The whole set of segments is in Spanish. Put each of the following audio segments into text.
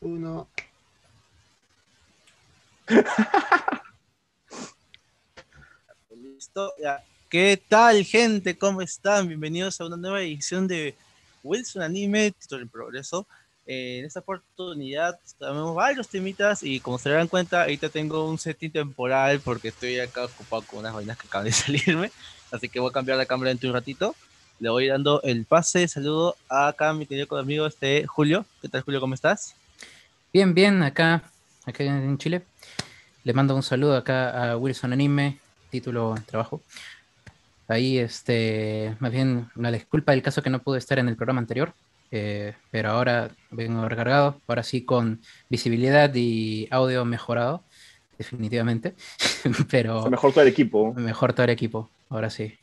uno. Listo, ya. ¿Qué tal, gente? ¿Cómo están? Bienvenidos a una nueva edición de Wilson Anime, título en progreso. Eh, en esta oportunidad tenemos varios temitas y como se darán cuenta, ahorita tengo un setting temporal porque estoy acá ocupado con unas vainas que acaban de salirme. Así que voy a cambiar la cámara dentro de un ratito. Le voy dando el pase. Saludo a acá mi querido amigo este Julio. ¿Qué tal, Julio? ¿Cómo estás? Bien, bien, acá, acá en Chile. Le mando un saludo acá a Wilson Anime, título trabajo. Ahí, este, más bien, una disculpa del caso que no pude estar en el programa anterior, eh, pero ahora vengo recargado, ahora sí con visibilidad y audio mejorado, definitivamente. pero mejor todo el equipo. Mejor todo el equipo, ahora sí.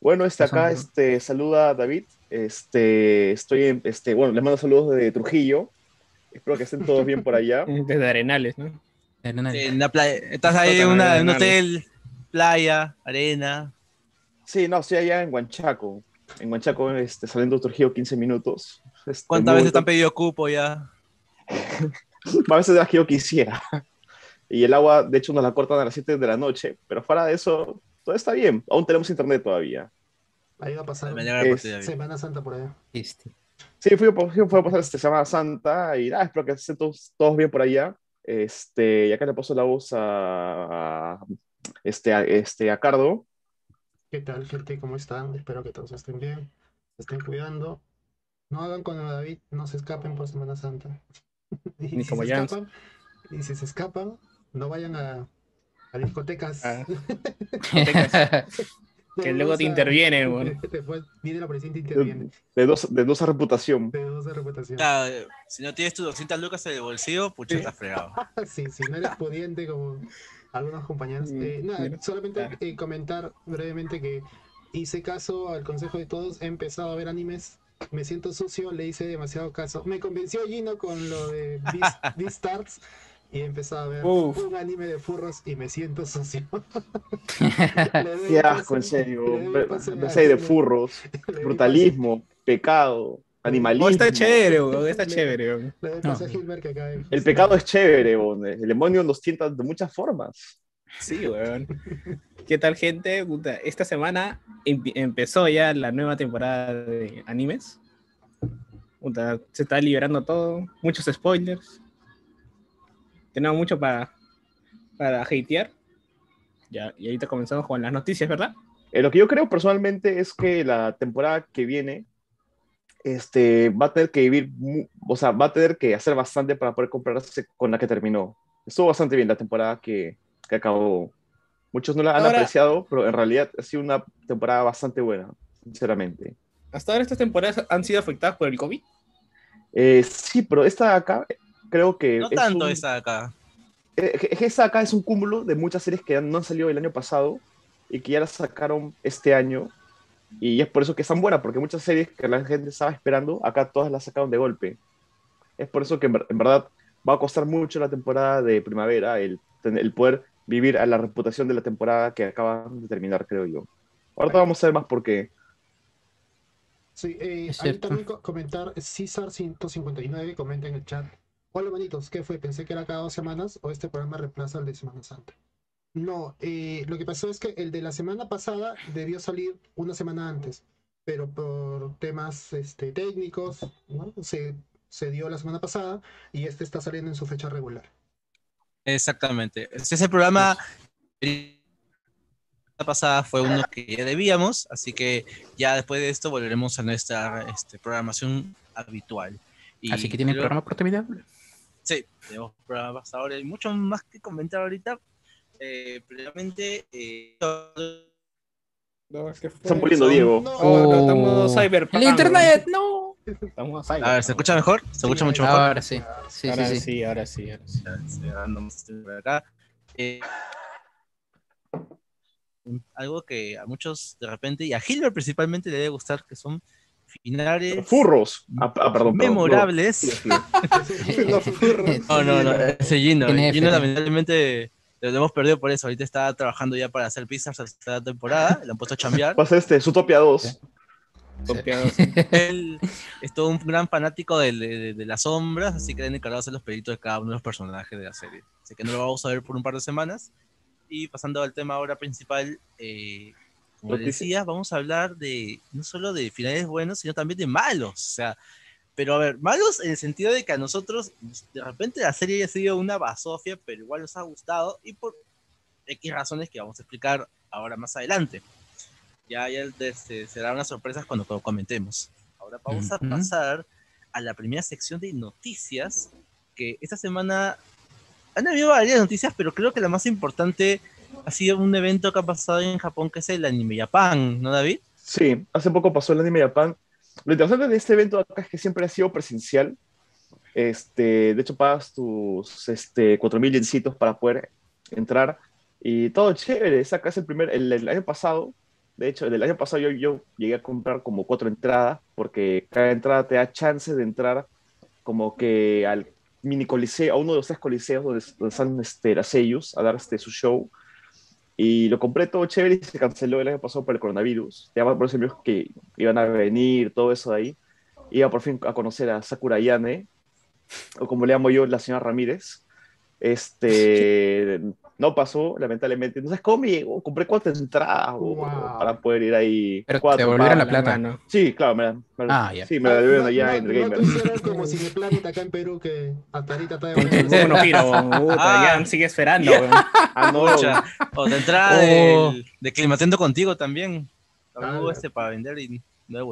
Bueno, este acá, este, saluda a David. Este, estoy en, este, bueno, les mando saludos de Trujillo. Espero que estén todos bien por allá. Desde Arenales, ¿no? en la playa. Estás ahí en un hotel, playa, arena. Sí, no, estoy allá en Huanchaco. En Huanchaco, este, saliendo de Trujillo 15 minutos. Este, ¿Cuántas veces te han pedido cupo ya? a veces las que yo quisiera. Y el agua, de hecho, nos la cortan a las 7 de la noche. Pero fuera de eso, todo está bien. Aún tenemos internet todavía. Ahí va a pasar Semana Santa por allá. Este. Sí, fui, fui, a pasar este, Semana Santa y nada, espero que estén todos, todos bien por allá. Este, y acá le paso la voz a, este, a, este, a Cardo. ¿Qué tal, gente? ¿Cómo están? Espero que todos estén bien, se estén cuidando. No hagan con David, no se escapen por Semana Santa. y, si se escapan, y si se escapan, no vayan a, a discotecas. Ah. que luego te interviene, Después viene la policía y te interviene. De, dos, de dudosa reputación. De dudosa reputación. si no tienes tus 200 lucas en el bolsillo, pucha, estás fregado. sí, si no eres pudiente como algunos compañeros. Mm, eh, nada, solamente eh, comentar brevemente que hice caso al consejo de todos, he empezado a ver animes. Me siento sucio, le hice demasiado caso. Me convenció Gino con lo de Beastars y he empezado a ver un anime de furros y me siento sucio. Qué asco, en serio. Empecé de furros, brutalismo, pecado, animalismo. está chévere, bro. está chévere. El pecado es chévere, el demonio nos tienta de muchas formas. Sí, weón. ¿Qué tal, gente? Esta semana empezó ya la nueva temporada de animes. se está liberando todo, muchos spoilers tenemos mucho para, para hatear. Ya, y ahorita comenzamos con las noticias, ¿verdad? Eh, lo que yo creo personalmente es que la temporada que viene este, va a tener que vivir, o sea, va a tener que hacer bastante para poder compararse con la que terminó. Estuvo bastante bien la temporada que, que acabó. Muchos no la han apreciado, pero en realidad ha sido una temporada bastante buena, sinceramente. ¿Hasta ahora estas temporadas han sido afectadas por el COVID? Eh, sí, pero esta de acá creo que... No tanto esa de acá. Eh, esa acá es un cúmulo de muchas series que no han salido el año pasado y que ya las sacaron este año. Y es por eso que están buenas, porque muchas series que la gente estaba esperando, acá todas las sacaron de golpe. Es por eso que en, verdad va a costar mucho la temporada de primavera el, el poder vivir a la reputación de la temporada que acaban de terminar, creo yo. Ahora vamos a ver más por qué. Sí, eh, ahí también comentar César 159, comenta en el chat. Hola, manitos, ¿qué fue? Pensé que era cada dos semanas o este programa reemplaza el de Semana Santa. No, eh, lo que pasó es que el de la semana pasada debió salir una semana antes, pero por temas este, técnicos ¿no? se, se dio la semana pasada y este está saliendo en su fecha regular. Exactamente. Ese programa la pasada fue uno que ya debíamos, así que ya después de esto volveremos a nuestra este, programación habitual. así que tiene programa por Sí, tenemos programas ahora. Hay mucho más que comentar ahorita. Eh, previamente. Eh, no, es que Están muriendo Diego. No, oh. estamos cyber. El internet, no. Estamos a, a ver, ¿se escucha mejor? ¿Se escucha mucho mejor? Ahora sí. Sí, ahora sí, sí, ahora sí. Ahora sí. acá. Eh, algo que a muchos de repente, y a Hilbert principalmente le debe gustar, que son finales. Furros. Ah, ah, perdón, memorables. no, no, no, ese Gino. Gino lamentablemente lo hemos perdido por eso. Ahorita está trabajando ya para hacer pizzas esta temporada. Le han puesto a chambear. Pasa este, Zootopia 2. Él es todo un gran fanático de, las sombras, así que han encargado hacer los pelitos de cada uno de los personajes de la serie. Así que no lo vamos a ver por un par de semanas. Y pasando al tema ahora principal, eh, como decía, vamos a hablar de no solo de finales buenos, sino también de malos. O sea, pero a ver, malos en el sentido de que a nosotros, de repente la serie haya sido una basofia, pero igual nos ha gustado y por X razones que vamos a explicar ahora más adelante. Ya, ya se, serán unas sorpresas cuando, comentemos. Ahora vamos a pasar a la primera sección de noticias, que esta semana han habido varias noticias, pero creo que la más importante ha sido un evento que ha pasado en Japón, que es el Anime Japan, ¿no, David? Sí, hace poco pasó el Anime Japan. Lo interesante de este evento acá es que siempre ha sido presencial. Este, de hecho, pagas tus este, 4.000 yencitos para poder entrar. Y todo chévere. Es acá es el primer, el, año pasado, de hecho, el año pasado yo, yo llegué a comprar como cuatro entradas, porque cada entrada te da chance de entrar como que al mini coliseo, a uno de los tres coliseos donde, están este, las sellos a dar este, su show. Y lo compré todo chévere y se canceló el año pasado por el coronavirus. Ya por eso que iban a venir, todo eso de ahí. Iba por fin a conocer a Sakura Yane, o como le llamo yo, la señora Ramírez. Este, no pasó, lamentablemente. No sé cómo me llegó. Compré cuatro entradas para poder ir ahí. Pero cuatro, te volvieron la plata, ¿no? Sí, claro, me la, ah, ya. Sí, me la devolvieron allá en Gamer. No como si Planet acá en Perú que hasta ahorita está de Bueno, Piro, ah, ya sigue esperando. Ah, no. O de entrada de, de Climatendo contigo también. Ah, este para vender y no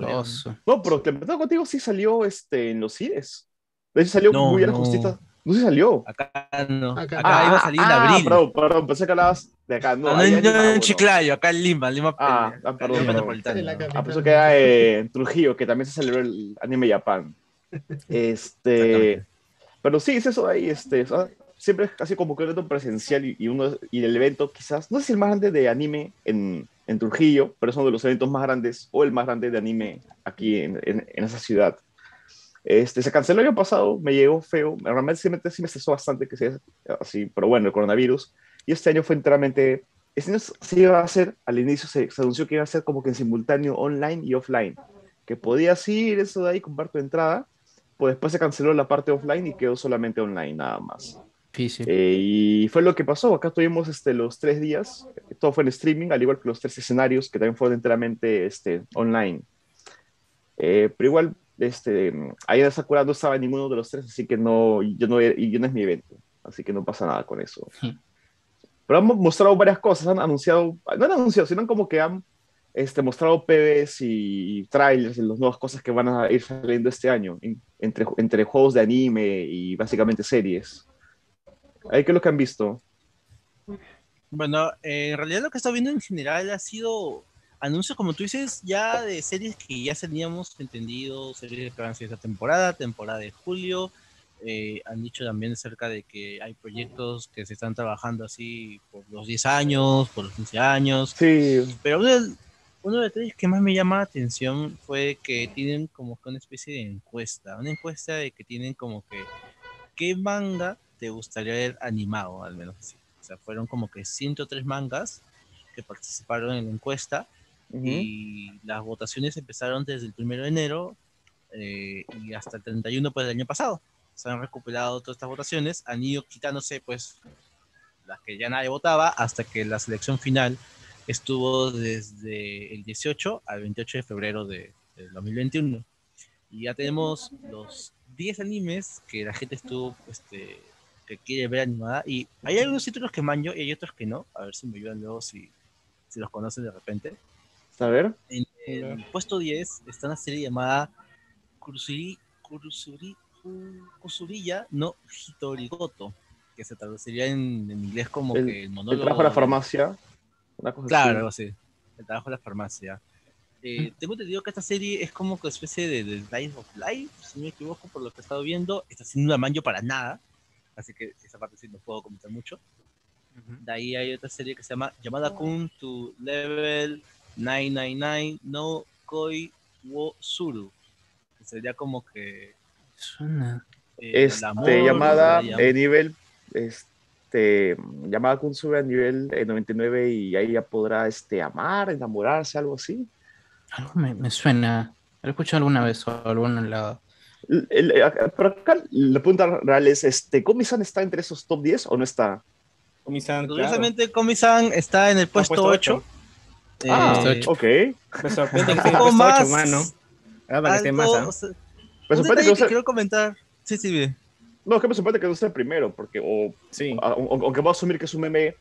No, pero Climatendo contigo sí salió este, en los CIDES. De hecho, salió muy bien no. justita. No se salió. Acá no. Acá, iba a salir en ah, abril. Perdón, perdón, pensé que hablabas de acá. No, no, en Chiclayo, acá en Lima, Lima. Ah, ah perdón. Metropolitana. Ah, pensé que era en Trujillo, que también se celebró el Anime Japan. Este. Pero sí, es eso ahí. Este, siempre es casi como que un evento presencial y, uno, y el evento quizás, no sé si el más grande de anime en, en Trujillo, pero es uno de los eventos más grandes o el más grande de anime aquí en, en, en esa ciudad. Este, se canceló el año pasado, me llegó feo, realmente sí me, estresó bastante que sea así, pero bueno, el coronavirus. Y este año fue enteramente, este año se iba a hacer, al inicio se, anunció que iba a ser como que en simultáneo online y offline, que podías ir eso de ahí, comprar tu entrada, pues después se canceló la parte offline y quedó solamente online nada más. Eh, y fue lo que pasó, acá tuvimos este, los tres días, todo fue en streaming, al igual que los tres escenarios que también fueron enteramente este, online. Eh, pero igual este, ahí en Sakura no estaba ninguno de los tres, así que no, yo no, y yo no es mi evento, así que no pasa nada con eso. Pero han mostrado varias cosas, han anunciado, no han anunciado, sino como que han este, mostrado PVs y trailers de las nuevas cosas que van a ir saliendo este año, entre, entre juegos de anime y básicamente series. ¿Ahí qué es lo que han visto? Bueno, eh, en realidad lo que está viendo en general ha sido anuncios, como tú dices, ya de series que ya teníamos entendido, series que van a ser esta temporada, temporada de julio. Eh, han dicho también acerca de que hay proyectos que se están trabajando así por los 10 años, por los 15 años. Sí. Pero uno de, uno de los detalles que más me llama la atención fue que tienen como que una especie de encuesta, una encuesta de que tienen como que, ¿qué manga te gustaría ver animado, al menos así? O sea, fueron como que 103 mangas que participaron en la encuesta y las votaciones empezaron desde el 1 de enero eh, y hasta el 31 pues, del año pasado. Se han recuperado todas estas votaciones, han ido quitándose pues las que ya nadie votaba hasta que la selección final estuvo desde el 18 al 28 de febrero de, 2021. Y ya tenemos los 10 animes que la gente estuvo, este, que quiere ver animada. Y hay algunos títulos que manjo y hay otros que no. A ver si me ayudan luego si, si los conocen de repente. A ver. En el puesto 10 está una serie llamada Kurusuri, Kurusuri, Kusurilla no Hitorigoto, que se traduciría en, inglés como que el monólogo. El trabajo de la farmacia. claro, así. El trabajo de la farmacia. Eh, tengo entendido que esta serie es como que especie de, de Life of Life, si no me equivoco, por lo que he estado viendo. Está sin un manjo para nada, así que esa parte sí no puedo comentar mucho. De ahí hay otra serie que se llama Llamada Kun to Level 999 no Koi wo Suru. Que sería como que. Suena. Eh, este, llamada a nivel. Este, llamada Suru a nivel 99 y ahí ya podrá este, amar, enamorarse, algo así. Algo me, me suena. Lo he escuchado alguna vez o algún lado. El- el- acá- pero acá la pregunta real es, este, ¿Comisan está entre esos top 10 o no está? Comisan, claro. Curiosamente, Komi-san está en el puesto, puesto 8. Ah, ocho. ok. Me sorprende que esté más. 8, mano. Ahora para que esté más, algo- ¿ah? o sea, Me un sorprende que detalle no que quiero comentar. Sí, sí, bien. no, es que me sorprende que no sea el primero, porque, o, Sí. o- aunque voy a asumir que es un meme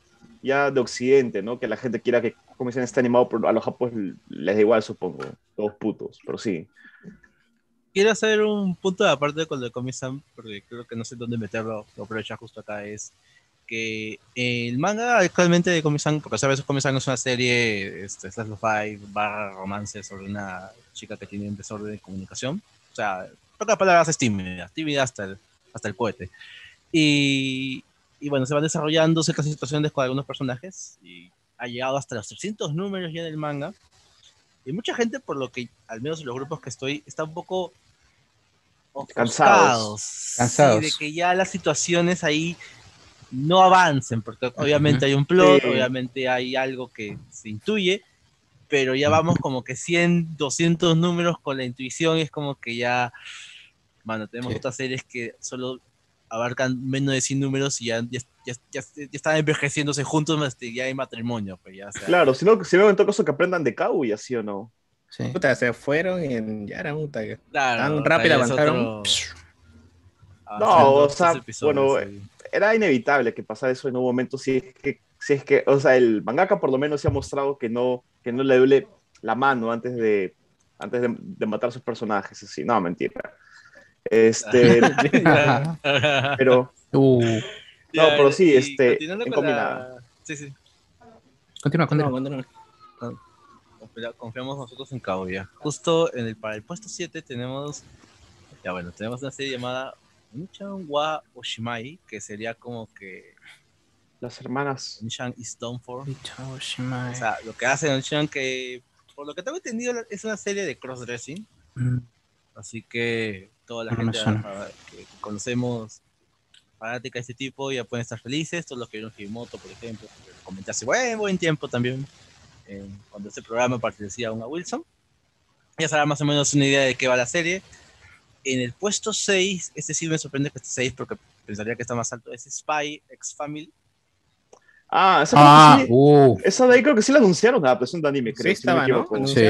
ya de occidente, ¿no? Que la gente quiera que Comisan esté animado, pero a los japoneses les da igual, supongo. Todos putos, pero sí. Quiero hacer un punto de aparte con lo de Komi-san, porque creo que no sé dónde meterlo, lo aprovechar justo acá, es que el manga actualmente de Komi-san, porque sabes, Komi-san es una serie, este, Slash of Five, barra romance sobre una chica que tiene un desorden de comunicación. O sea, en pocas palabras es tímida, tímida hasta el, hasta el cohete. Y, y bueno, se van desarrollando ciertas situaciones con algunos personajes y ha llegado hasta los 300 números ya del manga. Y mucha gente, por lo que, al menos en los grupos que estoy, está un poco Cansados. Cansados. Sí, de que ya las situaciones ahí no avancen, porque obviamente hay un plot, Sí. obviamente hay algo que se intuye, pero ya vamos como que 100, 200 números con la intuición, y es como que ya, bueno, tenemos Sí. otras series que solo abarcan menos de 100 números y ya, ya, ya, ya- ya están envejeciéndose juntos, ya hay matrimonio, pues ya, o sea, Claro, si no, si no en todo caso que aprendan de Kaguya, ¿sí o no? Sí. Puta, se fueron en Yara, puta. claro, tan rápido avanzaron. otro- No, avanzando o sea, bueno, sí. Era inevitable que pasara eso en un momento si es que, si es que, o sea, el mangaka por lo menos se ha mostrado que no, que no le duele la mano antes de, antes de, de matar a sus personajes, así, no, mentira. Este, pero, Uh, No, pero sí, este, con la- combinada. Sí, sí. continúa, continúa. No. Confia- Confiamos nosotros en Kaguya. Justo en el, para el puesto 7 tenemos, ya bueno, tenemos una serie llamada Unchan wa Oshimai, que sería como que las hermanas, Unchan is done for. Chao, Shimai. O sea, lo que hace Unchan que, por lo que tengo entendido, es una serie de crossdressing. Mm, Así que toda la No gente que conocemos fanática de este tipo ya pueden estar felices. Todos los que vieron Himoto, por ejemplo, comenté hace buen, buen tiempo también, eh, cuando este programa pertenecía a una Wilson. Ya sabrán más o menos una idea de qué va la serie. En el puesto 6, este sí me sorprende que esté 6 porque pensaría que está más alto, es Spy X Family. ah, esa, Ah, creo que sí- uh, esa de ahí creo que sí la anunciaron, la adaptación de anime, creo, Sí si no ¿no? sí.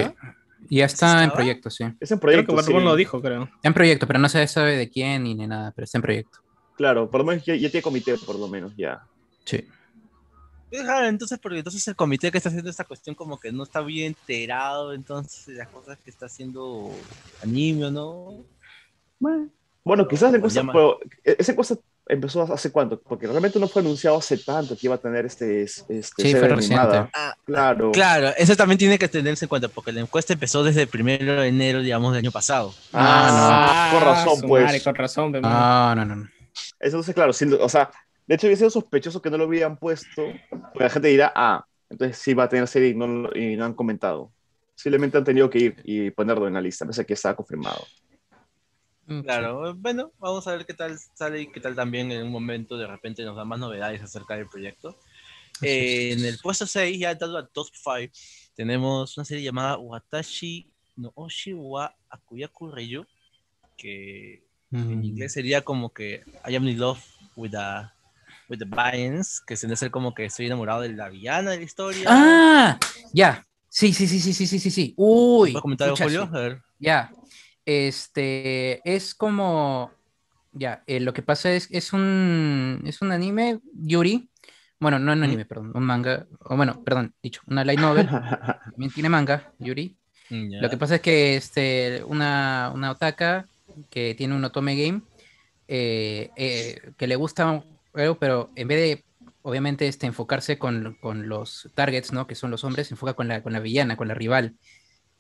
Ya está en proyecto, sí. Es en Creo proyecto, que Barbón sí. lo dijo, creo. Está en proyecto, pero no se sabe de quién ni de nada, pero está en proyecto. Claro, por lo menos ya, ya tiene comité, por lo menos, ya. Sí. Raro, entonces, porque entonces el comité que está haciendo esta cuestión como que no está bien enterado, entonces, de las cosas que está haciendo anime, ¿o ¿no? Bueno, quizás encuesta, llama. pero esa encuesta empezó hace cuánto, porque realmente no fue anunciado hace tanto que iba a tener este, este Sí, fue animada. reciente. Ah, Claro. Claro, eso también tiene que tenerse en cuenta, porque la encuesta empezó desde el primero de enero, digamos, del año pasado. Ah, con razón, pues. madre, con razón. Ah, no, no, no. Entonces, claro, sí, o sea, de hecho, hubiera sido sospechoso que no lo hubieran puesto, porque la gente dirá, ah, entonces sí va a tener serie y no, y no han comentado. Simplemente han tenido que ir y ponerlo en la lista, pensé que estaba confirmado. Mm, Claro, bueno, vamos a ver qué tal sale y qué tal también en un momento de repente nos da más novedades acerca del proyecto. Eh, en el puesto 6, ya entrando al top 5, tenemos una serie llamada Watashi no Oshi wa Akuyaku Reyu, que sí. en Mm. inglés sería como que I am in love with the, with the villains, que se debe ser como que estoy enamorado de la villana de la historia. Ah, ya. Sí, sí, sí, sí, sí, sí, sí, sí. Uy. ¿Puedes comentar algo, Julio? A ver. Ya. Este es como. Ya, eh, lo que pasa es es un es un anime Yuri. Bueno, no un anime, perdón, un manga. O bueno, perdón, dicho, una light novel. También tiene manga, Yuri. Lo que pasa es que este, una, una otaka que tiene un otome game eh, eh, que le gusta pero en vez de, obviamente, este, enfocarse con, con los targets, ¿no? Que son los hombres, se enfoca con la, con la villana, con la rival.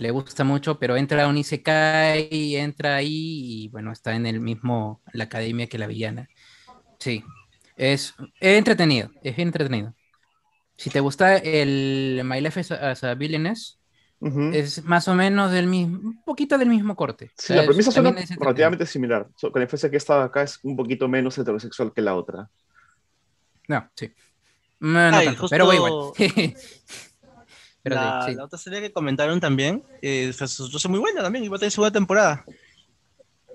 Le gusta mucho, pero entra a un isekai y entra ahí y, bueno, está en el mismo, la academia que la villana. Sí, es, es entretenido, es bien entretenido. Si te gusta el My Life as a, as a Villainess, Ujú. es más o menos del mismo, un poquito del mismo corte. O Sí, sea, la premisa suena es relativamente similar, so- con la diferencia que esta acá es un poquito menos heterosexual que la otra. No, sí. No, no Ay, tanto, justo- pero va la, otra serie que comentaron también eh, es muy buena también, y va a tener segunda temporada.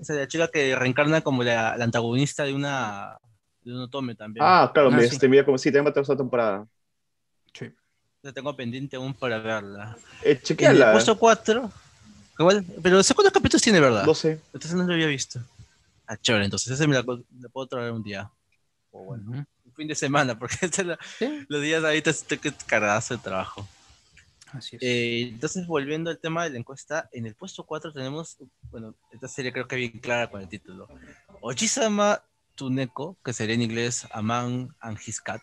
Es la chica que reencarna como la, antagonista de una de un otome también. Ah, claro, ah, me, sí. Este, como si tengo tercera temporada. Sí. La tengo pendiente aún para verla. Eh, chequeala. Puesto 4. Igual, pero ¿sé cuántos capítulos tiene, verdad? No sé. Entonces no lo había visto. Ah, chévere, entonces ese me la, puedo traer un día. O bueno, un fin de semana, porque los días ahí te, te, te cargadas de trabajo. Eh, entonces, volviendo al tema de la encuesta, en el puesto 4 tenemos, bueno, esta serie creo que bien clara con el título. Ojisama Tuneko, que sería en inglés Aman and His Cat.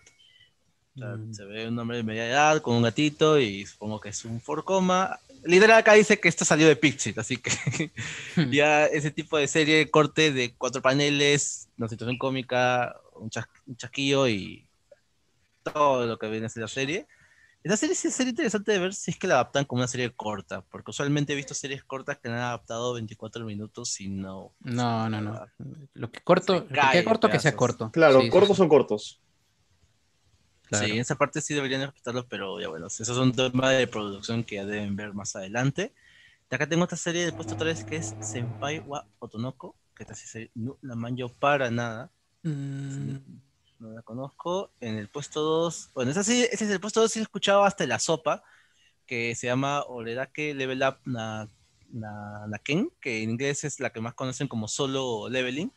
Mm. Se ve un hombre de media edad con un gatito y supongo que es un forcoma. Literal acá dice que esto salió de Pixit, así que ya ese tipo de serie, corte de cuatro paneles, una situación cómica, un, un chasquillo y todo lo que viene a ser la serie. Esa serie sí sería interesante de ver si es que la adaptan como una serie corta, porque usualmente he visto series cortas que han adaptado 24 minutos y no. No, no, no. Lo que corto, que corto que sea corto. Claro, cortos son cortos. Sí, en esa parte sí deberían respetarlo, pero ya bueno, eso es un tema de producción que ya deben ver más adelante. De acá tengo otra serie de puesto 3 que es Senpai wa Otonoko, que esta sí no la manjo para nada. Mm no la conozco. En el puesto 2, bueno, ese, sí, ese es el puesto 2, sí he escuchado hasta la sopa, que se llama Oredake Level Up na, na, que en inglés es la que más conocen como solo leveling.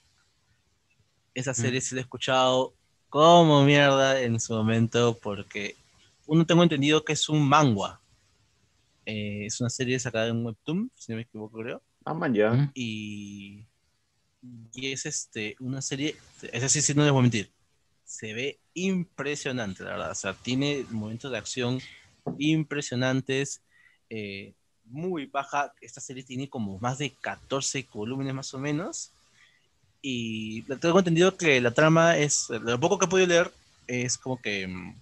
Esa mm. serie sí la he escuchado como mierda en su momento, porque uno tengo entendido que es un manga. Eh, es una serie sacada en Webtoon, si no me equivoco, creo. Ah, man, ya. Y, y es este, una serie, esa sí, sí, no les voy a mentir, se ve impresionante, la verdad. O sea, tiene momentos de acción impresionantes, eh, muy baja. Esta serie tiene como más de 14 volúmenes más o menos. Y tengo entendido que la trama es, lo poco que he podido leer, es como que mm,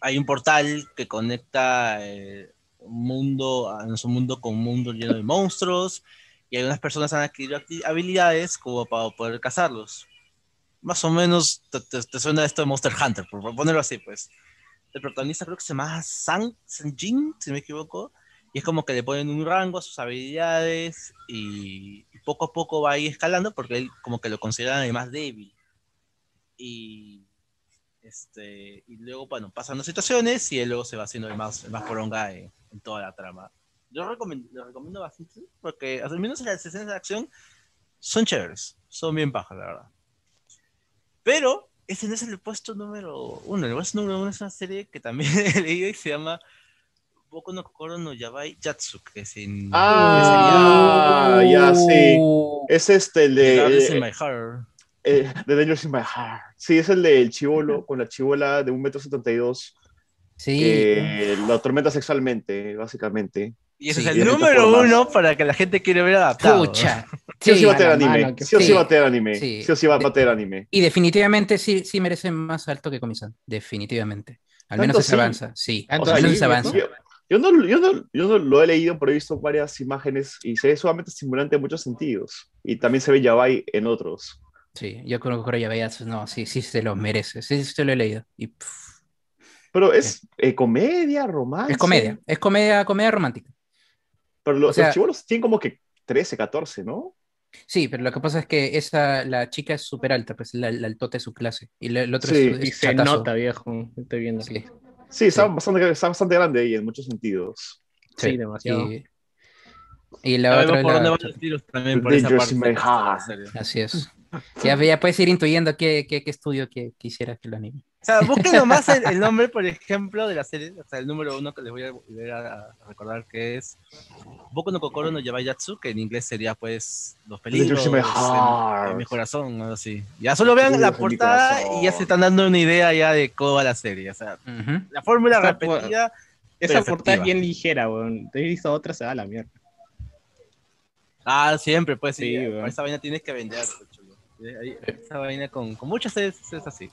hay un portal que conecta eh, un mundo, a nuestro mundo con un mundo lleno de monstruos. Y algunas personas han adquirido habilidades como para poder cazarlos más o menos te, suena esto de Monster Hunter, por ponerlo así, pues. El protagonista creo que se llama Sang, Jin, si me equivoco, y es como que le ponen un rango a sus habilidades y, poco a poco va ahí escalando porque él como que lo consideran el más débil. Y, este, y luego, bueno, pasan las situaciones y él luego se va haciendo el más, el más poronga en, toda la trama. Yo recomiendo, lo recomiendo bastante porque al menos las escenas de acción son chéveres, son bien bajas, la verdad. Pero ese no es el puesto número uno. El puesto número uno es una serie que también he leído y se llama Boku no Kokoro no Yabai Yatsu, que es en... Ah, ya, sí. Es este, el de... The in My Heart. Eh, the Dangerous in My Heart. Sí, es el del chivolo, con la chivola de un metro setenta y dos. Sí. Que lo atormenta sexualmente, básicamente. Y ese es el número uno para que la gente quiera ver adaptado. Pucha. Sí, o sí va a tener anime. sí o sí va a tener anime. Sí o sí va a tener anime. Y definitivamente sí, sí merece más alto que Comisan. Definitivamente. Al menos se avanza. Sí, al menos se avanza. Yo, no, yo, no, yo no lo he leído, pero he visto varias imágenes y se ve sumamente estimulante en muchos sentidos. Y también se ve Yabai en otros. Sí, yo creo que Yabai, no, sí, sí se lo merece. Sí, sí se lo he leído. Y, pero es eh, comedia, romántica. Es comedia, es comedia, comedia romántica. Pero los, chivolos tienen como que 13, 14, ¿no? Sí, pero lo que pasa es que esa, la chica es súper alta, pues la, la altota de su clase. Y el otro es, y se nota, viejo. Estoy viendo. Sí, sí, Está, Bastante, está bastante grande ahí en muchos sentidos. Sí, demasiado. Y, la otra. Por dónde van los tiros también por esa parte. Así es. Ya, ya, puedes ir intuyendo qué, qué, qué estudio que quisieras que lo anime. O sea, busquen nomás el, nombre, por ejemplo, de la serie, o sea, el número uno que les voy a volver a, recordar que es Boku no Kokoro no Yabayatsu, que en inglés sería pues Los peligros en, mi corazón, algo así. Ya solo vean la portada y ya se están dando una idea ya de cómo va la serie, o sea, la fórmula repetida. Esa portada es bien ligera, weón. Te he visto otra, se va a la mierda. Ah, siempre, pues sí, esa vaina tienes que vender. Esa vaina con, con muchas series es así.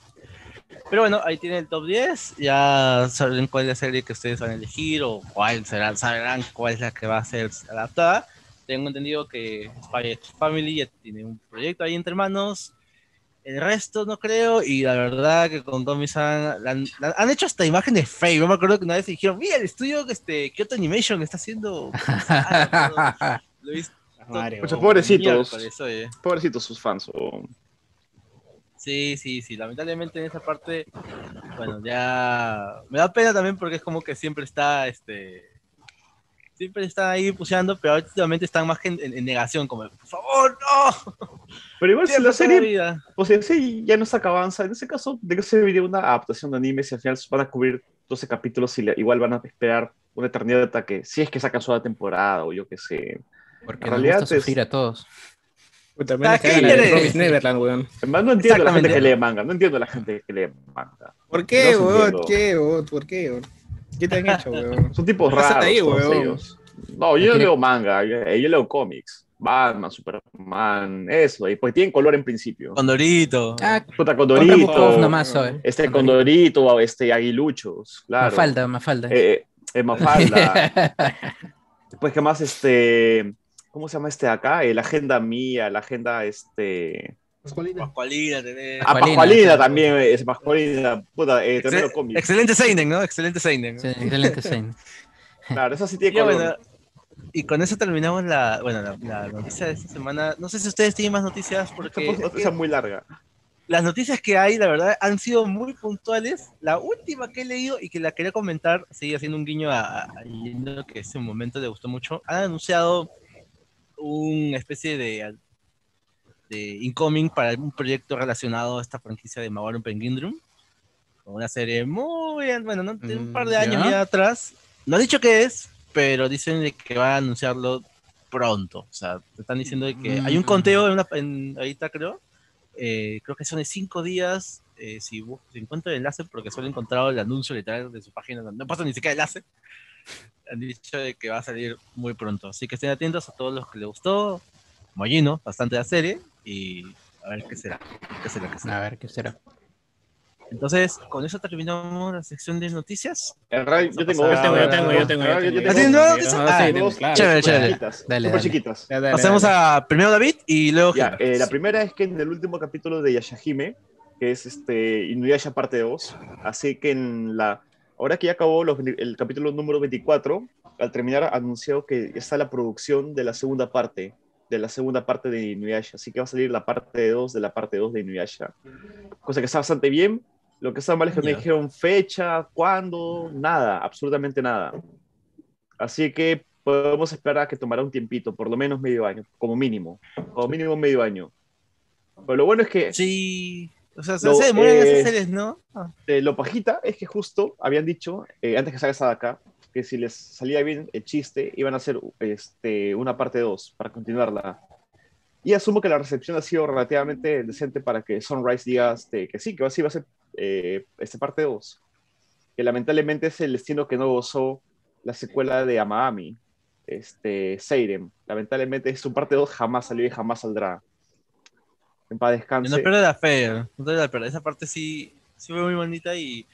Pero bueno, ahí tiene el top 10. Ya saben cuál es la serie que ustedes van a elegir o cuál será, sabrán cuál es la que va a ser adaptada. Tengo entendido que Spy Family ya tiene un proyecto ahí entre manos. El resto no creo, y la verdad que con Tomi-san han, han, hecho hasta imágenes fake. Yo me acuerdo que una vez dijeron, mira, el estudio este, Kyoto Animation está haciendo... Lo he visto. Pobrecitos. Pobrecitos sus fans. Sí, sí, sí. Lamentablemente en esa parte, bueno, ya me da pena también porque es como que siempre está, este, siempre están ahí puseando, pero últimamente están más en, en, negación, como, por favor, no. Pero igual si la serie, o sea, si ya no saca avanza, en ese caso, ¿de qué serviría una adaptación de anime si al final van a cubrir 12 capítulos y igual van a esperar una eternidad hasta que, si es que sacan su temporada o yo qué sé. Porque en realidad gusta sufrir a todos. También es Neverland, weón. Además, no entiendo la gente que lee manga. No entiendo la gente que lee manga. ¿Por qué, weón? ¿Qué, weón? ¿Por qué, weón? ¿Qué te han hecho, weón? Son tipos raros. Ahí, No, yo no leo manga. Yo, leo cómics. Batman, Superman, eso, y pues tienen color en principio. Condorito. Ah, Puta, Condorito. Nomás, este Condorito, este Aguiluchos, claro. Mafalda, Mafalda. Eh, eh, Mafalda. Después, ¿qué más? Este, ¿Cómo se llama este acá? Eh, la agenda mía, la agenda este. Pascualina. Pascualina, tenés. Ah, Pascualina también, es Pascualina. Puta, eh, Excelente Seinen, ¿no? Excelente Seinen. Sí, excelente Seinen. claro, eso sí tiene color. y con eso terminamos la, bueno, la, noticia de esta semana. No sé si ustedes tienen más noticias porque... Es una noticia muy larga. Las noticias que hay, la verdad, han sido muy puntuales. La última que he leído y que la quería comentar, sigue haciendo un guiño a, a, que ese momento le gustó mucho. Han anunciado una especie de, de incoming para un proyecto relacionado a esta franquicia de Mawaru Penguindrum. Una serie muy, bueno, ¿no? de un par de mm, años ya atrás. No ha dicho qué es, pero dicen que va a anunciarlo pronto. O sea, te están diciendo que hay un mm. conteo en, una, en ahorita, creo. Eh, creo que son de cinco días. Eh, si, si, encuentro el enlace, porque solo he encontrado el anuncio literal de su página, no pasa ni siquiera enlace han dicho de que va a salir muy pronto. Así que estén atentos a todos los que les gustó. Mollino, bastante la serie. Y a ver qué será. ¿Qué será, qué será? A ver qué será. Entonces, con eso terminamos la sección de noticias. yo tengo, yo tengo, yo tengo, yo tengo. Yo tengo Chévere, chévere. Súper chiquitas. Pasemos a primero David y luego. Ya, eh, la primera es que en el último capítulo de Yashahime, que es este Inuyasha parte 2, así que en la ahora que ya acabó el capítulo número 24, al terminar anunció que está la producción de la segunda parte, de la segunda parte de Inuyasha, así que va a salir la parte 2 de la parte 2 de Inuyasha. Cosa que está bastante bien. Lo que está mal es que no dijeron fecha, cuándo, nada, absolutamente nada. Así que podemos esperar a que tomará un tiempito, por lo menos medio año, como mínimo, como mínimo medio año. Pero lo bueno es que sí. O sea, se demoran esas eh, series, ¿no? Ah. Eh, lo pajita es que justo habían dicho, eh, antes que salga acá, que si les salía bien el chiste, iban a hacer este, una parte 2 para continuarla. Y asumo que la recepción ha sido relativamente decente para que Sunrise diga este, que sí, que así va a ser este parte 2. Que lamentablemente es el destino que no gozó la secuela de Amami, este, Seirem. Lamentablemente su parte 2 jamás salió y jamás saldrá en paz descanse. No pierdas la fe, no te la Esa parte sí, sí fue muy bonita y,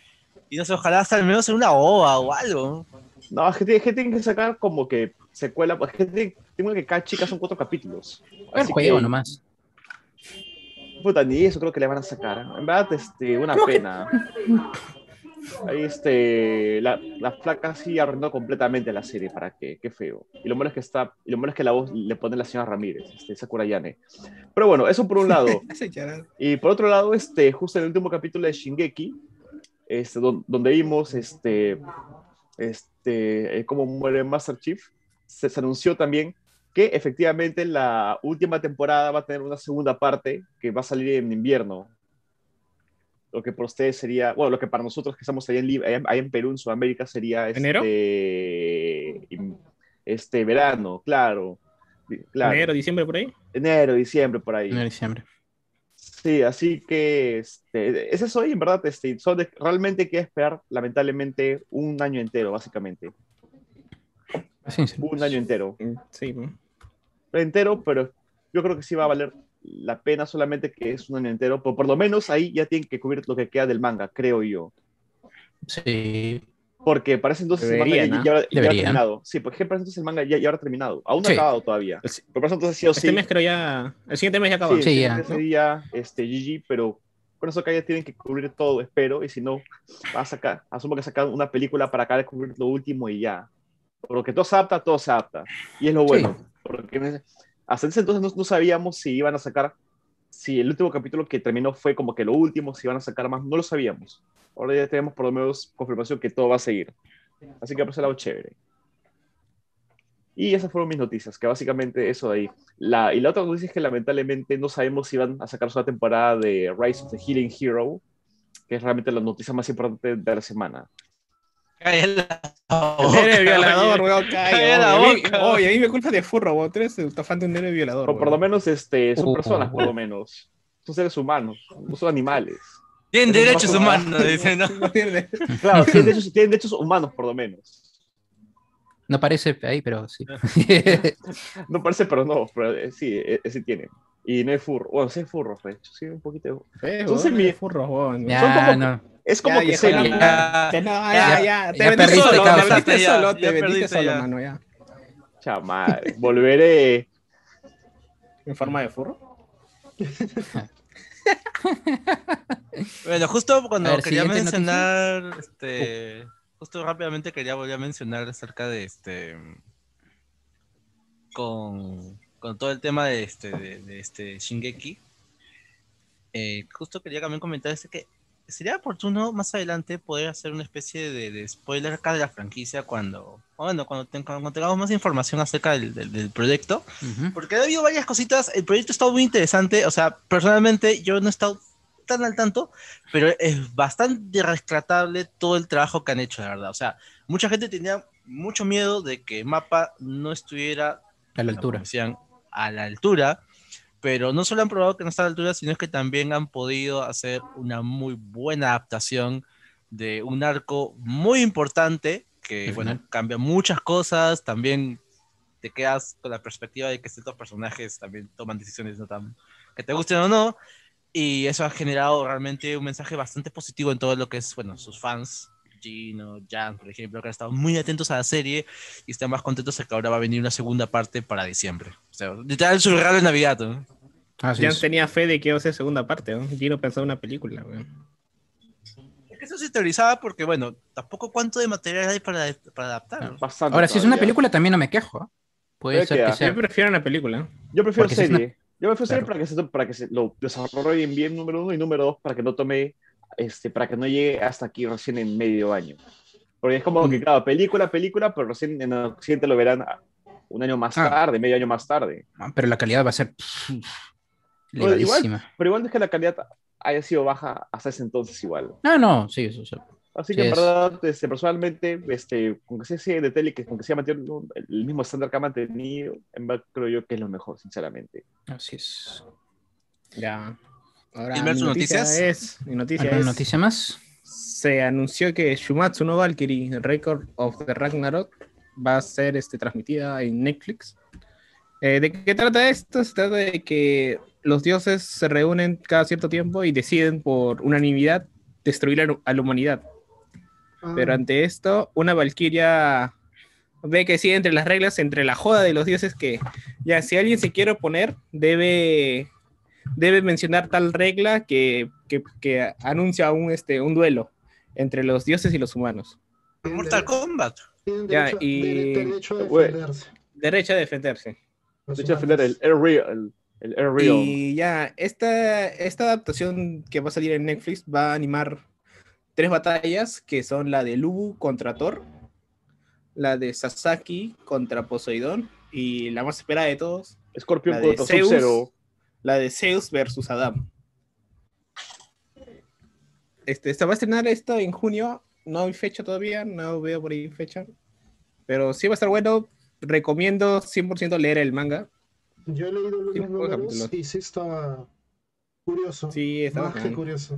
y no sé, ojalá hasta al menos en una ova o algo. No, es que, tienen que sacar como que secuela, pues es que tengo que cada chica son cuatro capítulos. El juego nomás. Puta, ni eso creo que le van a sacar. En verdad, este, una pena. Este, la, la flaca sí arruinó completamente la serie, para qué, qué feo. Y lo malo es que está, y lo malo es que la voz le pone la señora Ramírez, este, Sakura Yane. Pero bueno, eso por un lado. y por otro lado, este, justo en el último capítulo de Shingeki, este, donde vimos este, este, eh, cómo muere Master Chief, se, se anunció también que efectivamente la última temporada va a tener una segunda parte que va a salir en invierno, lo que por ustedes sería, bueno, lo que para nosotros que estamos ahí en, ahí en Perú, en Sudamérica, sería este, ¿Enero? este verano, claro, Enero, diciembre por ahí. Enero, diciembre por ahí. Enero, diciembre. Sí, así que este, es eso y en verdad, este, realmente hay que esperar, lamentablemente, un año entero, básicamente. Un año entero. Sí. Entero, pero yo creo que sí va a valer la pena solamente que es un año entero, pero por lo menos ahí ya tienen que cubrir lo que queda del manga, creo yo. Sí. Porque parece entonces Debería, el manga ya, ya, ya habrá terminado. Sí, porque parece entonces el manga ya, ya habrá terminado. Aún no Sí. ha acabado todavía. El Pero parece entonces sí o Este sí. mes creo ya. El siguiente mes ya acaba. Sí, Sí, ya. este, GG, pero con eso acá ya tienen que cubrir todo, espero, y si no, va a sacar, asumo que sacar una película para acá de cubrir lo último y ya. Porque todo se adapta, todo se adapta. Y es lo bueno, porque hasta ese entonces no, no sabíamos si iban a sacar, si el último capítulo que terminó fue como que lo último, si iban a sacar más, no lo sabíamos. Ahora ya tenemos por lo menos confirmación que todo va a seguir. Así que por ese lado, chévere. Y esas fueron mis noticias, que básicamente eso de ahí. La, y la otra noticia es que lamentablemente no sabemos si van a sacar una temporada de Rise of the Healing Hero, que es realmente la noticia más importante de la semana. Cállala la boca, violador, weón, Cállate calla. la Oye, a mí- boca. oye, a mí me culpa de furro, weón. Tú eres el fan de un héroe violador. Pero por lo menos este, son Uh. personas, por lo menos. Son seres humanos, no son animales. Tienen derechos humanos, dice, ¿no? Claro, tienen derechos, tienen derechos humanos, por lo menos. No parece ahí, pero sí. No parece, pero no, pero eh, sí, eh, sí tiene. Y no es furro. Bueno, sí es furro, de hecho, sí, un poquito. Feo, Entonces, weón, mi- de furros, weón. Ya, Son como- no. Es como Ya, que Ya, no, ya, ya, ya, te ya vendiste perdiste, solo, te vendiste Ya, solo, ya te vendiste perdiste, solo, ya. mano, ya. Chamal, volveré. En forma de furro. Bueno, justo cuando ver, quería mencionar, este, justo rápidamente quería volver a mencionar acerca de este, con, con todo el tema de este, de, de este Shingeki. Eh, justo quería también comentar este que sería oportuno más adelante poder hacer una especie de, de spoiler acá de la franquicia cuando, bueno, cuando, cuando tengamos más información acerca del, del- del proyecto. Ujú. Porque ha habido varias cositas. El proyecto ha estado muy interesante. O sea, personalmente yo no he estado tan al tanto, pero es bastante rescatable todo el trabajo que han hecho, la verdad. O sea, mucha gente tenía mucho miedo de que Mapa no estuviera A la altura. decían, a la altura. Pero no solo han probado que no está a la altura, sino que también han podido hacer una muy buena adaptación de un arco muy importante que, bueno, final. cambia muchas cosas. También te quedas con la perspectiva de que ciertos personajes también toman decisiones no tan que te gusten o no. Y eso ha generado realmente un mensaje bastante positivo en todo lo que es, bueno, sus fans, Gino, Jan, por ejemplo, que han estado muy atentos a la serie y están más contentos de que ahora va a venir una segunda parte para diciembre. O sea, literal su regalo de Navidad. ¿no? Así Ya es. tenía fe de que iba a ser segunda parte, ¿no? Gino pensaba en una película, weón. Es que eso se teorizaba porque, bueno, tampoco cuánto de material hay para, para adaptar. ¿no? Bastante Ahora, si es una película, también no me quejo. ¿eh? Puede ser que sea. Yo prefiero una película. Yo prefiero Porque serie. Yo prefiero serie Claro. para que, se, para que se lo desarrollen bien, número uno, y número dos, para que no tome, este, para que no llegue hasta aquí recién en medio año. Porque es como que, claro, película, película, pero recién en Occidente lo verán un año más Ah. tarde, medio año más tarde. Ah, Pero la calidad va a ser Bueno, igual-. Pero igual no es que la calidad haya sido baja hasta ese entonces igual. No, no, sí, eso, eso. Así Sí que en verdad, este, personalmente, este, con que sea de tele, que con que sea mantenido el mismo estándar que ha mantenido, en verdad creo yo que es lo mejor, sinceramente. Así es. Ya. Ahora, ¿Quieres ver mi noticia noticias? es. Mi noticia ¿Alguna es. noticia más? Se anunció que Shumatsu no Valkyrie, Record of the Ragnarok, va a ser este, transmitida en Netflix. Eh, ¿De qué trata esto? Se trata de que los dioses se reúnen cada cierto tiempo y deciden por unanimidad destruir a la- a la humanidad. Ah, Pero ante esto, una valquiria ve que sí, entre las reglas, entre la joda de los dioses, que ya si alguien se quiere oponer, debe, debe mencionar tal regla que, que, que anuncia un, este, un duelo entre los dioses y los humanos. Mortal Kombat. tienen Ya, derecho, y- derecho a defenderse. Derecho a defenderse. los De hecho, defender el. Air Real. El, el Air Real. Y ya, esta, esta adaptación que va a salir en Netflix va a animar tres batallas, que son la de Lubu contra Thor, la de Sasaki contra Poseidón, y la más esperada de todos, Scorpion la de contra Zeus. Sub-Zero. La de Zeus versus Adam. Este, esta va a estrenar esto en junio, no hay fecha todavía, no veo por ahí fecha, pero sí va a estar bueno, recomiendo 100% leer el manga. Yo he leído los Cinco números y sí estaba curioso. Sí, está más que curioso.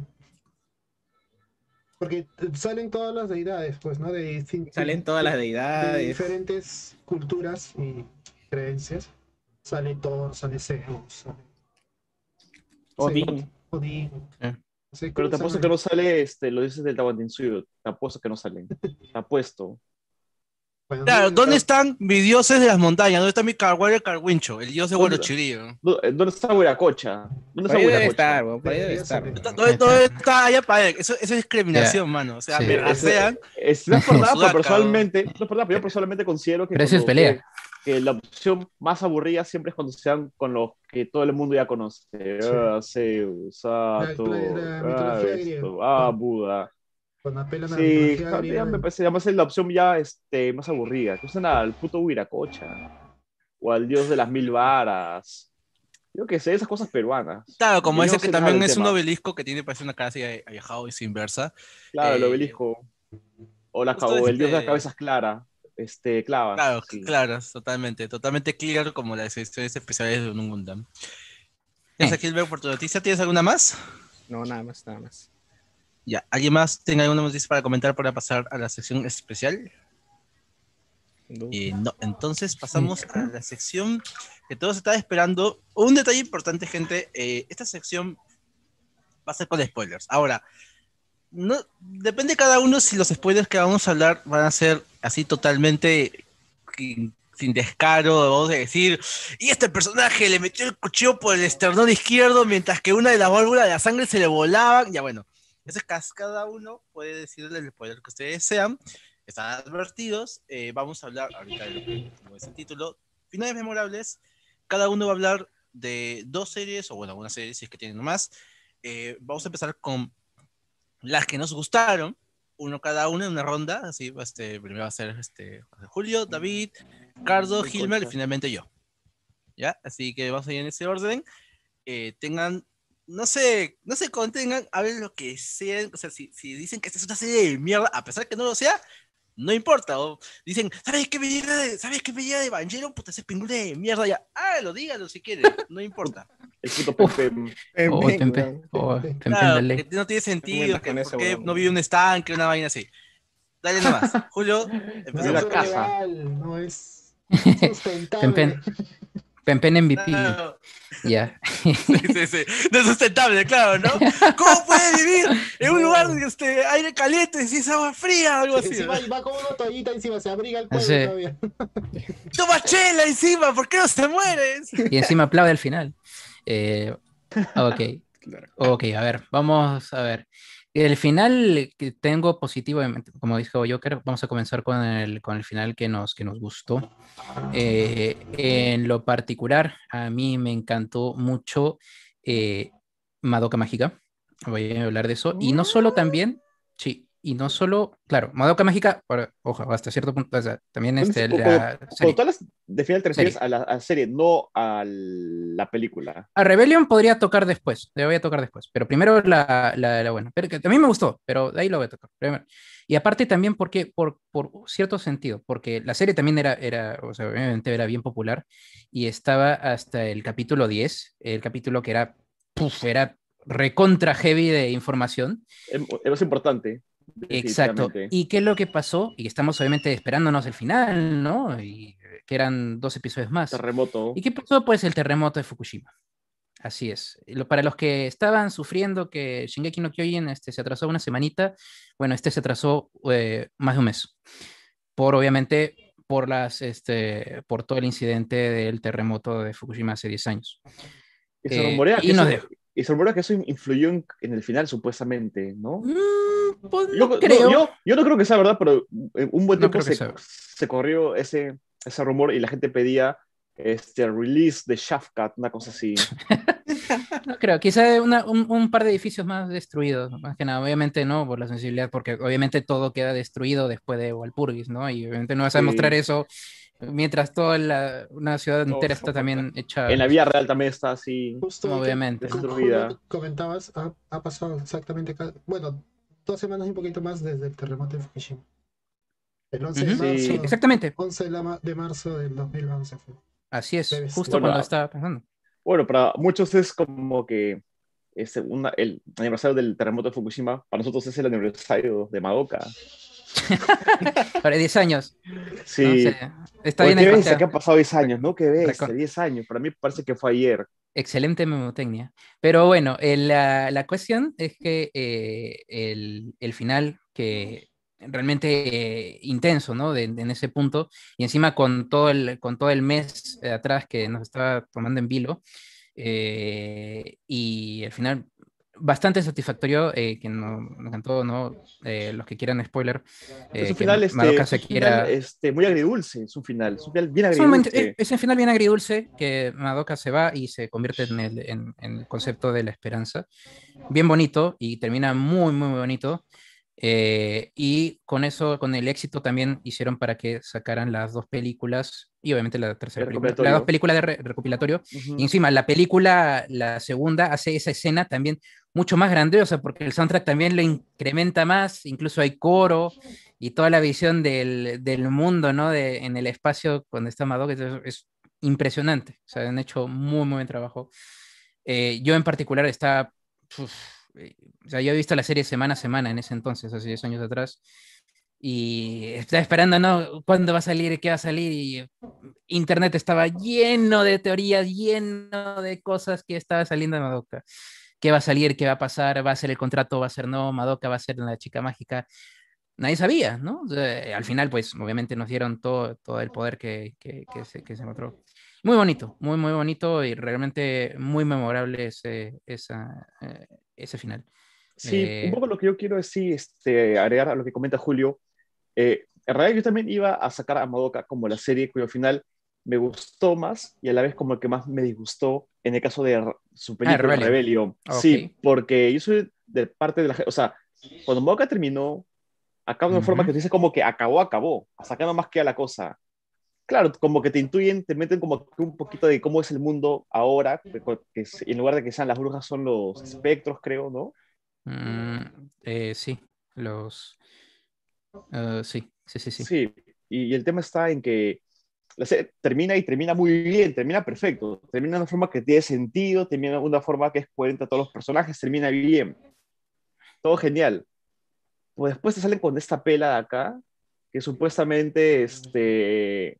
Porque salen todas las deidades, pues, ¿no? De, Salen todas las de deidades. diferentes culturas y creencias. Sale Thor, sale Zeus, sale Odín. Odín. Eh. Pero te apuesto que no sale este, lo dices del Tawantinsuyo. Te apuesto que no salen. Te apuesto. claro, ¿dónde están mis dioses de las montañas? ¿Dónde está mi Carguario Carwincho, el dios de Guarochirío? ¿Dónde está Huiracocha? ¿Dónde está Huiracocha? Debe estar, ¿Dónde, está allá para Eso, eso, es discriminación, mano. O sea, me rasean. Es, no es por nada, pero personalmente, no es por nada, pero yo personalmente considero que. Pero eso es pelea que la opción más aburrida siempre es cuando sean con los que todo el mundo ya conoce. Ah, Zeus, ah, ah, Buda. sí, ya me parece, además es la opción ya este, más aburrida. Que usan al puto Huiracocha o al dios de las mil varas. Yo que sé, esas cosas peruanas. Claro, como ese que también es un obelisco que tiene parece una cara así viajado y inversa. Claro, el eh, obelisco. O, la, o el dios de las cabezas claras este, clava. Claro, claro, totalmente, totalmente clear como las ediciones especiales de un Gundam. ¿Tienes aquí por tu noticia? ¿Tienes alguna más? No, nada más, nada más. Ya, ¿alguien más tiene alguna noticia para comentar para pasar a la sección especial? No. Eh, no, entonces pasamos a la sección que todos estaban esperando. Un detalle importante, gente, eh, esta sección va a ser con spoilers. Ahora, no, depende de cada uno si los spoilers que vamos a hablar van a ser así totalmente sin, descaro, vamos a decir, y este personaje le metió el cuchillo por el esternón izquierdo mientras que una de las válvulas de la sangre se le volaba, ya bueno, ese es cada uno puede decirle el spoiler que ustedes desean, están advertidos, eh, vamos a hablar ahorita de lo que es el título, finales memorables, cada uno va a hablar de dos series, o bueno, una serie si es que tienen más, eh, vamos a empezar con las que nos gustaron, uno cada uno en una ronda, así, este, primero va a ser este, Julio, David, Cardo, Gilmer y finalmente yo. ¿Ya? Así que vamos a ir en ese orden. Eh, tengan, no sé, no sé, contengan, a ver lo que sean, o sea, si, si dicen que esta es una serie de mierda, a pesar que no lo sea, no importa. O dicen, ¿sabes qué me de, ¿sabes qué de Evangelion? Puta, ese pingüino de mierda ya. Ah, lo dígalo si quieren, no importa. El puto Pepe. Oh. Oh, claro, no tiene sentido, que porque no vi un estanque, una vaina así. Dale nomás. Julio, empezamos. No es real, no es sustentable. Pempen MVP. Ya. Sí, sí, sí. No es sustentable, claro, ¿no? ¿Cómo puede vivir en un lugar de este, aire caliente si es agua fría o algo así? Encima, va con una toallita encima, se abriga el cuello todavía. Toma chela encima, ¿por qué no se mueres? Y encima aplaude al final. Eh, ok. Ok, a ver, vamos a ver. El final que tengo positivo, como dijo Joker, vamos a comenzar con el, con el final que nos, que nos gustó. Eh, en lo particular, a mí me encantó mucho eh, Madoka Mágica. Voy a hablar de eso. Y no solo también, sí, y no solo, claro, Madoka Mágica, ojo, hasta cierto punto, también este, la serie. Cuando tú de final te refieres a la serie, no a la película. A Rebellion podría tocar después, le voy a tocar después, pero primero la, la, buena, pero que también me gustó, pero de ahí lo voy a tocar. Primero. Y aparte también porque, por, por cierto sentido, porque la serie también era, era, o sea, obviamente era bien popular y estaba hasta el capítulo 10, el capítulo que era, puf, era recontra heavy de información. Es más importante. Exacto. ¿Y qué es lo que pasó? Y estamos obviamente esperándonos el final, ¿no? Y que eran dos episodios más. Terremoto. ¿Y qué pasó? Pues el terremoto de Fukushima. Así es. Para los que estaban sufriendo que Shingeki no Kyojin este, se atrasó una semanita, bueno, este se atrasó eh, más de un mes. Por obviamente, por, las, este, por todo el incidente del terremoto de Fukushima hace 10 años. Y se rumorea, que, eso, y se que eso influyó en, el final, supuestamente, ¿no? Mm, pues yo, no creo. Yo, no creo que sea verdad, pero eh, un buen tiempo se, se, corrió ese, ese rumor y la gente pedía este release de Shafkat, una cosa así. no creo, quizá un, un, par de edificios más destruidos, más que nada, obviamente no por la sensibilidad, porque obviamente todo queda destruido después de Walpurgis, ¿no? Y obviamente no vas a demostrar eso mientras toda la, una ciudad entera está también hecha. En la vida real también está así. Justo obviamente. Destruida. Comentabas, ha, ha, pasado exactamente, bueno, dos semanas y un poquito más desde el terremoto de Fukushima. El 11 de marzo. exactamente. 11 de marzo del 2011 fue. Así es, justo cuando estaba pensando. Bueno, para muchos es como que es una, el aniversario del terremoto de Fukushima, para nosotros es el aniversario de Madoka. Para 10 años. Sí. Sé, Está Oye, bien ¿Qué que han pasado 10 años, ¿no? ¿Qué? Recon- 10 años. Para mí parece que fue ayer. Excelente memotecnia. Pero bueno, el, la, la cuestión es que eh, el, el final, que realmente eh, intenso, ¿no? De- de- en ese punto, y encima con todo el, con todo el mes atrás que nos estaba tomando en vilo, eh, y al final bastante satisfactorio, eh, que no, me encantó, ¿no? Eh, los que quieran spoiler, eh, es un que final, este, se un final, quiera... este, muy agridulce. Es un final. Es un final bien Es un, agridulce. es- un final bien agridulce que Madoka se va y se convierte en el, en- en el concepto de la esperanza. Bien bonito y termina muy, muy bonito. Eh, y con eso, con el éxito también hicieron para que sacaran las dos películas y obviamente la tercera El película. Las dos películas de re- recopilatorio. Ujú. Y encima, la película, la segunda, hace esa escena también mucho más grandiosa porque el soundtrack también lo incrementa más, incluso hay coro y toda la visión del, del mundo, ¿no? De, en el espacio cuando está Madoka es, es impresionante. O sea, han hecho muy, muy buen trabajo. Eh, yo en particular estaba... uf, o sea, yo he visto la serie semana a semana en ese entonces, hace 10 años atrás. Y estaba esperando, ¿no? ¿Cuándo va a salir? ¿Qué va a salir? Y internet estaba lleno de teorías, lleno de cosas que estaba saliendo de Madoka. ¿Qué va a salir? ¿Qué va a pasar? ¿Va a ser el contrato? ¿Va a ser no? ¿Madoka va a ser la chica mágica? Nadie sabía, ¿no? O sea, al final, pues, obviamente nos dieron todo, todo el poder que, que, que se, que se encontró. Muy bonito, muy, muy bonito y realmente muy memorable ese, esa, eh, ese final. Sí, Eh, un poco lo que yo quiero decir, este, agregar a lo que comenta Julio. eh, en realidad yo también iba a sacar a Madoka como la serie cuyo final me gustó más y a la vez como el que más me disgustó en el caso de su película. Rebellion. Ok. Sí, porque yo soy de parte de la gente, o sea, cuando Madoka terminó, acaba de una forma que te dice como que acabó, acabó, hasta acá nomás queda la cosa. Claro, como que te intuyen, te meten como que un poquito de cómo es el mundo ahora, que, en lugar de que sean las brujas son los espectros, creo, ¿no? mm, eh, sí, los... eh, sí, sí, sí, sí. Sí, y, y el tema está en que la serie termina y termina muy bien, termina perfecto, termina de una forma que tiene sentido, termina de una forma que es coherente a todos los personajes, termina bien. Todo genial. Pues después te salen con esta pela de acá, que supuestamente, este...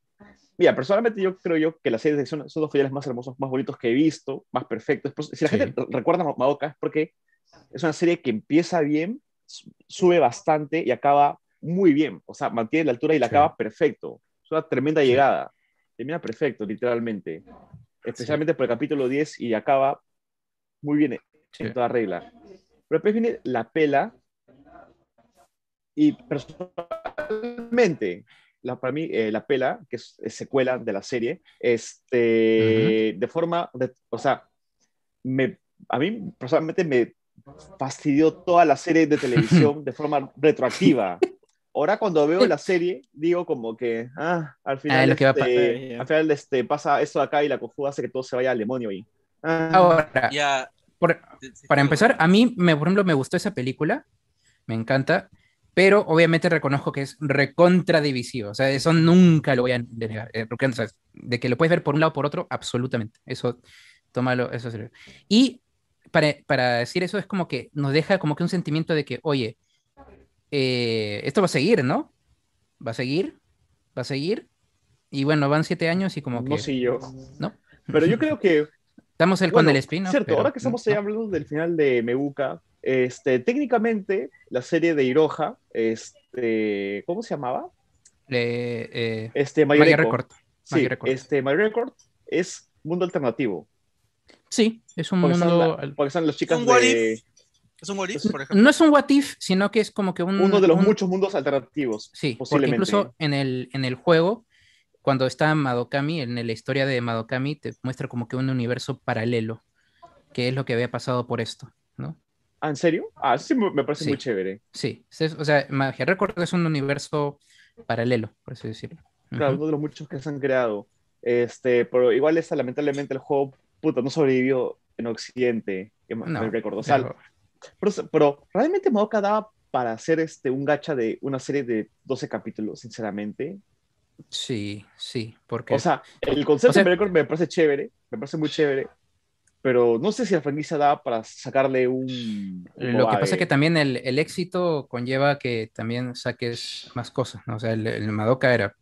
Mira, personalmente yo creo yo que las series son, son los finales más hermosos, más bonitos que he visto, más perfectos. Si la Sí. gente recuerda a Madoka es porque es una serie que empieza bien, su- sube bastante y acaba muy bien. O sea, mantiene la altura y la Sí. acaba perfecto. Es una tremenda Sí. llegada. Termina perfecto, literalmente. Especialmente por el capítulo 10 y acaba muy bien Sí. en toda regla. Pero después viene la pela y personalmente, la, para mí, eh, la pela, que es, es secuela de la serie, este, de forma, de- o sea, me, a mí personalmente me fastidió toda la serie de televisión de forma retroactiva. Ahora cuando veo la serie, digo como que, ah, al final, lo que va a este, pasar. al final este, pasa esto de acá y la cojuda hace que todo se vaya al demonio. Y, ah, Ahora, Ya. por- para empezar, a mí, me, por ejemplo, me gustó esa película, me encanta, pero obviamente reconozco que es recontra divisivo, o sea, eso nunca lo voy a negar, eh, porque, o sea, de que lo puedes ver por un lado o por otro, absolutamente, eso, tómalo, eso es serio. Y para, para decir eso es como que nos deja como que un sentimiento de que, oye, eh, esto va a seguir, ¿no? Va a seguir, va a seguir, y bueno, van siete años y como que... no sé yo. ¿no? Pero yo creo que Estamos el, Bueno, con el spin Cierto, ahora que estamos ahí hablando del final de Mebuka, este, técnicamente la serie de Iroha, este, ¿cómo se llamaba? Eh, eh, Este, My, Record. Record. Sí, Record. este, My Record es mundo alternativo. Sí, es un Porque, son, mundo... la- porque son las chicas de ¿Es un what if, por ejemplo? No es un what if, sino que es como que un... uno de los un- muchos mundos alternativos. Sí, porque posiblemente. incluso en el, en el juego, cuando está Madokami, en la historia de Madokami, te muestra como que un universo paralelo, que es lo que había pasado por esto, ¿no? ¿Ah, en serio? Ah, eso sí me parece Sí. muy chévere. Sí, o sea, Magia Record es un universo paralelo, por así decirlo. Claro, Ujú. uno de los muchos que se han creado. Este, pero igual esta, lamentablemente, el juego, puta, no sobrevivió en Occidente, en No, Record. O sea, pero- Pero, pero, realmente Madoka daba para hacer este, un gacha de una serie de 12 capítulos, sinceramente. sí, sí, porque... O sea, el concepto O sea- de Record me parece chévere, me parece muy chévere, pero no sé si la franquicia da para sacarle un... un Lo que pasa es que también el, el éxito conlleva que también saques más cosas, ¿no? O sea, el, el Madoka era,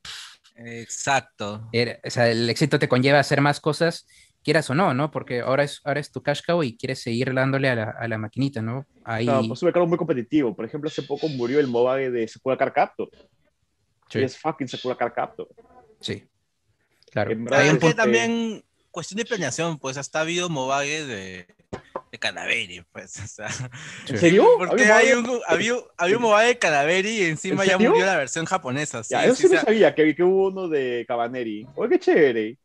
Exacto. era- o sea, el éxito te conlleva hacer más cosas, quieras o no, ¿no? Porque ahora es, ahora es tu cash cow y quieres seguir dándole a la, a la maquinita, ¿no? Ahí, Claro, pues es un mercado muy competitivo. Por ejemplo, hace poco murió el mobile de Sakura Card Captor. sí, Y es fucking Sakura sí. Claro. En Pero verdad Hay es un que punto- también, cuestión de planeación, pues hasta ha habido Mobage de, de Canaveri, pues. O sea. ¿En serio? porque ¿Había hay un, había, había un Mobage de Canaveri y encima ¿En ya murió la versión japonesa. Sí, Ya, eso sí, sí no sea, sabía, que, que hubo uno de Cabaneri. Oye, qué chévere.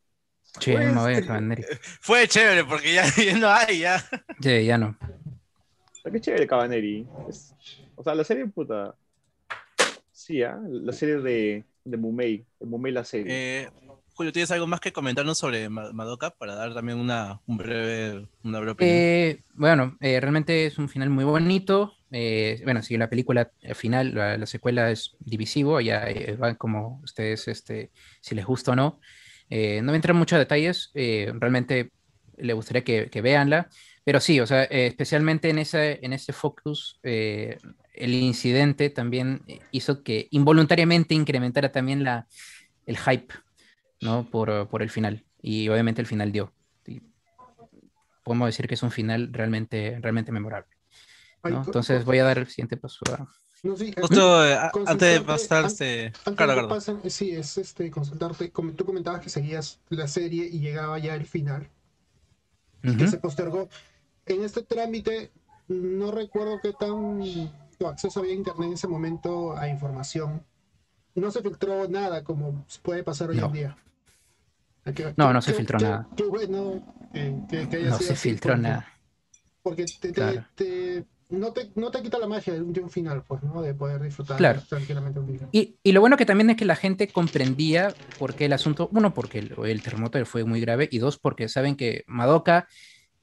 Sí, pues, voy a Cabaneri. fue chévere porque ya, ya no hay, ya. Sí, ya no. Qué chévere Cabaneri. Es- o sea, la serie, puta. Sí, ¿ah? La serie de, de Mumei. De Mumei la serie. Eh, Julio, ¿tienes algo más que comentarnos sobre Ma- Madoka para dar también una, un breve, una breve opinión? Eh, bueno, eh, realmente es un final muy bonito. eh, bueno, si la película al final, la, la secuela es divisivo, ya eh, van como ustedes, este, si les gusta o no. Eh, no voy a entrar en muchos detalles, eh, realmente le gustaría que, que veanla, pero sí, o sea, eh, especialmente en ese, en ese focus, eh, el incidente también hizo que involuntariamente incrementara también la, el hype, ¿no? Por, por el final, y obviamente el final dio. Y podemos decir que es un final realmente, realmente memorable. Entonces voy a dar el siguiente paso a... no, sí, eh, Justo eh, a- antes de pasar, este, que eh, sí, es este, consultarte. Como tú comentabas que seguías la serie y llegaba ya el final, que Ujú. se postergó. En este trámite, no recuerdo qué tan tu acceso había a internet en ese momento a información. No se filtró nada como puede pasar hoy No. en día. Ah, qué- No, no se qué- filtró qué- nada. Qué bueno que, que- que haya No sido se así, filtró porque- nada. Porque te, te- Claro. te- no, te, no te quita la magia de un, final, pues, ¿no? De poder disfrutar Claro. tranquilamente un video. Y, y lo bueno que también es que la gente comprendía por qué el asunto, uno, porque el, el terremoto fue muy grave, y dos, porque saben que Madoka,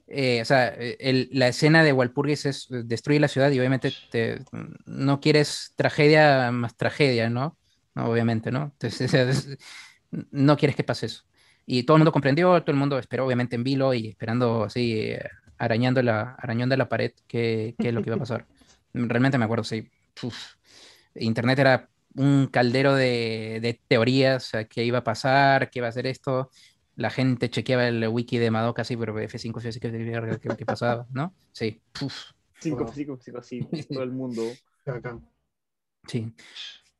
eh, o sea, el- la escena de Walpurgis es destruir la ciudad y obviamente te- no quieres tragedia más tragedia, ¿no? No, obviamente, ¿no? Entonces, es- no quieres que pase eso. Y todo el mundo comprendió, todo el mundo esperó obviamente en vilo y esperando así, eh, arañando la, arañando la pared, qué, qué es lo que iba a pasar. Realmente me acuerdo, sí. Uf. Internet era un caldero de, de teorías, o sea, qué iba a pasar, qué iba a hacer esto. La gente chequeaba el wiki de Madoka, sí, pero F5, F5, ¿qué, qué, qué pasaba? ¿No? Sí. Uf. Cinco, Wow. cinco, cinco, así. Todo el mundo. Sí.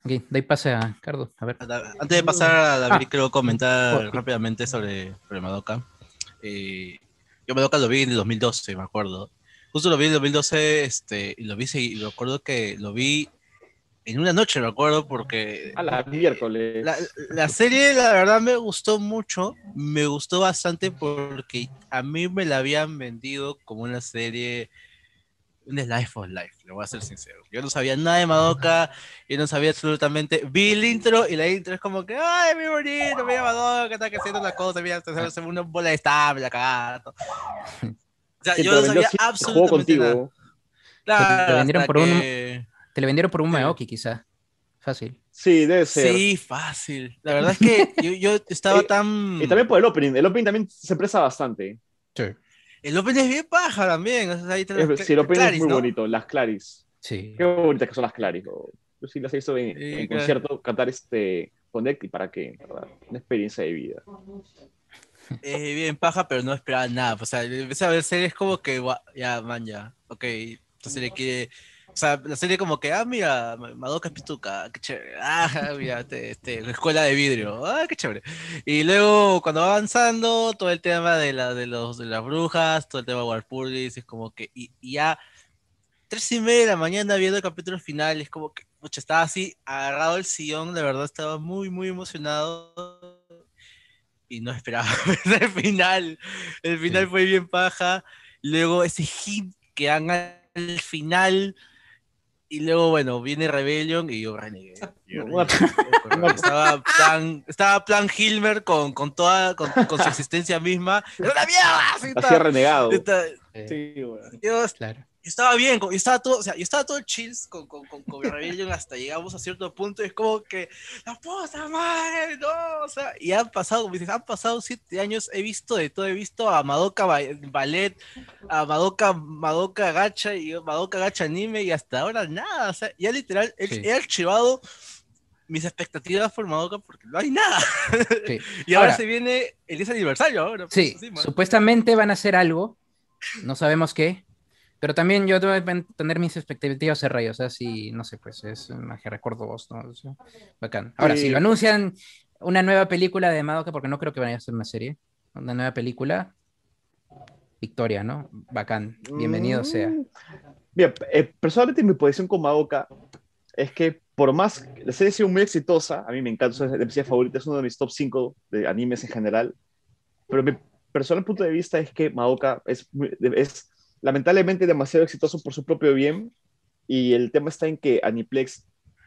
Ok, de ahí pase a Cardo, a ver. Antes de pasar a David, Ah. quiero comentar rápidamente sobre, sobre Madoka. Eh, yo Madoka lo vi en el 2012, me acuerdo. Justo lo vi en el 2012 este, y lo vi, y me acuerdo que lo vi en una noche, me acuerdo, porque A la miércoles. la, la serie, la verdad, me gustó mucho. Me gustó bastante porque a mí me la habían vendido como una serie, un Life of Life, le voy a ser sincero. Yo no sabía nada de Madoka, yo no sabía absolutamente. Vi el intro y la intro es como que, ¡ay, muy bonito! Mira Madoka, está haciendo una cosa, mira, se hace una bola de stab, la cagada. todo. O sea, yo te no lo sabía absolutamente nada. contigo. Claro, Te vendieron hasta por un- que- Te le vendieron por un Sí. Maoki, quizá. Fácil. Sí, debe ser. Sí, fácil. La verdad es que yo, yo estaba Eh, tan... Y también por el opening. El opening también se presta bastante. Sí. El Open es bien paja también. o sea, ahí Es- sí, el Claris, es muy ¿no? bonito. Las Claris. Sí. Qué bonitas que son las Claris. Yo sí las he visto en, Sí, en claro. concierto cantar este Connect y para qué, ¿verdad? Una experiencia de vida. Es bien paja, pero no esperaba nada. O sea, empecé a ver series como que, ya, man, ya. Ok, esta serie quiere. O sea, la serie como que, ah, mira, Ma- Madoka es pituca, qué chévere. Ah, mira, este, este, escuela de vidrio, ah, qué chévere. Y luego, cuando va avanzando, todo el tema de, la, de, los, de las brujas, todo el tema de Warpurgis, es como que, y, y ya, tres y media de la mañana viendo el capítulo final, es como que, pucha, estaba así, agarrado el sillón, de verdad, estaba muy, muy emocionado. Y no esperaba el final. El final Sí. fue bien paja. Luego ese hit que dan al final. Y luego, bueno, viene Rebellion y yo renegué. Yo estaba plan, estaba plan Hilmer con, con toda, con, con su existencia misma. ¡Es una mierda! Así Así está- renegado. está- Sí, weón. Dios, Claro. Estaba bien, yo estaba todo, o sea, yo estaba todo chills con, con, con, con Rebellion hasta llegamos a cierto punto y es como que, la puta madre, no, o sea, y han pasado, como dices, han pasado siete años, he visto de todo, he visto a Madoka Ballet, a Madoka, Madoka Gacha y Madoka Gacha Anime y hasta ahora nada, o sea, ya literal, he, archivado mis expectativas por Madoka porque no hay nada. y ahora, se viene el 10 aniversario ahora. Pues, sí, supuestamente van a hacer algo, no sabemos qué, pero también yo tengo que tener mis expectativas de rey, o sea, si, no sé, pues es que recuerdo vos, ¿no? bacán. Ahora, si lo anuncian una nueva película de Madoka, porque no creo que vaya a ser una serie, una nueva película, Victoria, ¿no? Bacán, bienvenido sea. Mm. Bien, eh, personalmente mi posición con Madoka es que por más que la serie ha sido muy exitosa, a mí me encanta, es mi serie favorita, es uno de mis top 5 de animes en general, pero mi personal punto de vista es que Madoka es, es lamentablemente demasiado exitoso por su propio bien y el tema está en que Aniplex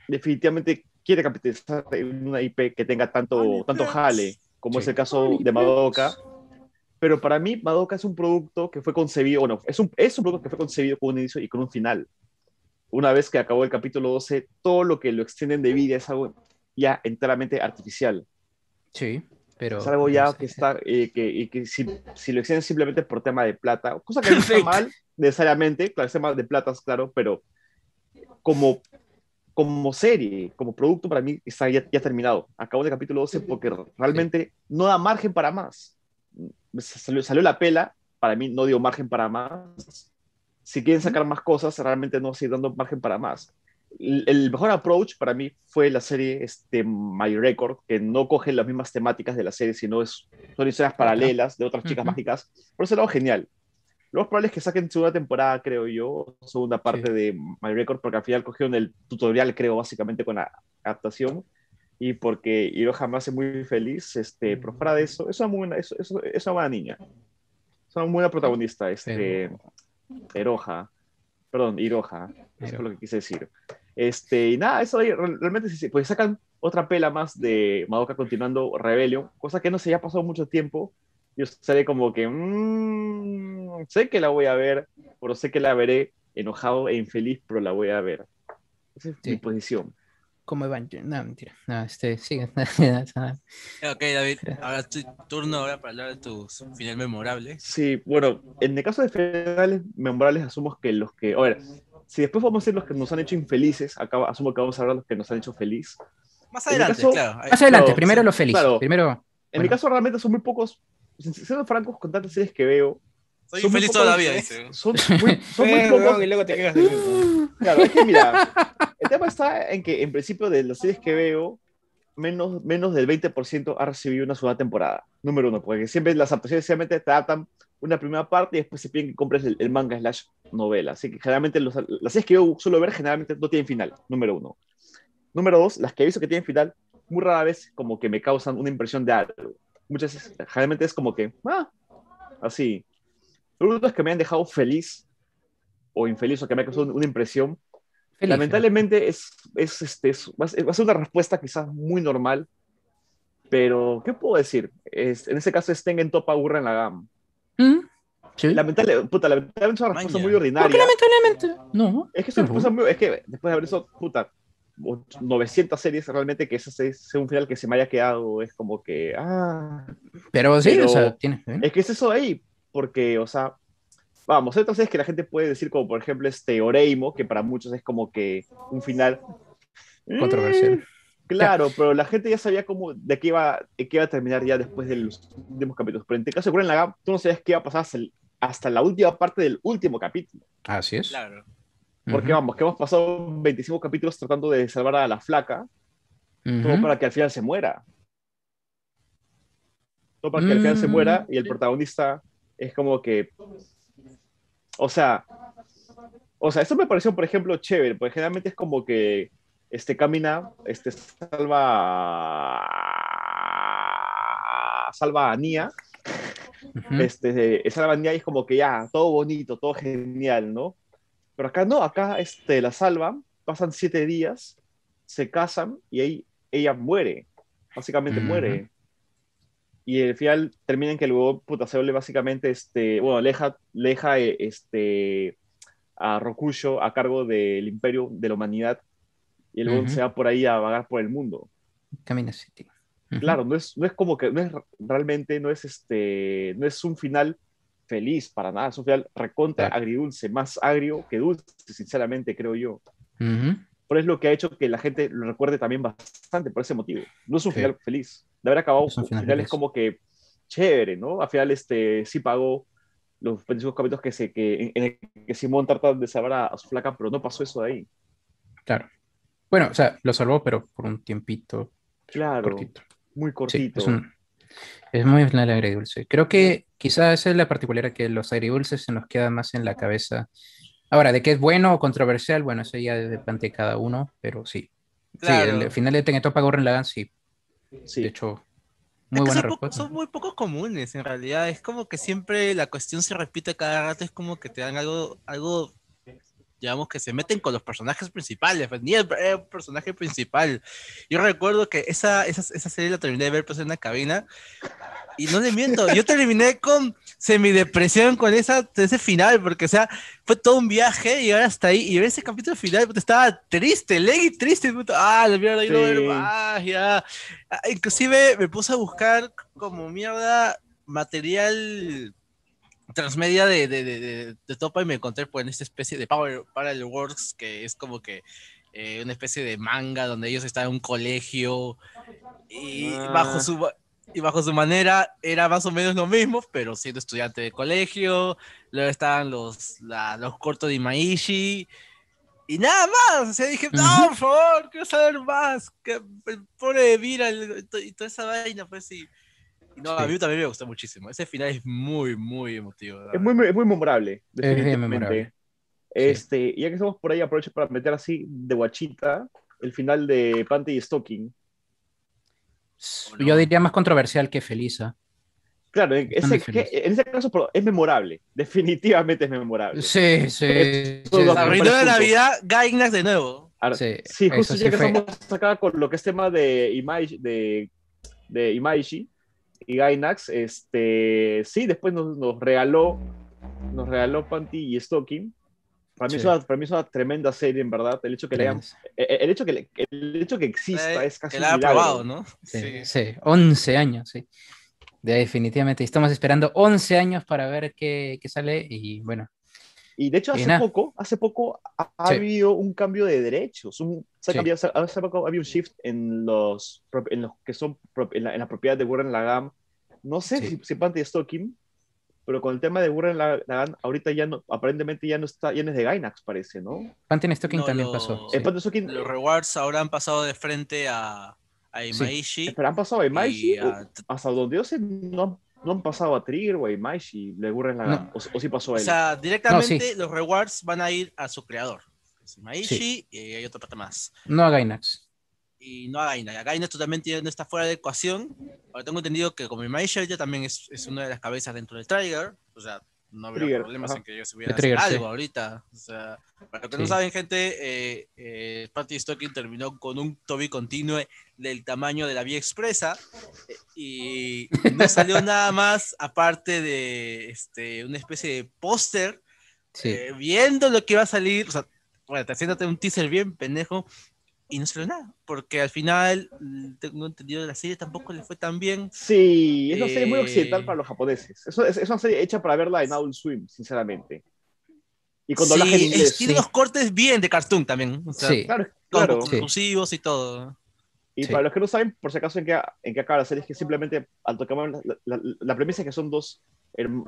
definitivamente quiere capitalizar en una IP que tenga tanto, tanto jale, como es el caso de Madoka. Pero para mí, Madoka es un producto que fue concebido, bueno, es un, es un producto que fue concebido con un inicio y con un final. Una vez que acabó el capítulo 12, todo lo que lo extienden de vida es algo ya enteramente artificial. Sí. Pero, es algo ya que está, eh, que, y que si, si, lo exigen simplemente por tema de plata, cosa que no está mal necesariamente, claro, es tema de plata, claro, pero como, como serie, como producto, para mí está ya, ya terminado. Acabó el capítulo 12 porque realmente no da margen para más. Salió, salió la pela, para mí no dio margen para más. Si quieren sacar más cosas, realmente no sigue dando margen para más el mejor approach para mí fue la serie este, My Record, que no coge las mismas temáticas de la serie, sino es, son historias paralelas de otras chicas mágicas. Por ese lado, genial. Lo más probable es que saquen segunda temporada, creo yo, segunda parte de My Record, porque al final cogieron el tutorial, creo, básicamente con la adaptación. Y porque Hiroha me hace muy feliz, este, pero fuera de eso, es una, muy buena, es, es, una buena niña. Es una buena protagonista, este, Hiroha. Perdón, Hiroha. Eso es lo que quise decir. Este, y nada, eso ahí realmente sí, pues sacan otra pela más de Madoka continuando Rebellion, cosa que no sé, ya ha pasado mucho tiempo. Yo estaré como que, mmm, sé que la voy a ver, pero sé que la veré enojado e infeliz, pero la voy a ver. Esa es mi posición. Como Evangelion, no, mentira. No, este, sigue. ok, David, ahora es tu turno ahora para hablar de tus finales memorables. Sí, bueno, en el caso de finales memorables, asumo que los que, a ver, si después vamos a ser los que nos han hecho infelices, acá asumo que vamos a hablar de los que nos han hecho feliz. Más adelante, claro. Más adelante, primero lo feliz. primero, en mi caso realmente son muy pocos, siendo francos con tantas series que veo. Soy feliz toda la vida, dice. Son muy, son muy pocos. y luego te quedas de Claro, es que mira, el tema está en que en principio de las series que veo, menos, menos del 20% ha recibido una segunda temporada. Número uno, porque siempre las adaptaciones simplemente tratan una primera parte y después se piden que compres el, manga slash novela. Así que generalmente los, las series que yo suelo ver generalmente no tienen final, número uno. Número dos, las que he visto que tienen final, muy rara vez como que me causan una impresión de algo. Muchas veces, generalmente es como que, ah, así. Productos que me han dejado feliz o infeliz o que me han causado una impresión, lamentablemente es, es, este, es, va a ser una respuesta quizás muy normal, pero ¿qué puedo decir? Es, en ese caso es en Topa Burra en la gama. ¿Mm? Lamentable, puta, lamentablemente es una respuesta muy ordinaria. ¿Por qué lamentablemente? No. Es que es una respuesta muy, es que después de haber eso, puta, 900 series realmente que ese sea un final que se me haya quedado es como que ah pero sí o sea tiene es que es eso de ahí porque o sea vamos hay otras series que la gente puede decir como por ejemplo este Oreimo que para muchos es como que un final controversial Claro, pero la gente ya sabía cómo, de qué iba, de qué iba a terminar ya después de los últimos capítulos. Pero en el caso de Gurren Lagann, tú no sabías qué iba a pasar hasta, la última parte del último capítulo. Así es. Claro. Porque vamos, que hemos pasado 25 capítulos tratando de salvar a la flaca, todo para que al final se muera. Todo para que al final se muera y el mm. protagonista es como que. O sea. O sea, eso me pareció, por ejemplo, chévere, porque generalmente es como que este camina, este salva salva a Nia, este, salva a Nia y es como que ya, todo bonito, todo genial, ¿no? Pero acá no, acá este, la salvan, pasan siete días, se casan y ahí ella muere, básicamente muere. Y al final termina en que luego, puta, se vuelve básicamente, este, bueno, leja, leja este, a Rokusho a cargo del imperio de la humanidad y luego se va por ahí a vagar por el mundo. Camina City. Claro, no es, no es como que, no es realmente, no es este, no es un final feliz para nada, es un final recontra agridulce, más agrio que dulce, sinceramente, creo yo. Por eso es lo que ha hecho que la gente lo recuerde también bastante, por ese motivo. No es un final feliz. De haber acabado, un final, es como que chévere, ¿no? Al final este, sí pagó los 25 capítulos que, se, que, en, el que Simón trata de salvar a, su flaca, pero no pasó eso de ahí. Claro. Bueno, o sea, lo salvó, pero por un tiempito. Claro. Cortito. Muy cortito. es, un, es, muy final agridulce. Creo que quizás esa es la particularidad que los agridulces se nos quedan más en la cabeza Ahora, de qué es bueno o controversial, bueno, eso ya depende de cada uno, pero sí. Sí, el final de Tenetopa Gurren Lagann, sí. sí. De hecho, muy buena respuesta. son muy pocos comunes, en realidad. Es como que siempre la cuestión se repite cada rato, es como que te dan algo, algo digamos, que se meten con los personajes principales, pues, ni el, personaje principal. Yo recuerdo que esa, esa, esa, serie la terminé de ver pues, en una cabina, y no le miento, yo terminé con semidepresión con esa, ese final, porque, o sea, fue todo un viaje llegar hasta ahí y ver ese capítulo final, puta, estaba triste, leggy triste, puta, ah, la mierda, yo no ver más, ya. Ah, inclusive me puse a buscar como mierda material transmedia de, de, de, de, Topa y me encontré pues, en esta especie de Power Parallel Works, que es como que eh, una especie de manga donde ellos están en un colegio y ah. bajo su y bajo su manera era más o menos lo mismo, pero siendo estudiante de colegio, luego estaban los, los cortos de Imaishi y nada más, o sea, dije, no, por favor, quiero saber más, que pone Mira y toda esa vaina, pues sí. No, a mí también me gustó muchísimo. Ese final es muy, muy emotivo. Es muy, muy memorable, definitivamente. Este, ya que estamos por ahí, aprovecho para meter así de guachita el final de Panty y Stocking. Yo diría más controversial que Felisa. Claro, en ese, caso es memorable, definitivamente es memorable. Sí, sí. Arruinó de Navidad, Gainax de nuevo. sí, justo ya que estamos acá con lo que es tema de Imaishi, de, de Imaishi, y Gainax, este, sí, después nos, nos, regaló, nos regaló Panty y Stocking. Para mí, es una, para mí, es una, tremenda serie, en verdad. El hecho que le hayan, eh, eh, el, hecho que, el hecho que exista eh, es casi. Que la ha probado, ¿no? Sí, sí, 11 años, sí. definitivamente. Estamos esperando 11 años para ver qué, qué sale y bueno. Y de hecho, hace poco, hace poco ha, habido un cambio de derechos. Un, hace poco había un shift en los, en los que son en la, propiedad de Gurren Lagann. No sé si, si Panty Stocking, pero con el tema de Gurren Lagann, ahorita ya no, aparentemente ya no está, ya no es de Gainax, parece, ¿no? Panty Stocking también pasó. Los rewards ahora han pasado de frente a, a Imaishi. Pero han pasado a Imaishi. Hasta donde yo sé, no, no han pasado a Trigger o a Imaishi, le Gurren Lagann. O, o, sí pasó a él. O sea, directamente los rewards van a ir a su creador. Imaishi y hay otra parte más. No a Gainax y no a Gaina. A Gaina totalmente no está fuera de ecuación. Ahora tengo entendido que como Imaishi ya también es, es, una de las cabezas dentro del Trigger. O sea, no habría problemas en que yo se hubiera algo ahorita. O sea, para que no saben, gente, eh, eh, Patty Stocking terminó con un Toby continuo del tamaño de la vía expresa eh, y no salió nada más aparte de este, una especie de póster eh, viendo lo que iba a salir. O sea, bueno, haciéndote un teaser bien pendejo y no salió nada, porque al final, mm, tengo entendido, la serie tampoco le fue tan bien. Sí, es una serie muy occidental eh, para los japoneses. Es, es, una serie hecha para verla en Adult Swim, sinceramente. Y con doblaje sí, en inglés. Tiene los cortes bien de cartoon también. sí, claro. claro. Exclusivos y todo. Y para los que no saben, por si acaso, en qué, en qué acaba la serie, es que simplemente al tocar la, la, la, premisa es que son dos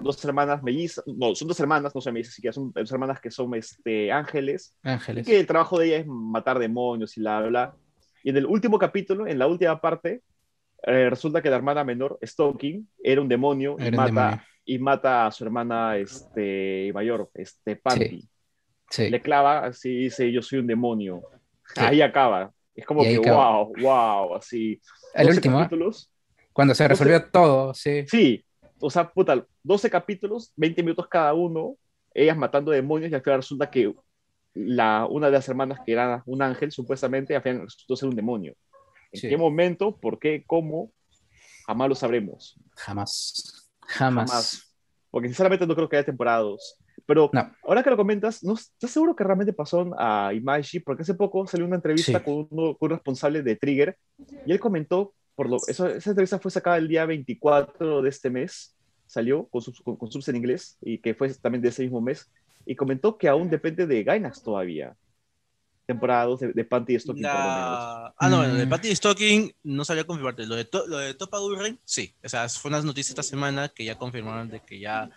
dos hermanas mellizas, no, son dos hermanas, no son mellizas, siquiera son dos hermanas que son este, ángeles. Ángeles. Y que el trabajo de ella es matar demonios y la bla, Y en el último capítulo, en la última parte, eh, resulta que la hermana menor, Stoking, era un demonio, y, mata, y mata a su hermana este, mayor, este, Panty. Sí. Le clava, así dice, yo soy un demonio. Ahí acaba. Es como que, wow, wow, así. El último. Capítulos, cuando se resolvió todo, sí. Sí, o sea, puta, 12 capítulos, 20 minutos cada uno, ellas matando demonios y al final resulta que la, una de las hermanas que era un ángel, supuestamente, al final resultó ser un demonio. ¿En qué momento? ¿Por qué? ¿Cómo? Jamás lo sabremos. Jamás. Jamás. Porque sinceramente no creo que haya temporadas. Pero ahora que lo comentas, ¿no estás seguro que realmente pasó a Imaishi? Porque hace poco salió una entrevista con, con, un responsable de Trigger y él comentó, por lo, eso, esa entrevista fue sacada el día 24 de este mes, salió con, sus, con, subs en inglés y que fue también de ese mismo mes, y comentó que aún depende de Gainax todavía. Temporada 2 de, de Panty Stocking, por lo menos. Ah, no, bueno, de mm. Panty Stocking no salió a confirmarte. Lo de, lo de Topa Gurren, sí. O sea, fue unas noticias esta semana que ya confirmaron de que ya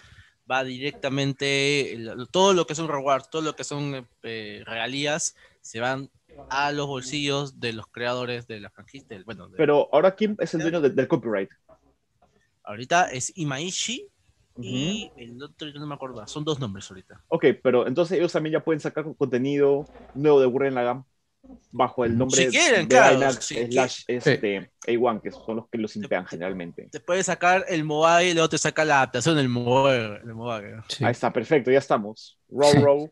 va directamente, todo lo que son rewards, todo lo que son eh, regalías, se van a los bolsillos de los creadores de la franquicia. Bueno, Pero ahora, ¿quién es el dueño del copyright? Ahorita es Imaishi y el otro yo no me acuerdo. Son dos nombres ahorita. Ok, pero entonces ellos también ya pueden sacar contenido nuevo de Gurren Lagann bajo el nombre si quieren, de claro, slash este, A1, que son los que los impean generalmente. Te puedes sacar el mobile y luego te saca la adaptación del mobile. Ahí está, perfecto, ya estamos. Row, row.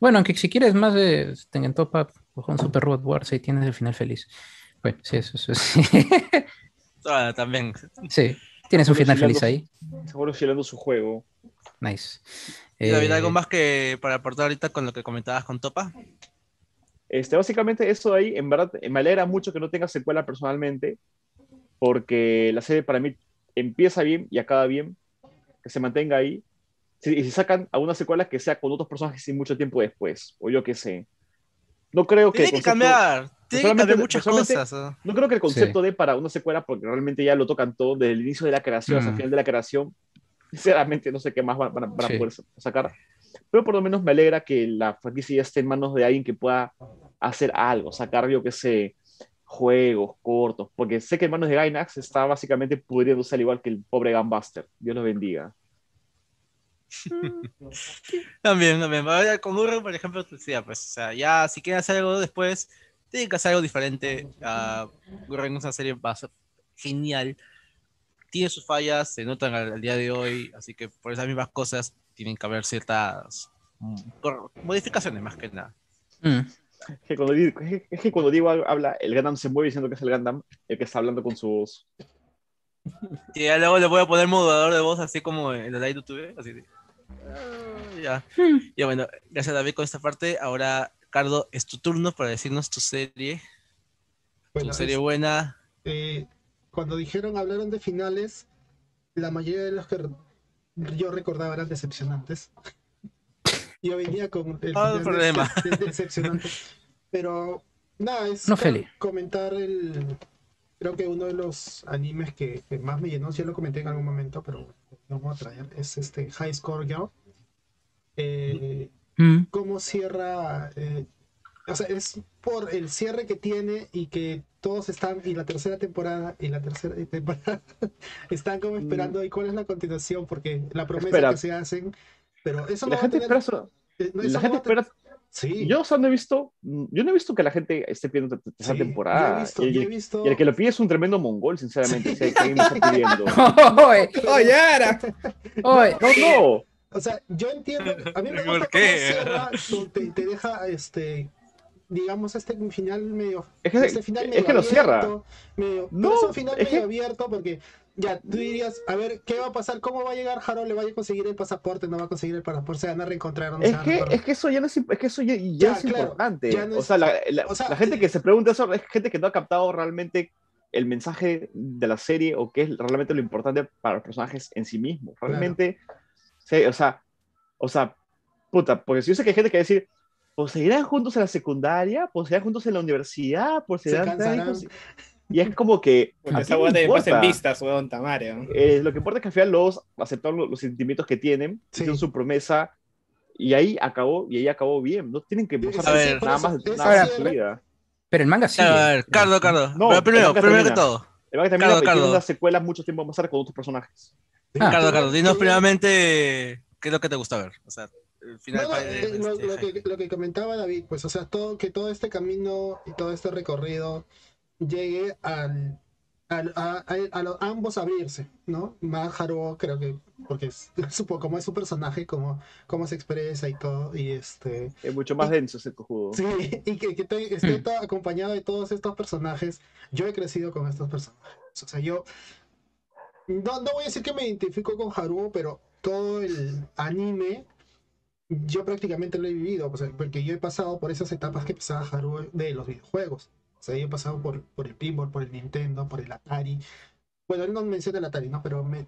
Bueno, aunque si quieres más de Tengen Top Up o un Super Robot Wars, ahí tienes el final feliz. Bueno, sí, eso, eso sí. ah, también. Sí, tienes un final feliz ahí. Seguro chilando su juego. Nice. David, ¿algo eh, más que para aportar ahorita con lo que comentabas con Topa? Este, básicamente eso de ahí, en verdad, me alegra mucho que no tenga secuela personalmente, porque la serie para mí empieza bien y acaba bien, que se mantenga ahí. y si sacan a una secuela que sea con otros personajes y mucho tiempo después, o yo qué sé. No creo que... Tiene que cambiar, tiene que muchas cosas. No creo que el concepto dé para una secuela, porque realmente ya lo tocan todo desde el inicio de la creación hasta el mm. final de la creación. Sinceramente no sé qué más van, a poder sacar pero por lo menos me alegra que la franquicia ya esté en manos de alguien que pueda hacer algo, sacar, yo que sé, juegos cortos, porque sé que en manos de Gainax está básicamente pudriéndose al igual que el pobre Gunbuster. Dios lo bendiga. también, también. Con Gurren, por ejemplo, decía, pues, o sea, ya si quieren hacer algo después, tienen que hacer algo diferente. Uh, es una serie genial. Tiene sus fallas, se notan al día de hoy, así que por esas mismas cosas tienen que haber ciertas mm, modificaciones más que nada. Mm. Es, que cuando, es que cuando digo habla, el Gundam se mueve diciendo que es el Gundam el que está hablando con su voz. Y ya luego le voy a poner modulador de voz así como en el YouTube, así de... Ah, ya. Hmm. ya bueno, gracias David con esta parte. Ahora, Cardo, es tu turno para decirnos tu serie. tu serie buena. Eh, cuando dijeron, hablaron de finales, la mayoría de los que yo recordaba eran decepcionantes. Yo venía con el problema. decepcionante. Pero nada, es comentar el. Creo que uno de los animes que, más me llenó, ya lo comenté en algún momento, pero no voy a traer, es este High Score Girl. Eh, mm. Cómo cierra. Eh, o sea, es por el cierre que tiene y que todos están, y la tercera temporada, y la tercera temporada, están como esperando, ¿y cuál es la continuación? Porque la promesa que se hacen, pero eso la gente espera eh, la gente espera Sí. Yo no he visto, yo no he visto que la gente esté pidiendo esa temporada. y, el, que lo pide es un tremendo mongol, sinceramente. si hay, me está pidiendo. ¡Oye! ¡Oye, Ara! ¡Oye! No, no. O sea, yo entiendo. A mí me gusta cómo te, te, deja este, digamos, este final medio. Es que, este final medio es que lo cierra. no, es un final medio abierto porque ya tú dirías, a ver, ¿qué va a pasar? ¿Cómo va a llegar Harold? ¿Le va a conseguir el pasaporte? ¿No va a conseguir el pasaporte? ¿Se van a reencontrar? No es, que, es que eso ya no es, es, que eso ya, es importante. o, sea, la, la, gente que se pregunta eso es gente que no ha captado realmente el mensaje de la serie o qué es realmente lo importante para los personajes en sí mismos. Realmente, o sea, o sea, puta, porque si yo sé que hay gente que decir, pues seguirán juntos en la secundaria, pues seguirán juntos en la universidad, pues seguirán y es como que. esa buena después en vistas, weón, Tamario. Eh, lo que importa es que al final los aceptaron los, sentimientos que tienen, hicieron su promesa, y ahí acabó, y ahí acabó bien. No tienen que pasar a ver, nada más nada su vida. Pero el manga sí. A ver, Cardo, Cardo. No, pero primero, primero que todo. El manga también Cardo, una secuela mucho tiempo más tarde con otros personajes. Ah. Cardo, Cardo, dinos primeramente qué es lo que te gusta ver. O sea, eh, lo, que, comentaba David, pues, o sea, todo, que todo este camino y todo este recorrido llegue al, a, ambos abrirse, ¿no? Más Haruo, creo que, porque es, supo como es su personaje, como cómo se expresa y todo, y este... Es mucho más denso ese cojudo. Sí, y que, esté mm. acompañado de todos estos personajes. Yo he crecido con estos personajes. O sea, yo... No, no voy a decir que me identifico con Haruo, pero todo el anime yo prácticamente lo he vivido, porque yo he pasado por esas etapas que pasaba Haru de los videojuegos. O sea, yo he pasado por, por el pinball, por el Nintendo, por el Atari. Bueno, él no menciona el Atari, ¿no? Pero me,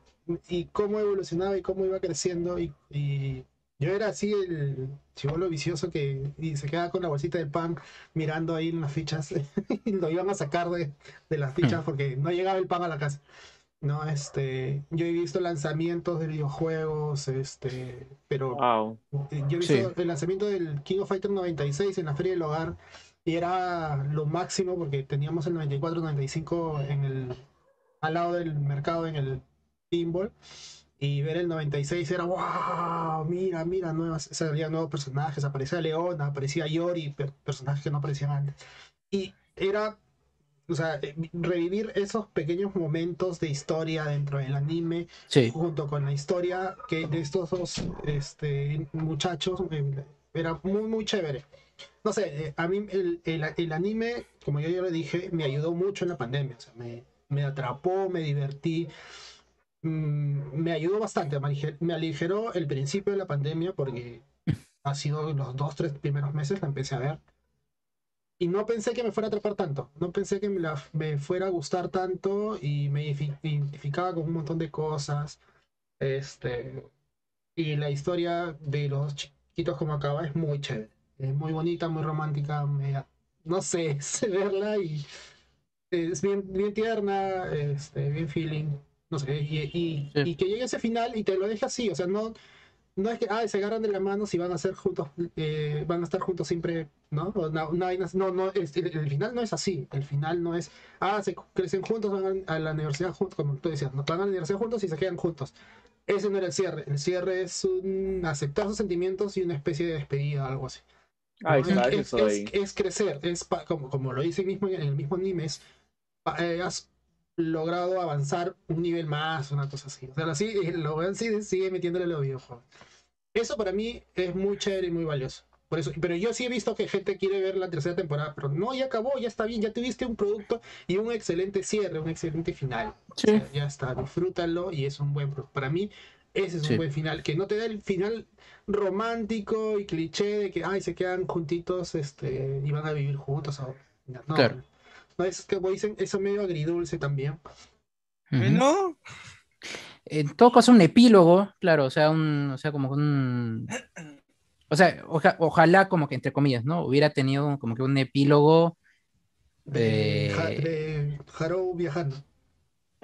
y cómo evolucionaba y cómo iba creciendo y, y yo era así el chivolo vicioso que y se quedaba con la bolsita de pan mirando ahí en las fichas y lo iban a sacar de, de las fichas porque no llegaba el pan a la casa. No, este, yo he visto lanzamientos de videojuegos, este, pero yo he visto el lanzamiento del King of Fighters 96 en la Feria del Hogar y era lo máximo porque teníamos el 94, 95 en el, al lado del mercado en el pinball y ver el 96 era wow, mira, mira, nuevas, había nuevos personajes, aparecía Leona, aparecía Yori, personajes que no aparecían antes. Y era o sea, eh, revivir esos pequeños momentos de historia dentro del anime, junto con la historia que de estos dos este, muchachos, eh, era muy, muy chévere. No sé, eh, a mí el, el, anime, como yo ya lo dije, me ayudó mucho en la pandemia. O sea, me, me atrapó, me divertí, mm, me ayudó bastante, me aligeró el principio de la pandemia porque ha sido los dos, tres primeros meses la empecé a ver y no pensé que me fuera a atrapar tanto, no pensé que me, me fuera a gustar tanto y me identificaba con un montón de cosas. Este, y la historia de los chiquitos como acaba es muy chévere, es muy bonita, muy romántica, no sé, sé verla y es bien, bien tierna, este, bien feeling, no sé, y, y que llegue ese final y te lo deje así, o sea, no, no es que ah, se agarran de las manos y van a ser juntos, eh, van a estar juntos siempre, ¿no? No, no, no, el, final no es así. El final no es, ah, se crecen juntos, van a la universidad juntos, como tú decías, no van a la universidad juntos y se quedan juntos. Ese no era el cierre. El cierre es un aceptar sus sentimientos y una especie de despedida, algo así. Ah, es, es, crecer, es como, como lo dice mismo en el mismo anime, es, eh, has logrado avanzar un nivel más, una cosa así. O sea, así, lo sigue, sigue metiéndole los videojuegos. Eso para mí es muy chévere y muy valioso. Por eso, pero yo sí he visto que gente quiere ver la tercera temporada, pero no, ya acabó, ya está bien, ya tuviste un producto y un excelente cierre, un excelente final. ya está, disfrútalo y es un buen producto. Para mí, ese es un buen final, que no te da el final romántico y cliché de que ay se quedan juntitos este y van a vivir juntos No, claro. no es que dicen eso medio agridulce también. ¿No? En todo caso, un epílogo, claro, o sea, un, o sea, como un. O sea, ojalá, como que entre comillas, ¿no? Hubiera tenido como que un epílogo de, de viajando.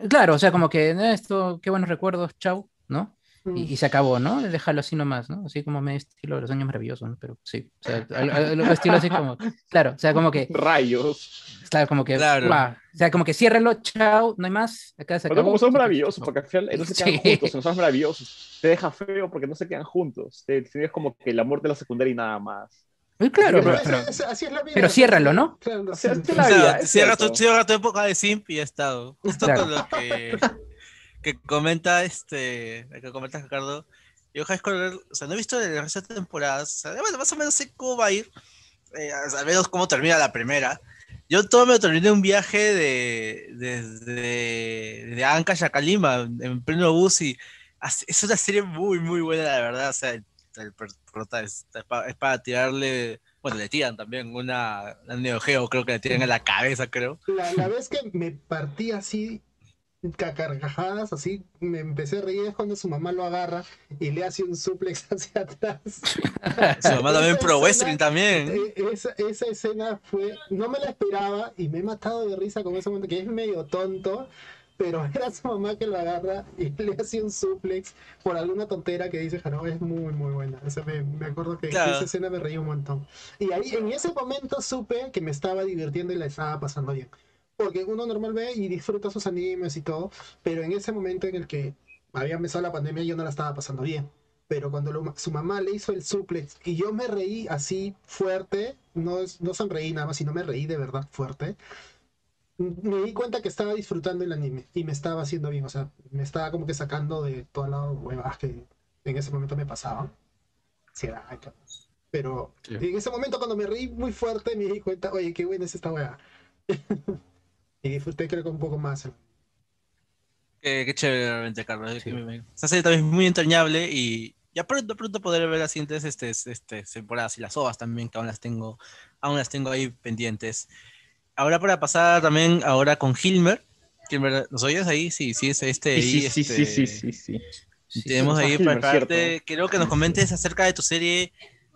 Claro, o sea, como que eh, esto, qué buenos recuerdos, chau, ¿no? Mm. Y, se acabó, ¿no? Déjalo así nomás, ¿no? Así como me estilo de los años maravillosos, ¿no? Pero sí, o sea, algo estilo así como, claro, o sea, como que... Rayos. Claro, como que, claro. o sea, como que ciérralo, chao, no hay más, acá se acabó. como son maravillosos, porque al final no se quedan juntos, no son maravillosos. Te deja feo porque no se quedan juntos. Te, es como que el amor de la secundaria y nada más. claro, pero, pero, así es la vida. Pero ciérralo, ¿no? Claro, la vida. Cierra tu, cierra tu época de simp y ya estado. Justo con lo que que comenta este, que comenta Ricardo, yo High School o sea, no he visto las restas temporadas, o sea, bueno, más o menos sé cómo va a ir, eh, al menos cómo termina la primera. Yo todo me terminé un viaje de desde de, Ancash a Kalima en pleno bus y es una serie muy muy buena la verdad, o sea, el, prota es, para, tirarle bueno, le tiran también una, una Neo Geo, creo que le tiran en la cabeza, creo. La, la vez que me partí así carcajadas, así me empecé a reír es cuando su mamá lo agarra y le hace un suplex hacia atrás. su mamá también pro wrestling también. Eh, esa, esa, escena fue, no me la esperaba y me he matado de risa con ese momento que es medio tonto, pero era su mamá que lo agarra y le hace un suplex por alguna tontera que dice Jaro, es muy muy buena. me, me, acuerdo que esa escena me reí un montón. Y ahí en ese momento supe que me estaba divirtiendo y la estaba pasando bien porque uno normal ve y disfruta sus animes y todo, pero en ese momento en el que había empezado la pandemia yo no la estaba pasando bien. Pero cuando su mamá le hizo el suplex y yo me reí así fuerte, no, no sonreí nada más, sino me reí de verdad fuerte, me di cuenta que estaba disfrutando el anime y me estaba haciendo bien, o sea, me estaba como que sacando de todas las huevas que en ese momento me pasaban. Pero en ese momento cuando me reí muy fuerte me di cuenta, oye, qué buena es esta hueva. y disfruté creo que un poco más. Qué, chévere realmente, Carlos. Esa serie también es muy entrañable y ya pronto, pronto podré ver las siguientes este, este, temporadas y las ovas también, que aún las tengo, aún las tengo ahí pendientes. Ahora para pasar también ahora con Hilmer. Hilmer, ¿nos oyes ahí? Sí, sí, es este. Sí, sí, sí, sí, sí, sí, sí, Tenemos ahí para parte, quiero que nos comentes acerca de tu serie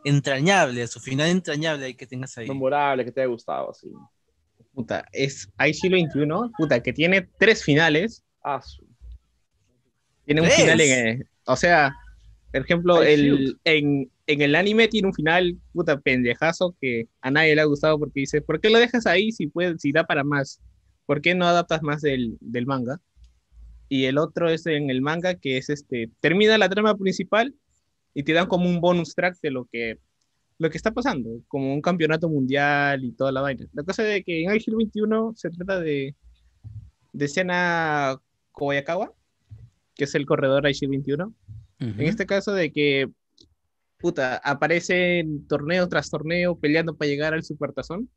entrañable, su final entrañable que tengas ahí. Memorable, que te haya gustado, sí. Puta, es siglo 21, puta, que tiene tres finales. Ah, Tiene un final en. O sea, por ejemplo, el, en, en, el anime tiene un final, puta, pendejazo que a nadie le ha gustado porque dice, ¿por qué lo dejas ahí si, puede, si da para más? ¿Por qué no adaptas más del, del manga? Y el otro es en el manga que es este, termina la trama principal y te dan como un bonus track de lo que, lo que está pasando, como un campeonato mundial y toda la vaina. La cosa de que en Ángel 21 se trata de, de Sena Kobayakawa, que es el corredor Ángel 21. En este caso de que, puta, aparece en torneo tras torneo peleando para llegar al Supertazón.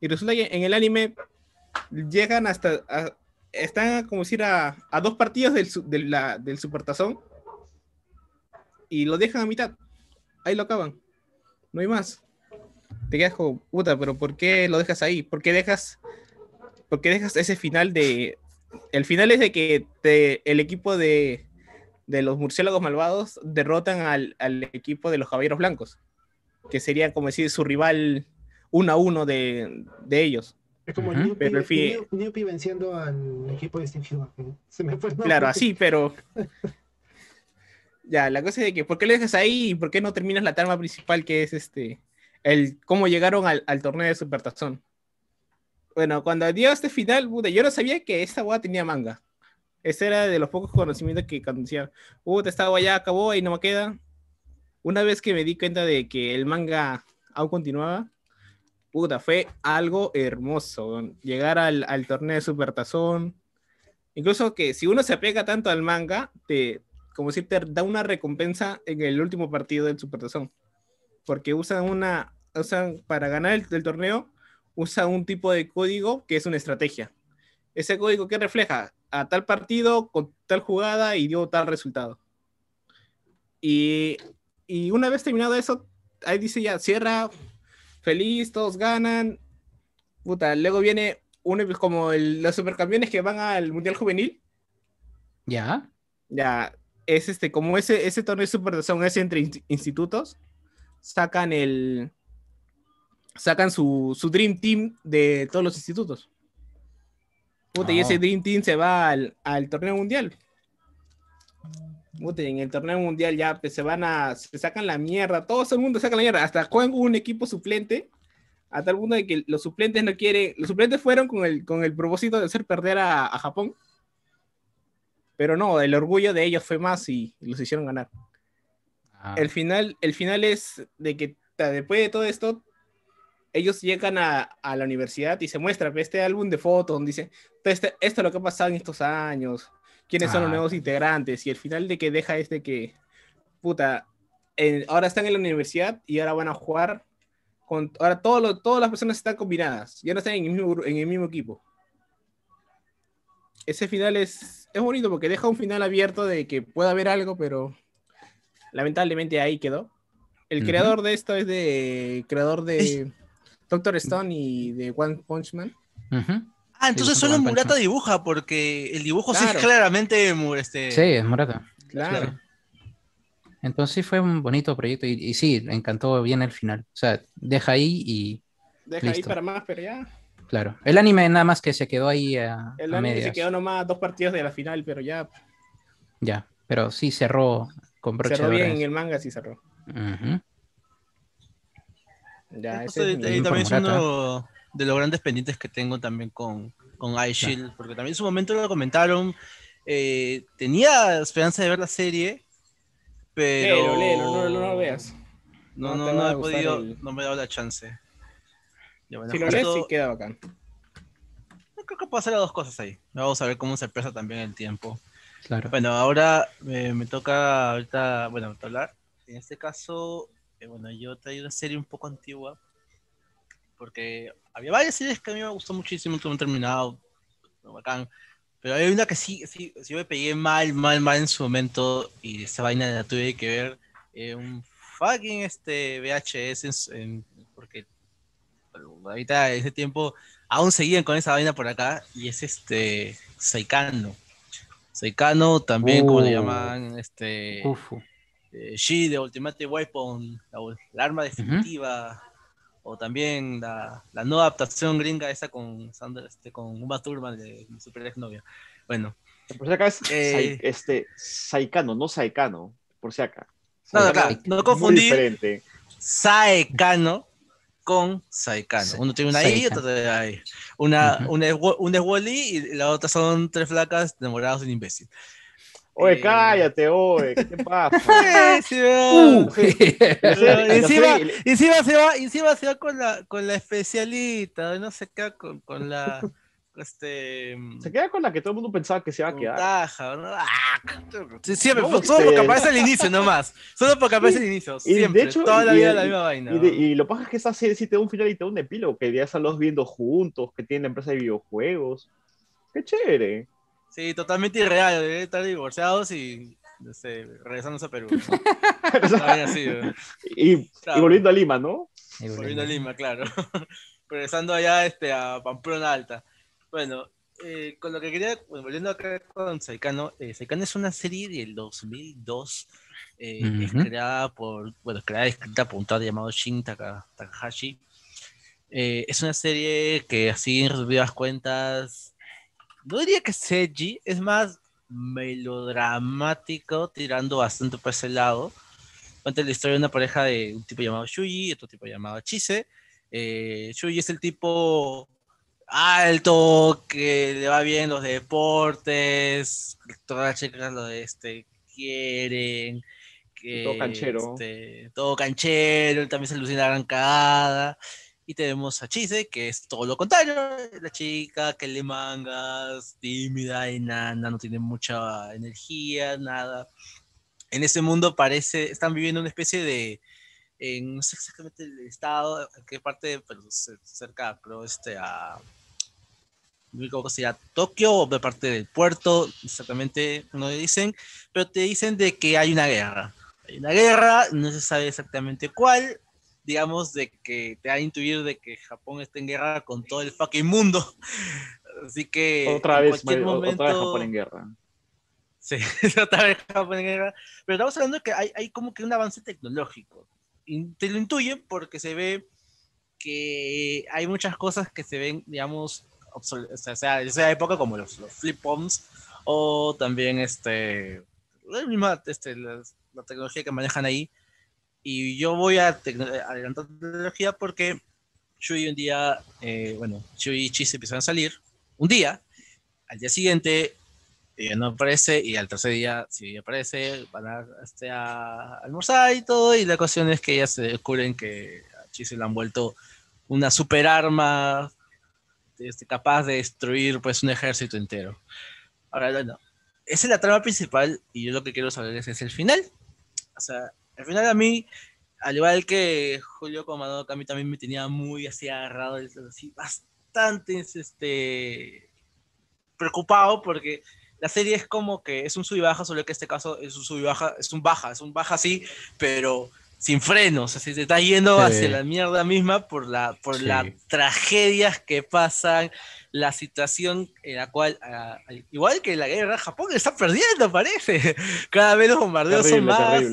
Y resulta que en el anime llegan hasta, están como decir a, a dos partidos del, del, la, del Supertazón y lo dejan a mitad. Ahí lo acaban. No hay más. Te quedas como, puta, pero ¿por qué lo dejas ahí? ¿Por qué dejas, por qué dejas ese final de... El final es de que te, el equipo de, de los murciélagos malvados derrotan al, al, equipo de los caballeros blancos, que sería como decir su rival uno a uno de, de ellos. Es como uh -huh. Pero el venciendo al equipo de Steve Se me fue Claro, así, pero ya, la cosa es de que, ¿por qué lo dejas ahí y por qué no terminas la trama principal que es este, el cómo llegaron al, al torneo de Supertazón? Bueno, cuando dio este final, puta, yo no sabía que esta boda tenía manga. Ese era de los pocos conocimientos que cuando decía, puta, esta boda ya acabó y no me queda. Una vez que me di cuenta de que el manga aún continuaba, puta, fue algo hermoso. Llegar al, al torneo de Supertazón. Incluso que si uno se apega tanto al manga, te, como si te da una recompensa en el último partido del Supertazón. Porque usan una, usan, para ganar el, el, torneo, usan un tipo de código que es una estrategia. Ese código que refleja a tal partido con tal jugada y dio tal resultado. Y, y una vez terminado eso, ahí dice ya, cierra, feliz, todos ganan. Puta, luego viene uno como el, los supercampeones que van al Mundial Juvenil. Ya. Ya, es este, como ese, ese torneo de Supertazón es entre institutos, sacan el. Sacan su, su Dream Team de todos los institutos. Puta, oh. y ese Dream Team se va al, al torneo mundial. Puta, en el torneo mundial ya pues, se van a. Se sacan la mierda. Todo el mundo saca la mierda. Hasta juegan un equipo suplente. A tal punto de que los suplentes no quieren. Los suplentes fueron con el, con el propósito de hacer perder a, a Japón. Pero no, el orgullo de ellos fue más y los hicieron ganar. Ah. El, final, el final es de que después de todo esto, ellos llegan a, a la universidad y se muestra este álbum de fotos donde dice, este, esto es lo que ha pasado en estos años, quiénes ah. son los nuevos integrantes, y el final de que deja es de que, puta, eh, ahora están en la universidad y ahora van a jugar, con, ahora todo lo, todas las personas están combinadas, ya no están en el mismo, en el mismo equipo. Ese final es, es bonito porque deja un final abierto de que pueda haber algo, pero lamentablemente ahí quedó. El uh -huh. creador de esto es de creador de Doctor Stone y de One Punch Man. Uh -huh. Ah, entonces sí, solo Murata dibuja, porque el dibujo claro. sí es claramente este... Sí, es Murata. Claro. claro. Entonces sí fue un bonito proyecto y, y, sí, encantó bien el final. O sea, deja ahí y. Deja listo. ahí para más, pero ya. Claro. El anime nada más que se quedó ahí a. El a anime medias. se quedó nomás dos partidos de la final, pero ya. Ya, pero sí cerró con broche Cerró bien en el manga, sí cerró. Uh -huh. Ya, ese es también es uno de los grandes pendientes que tengo también con, con iShield, claro. porque también en su momento lo comentaron. Eh, tenía esperanza de ver la serie, pero. Léelo, léelo, no, no, lo veas. No, no, no, no he podido, el... no me he dado la chance. Ya, bueno, si lo lees, sí queda bacán. No creo que hacer las dos cosas ahí. Vamos a ver cómo se expresa también el tiempo. Claro. Bueno, ahora eh, me toca ahorita, bueno, hablar. En este caso, eh, bueno, yo traigo una serie un poco antigua. Porque había varias series que a mí me gustó muchísimo, que me han terminado. Bacán. Pero hay una que sí, sí, sí me pegué mal, mal, mal en su momento y esa vaina la tuve que ver eh, un fucking este VHS en, porque ahorita en ese tiempo aún seguían con esa vaina por acá y es este Saikano. Saikano también, como le uh. llaman, este eh, She, de Ultimate Weapon, la, arma definitiva, o también la, la, nueva adaptación gringa esa con este, con Uma Thurman de Super Ex Novia. Bueno. Por si acá es eh, este, Saikano, no Saikano, por si acá. No, no confundir Saekano con Saikano. Uno tiene una I y otro tiene una I. Una, una, es, Wally y la otra son tres flacas enamoradas de un imbécil. Oye, eh, cállate, oye, ¿qué te pasa? sí, uh, encima, encima, se va, encima se va con la, con la especialita, no se queda con, con la este... Mm, se queda con la que todo el mundo pensaba que se iba a quedar. Taja, ¿no? ah, siempre, solo porque aparece el inicio nomás. Solo porque aparece el inicio. Siempre, y de hecho, toda la vida la misma vaina. Y, lo pasa es que esa serie sí te da un final y te da un epílogo, que ya están los viendo juntos, que tienen empresa de videojuegos. Qué chévere. Sí, totalmente irreal, deben estar divorciados y no sé, regresándose a Perú. y, y, volviendo a Lima, ¿no? volviendo a Lima, claro. regresando allá este, a Pamplona Alta. Bueno, eh, con lo que quería, volviendo acá con Saikano, eh, Saikano es una serie del 2002, eh, es creada por, bueno, creada y escrita por un tal llamado Shin Takahashi. Eh, es una serie que así en resumidas cuentas, no diría que edgy, es más melodramático, tirando bastante por ese lado. Cuenta la historia de una pareja de un tipo llamado Shuyi y otro tipo llamado Chise. Shuyi es el tipo alto, que le va bien los deportes, todas las chicas lo de este quieren, que todo canchero. Este, todo canchero, también se alucina arrancada. Y tenemos a Chise, que es todo lo contrario, la chica que le mangas, tímida, y nada, no tiene mucha energía, nada. En ese mundo parece, están viviendo una especie de, no sé exactamente el estado, en qué parte, pero cerca, creo, este, a no recuerdo si Tokio o de parte del puerto, exactamente no dicen, pero te dicen de que hay una guerra. Hay una guerra, no se sabe exactamente cuál, digamos, de que te da a intuir de que Japón está en guerra con todo el fucking mundo. Así que otra vez, momento, otra vez Japón en guerra. Sí, otra vez Japón en guerra. Pero estamos hablando de que hay, hay como que un avance tecnológico. Y te lo intuyen porque se ve que hay muchas cosas que se ven, digamos, o sea, esa época como los, flip phones o también este, la misma este, la, tecnología que manejan ahí. Y yo voy a adelantar tecnología porque Shui un día, eh, bueno, Shui y Chi se empiezan a salir un día, al día siguiente ella no aparece y al tercer día si aparece, van a, este, a almorzar y todo y la cuestión es que ellas se descubren que a Chi se le han vuelto una super arma este, capaz de destruir pues un ejército entero. Ahora, bueno, esa es la trama principal y yo lo que quiero saber es, el final. O sea, al final a mí, al igual que Julio Comadoca, a mí también me tenía muy así agarrado, así, bastante este, preocupado porque la serie es como que es un sub y baja, solo que este caso es un sub y baja, es un baja, es un baja así, pero sin frenos, así se está yendo hacia la mierda misma por, la, por las tragedias que pasan, la situación en la cual, igual que la guerra, Japón está perdiendo, parece. Cada vez los bombardeos son más.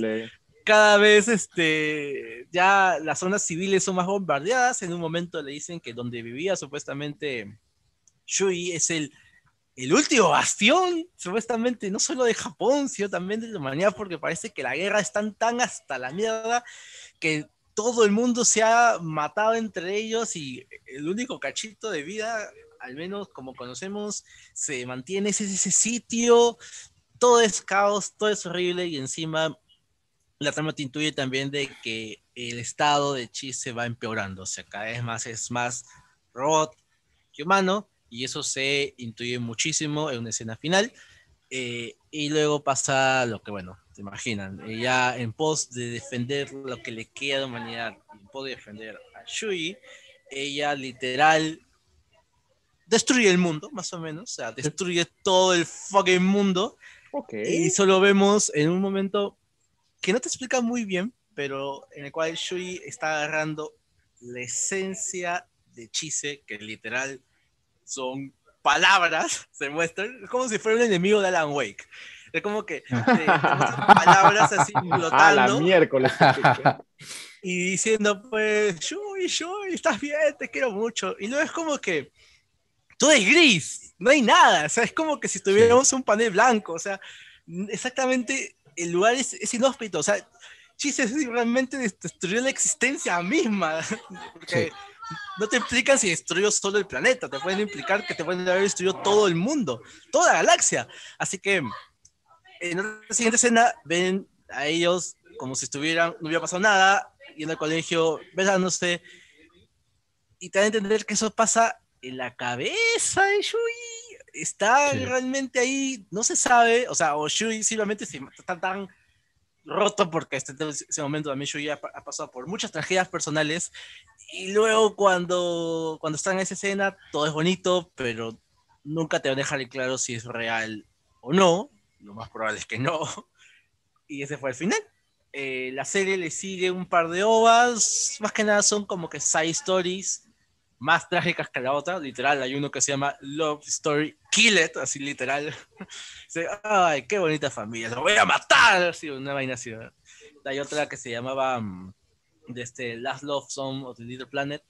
Cada vez este, ya las zonas civiles son más bombardeadas. En un momento le dicen que donde vivía supuestamente Shui es el el último bastión, supuestamente, no solo de Japón, sino también de la humanidad, porque parece que la guerra está tan hasta la mierda que todo el mundo se ha matado entre ellos y el único cachito de vida, al menos como conocemos, se mantiene ese, ese sitio, todo es caos, todo es horrible y encima la trama te intuye también de que el estado de Chi se va empeorando, o sea, cada vez más es más robot que humano y eso se intuye muchísimo en una escena final. Eh, y luego pasa lo que, bueno, te imaginan, ella en pos de defender lo que le queda de humanidad, en pos de defender a Shui, ella literal destruye el mundo, más o menos, o sea, destruye todo el fucking mundo. Ok. Y solo vemos en un momento que no te explica muy bien, pero en el cual Shui está agarrando la esencia de Chise, que literal son palabras, se muestran, es como si fuera un enemigo de Alan Wake. Es como que te- te muestran palabras así A la flotando miércoles. y diciendo, pues, Shui, Shui, estás bien, te quiero mucho. Y luego es como que todo es gris, no hay nada, o sea, es como que si tuviéramos un panel blanco, o sea, exactamente el lugar es, es inhóspito, o sea, Chise realmente des- destruyó la existencia misma, porque no te explican si destruyó solo el planeta, te pueden implicar que te pueden haber destruido todo el mundo, toda la galaxia. Así que en la siguiente escena ven a ellos como si estuvieran, no hubiera pasado nada, yendo al colegio, besándose, y te dan a entender que eso pasa en la cabeza de Shui. Está Sí. realmente ahí, no se sabe, o sea, o Shui simplemente se- está tan roto porque este, ese momento también Shui ha, pa- ha pasado por muchas tragedias personales. Y luego cuando, cuando están en esa escena todo es bonito, pero nunca te van a dejar claro si es real o no, lo más probable es que no, y ese fue el final. Eh, la serie le sigue un par de ovas, más que nada son como que side stories más trágicas que la otra, literal, hay uno que se llama Love Story Kill It, así literal. Ay, qué bonita familia, lo voy a matar, así, una vaina así. Hay otra que se llamaba mm, de este Last Love Song of the Little Planet.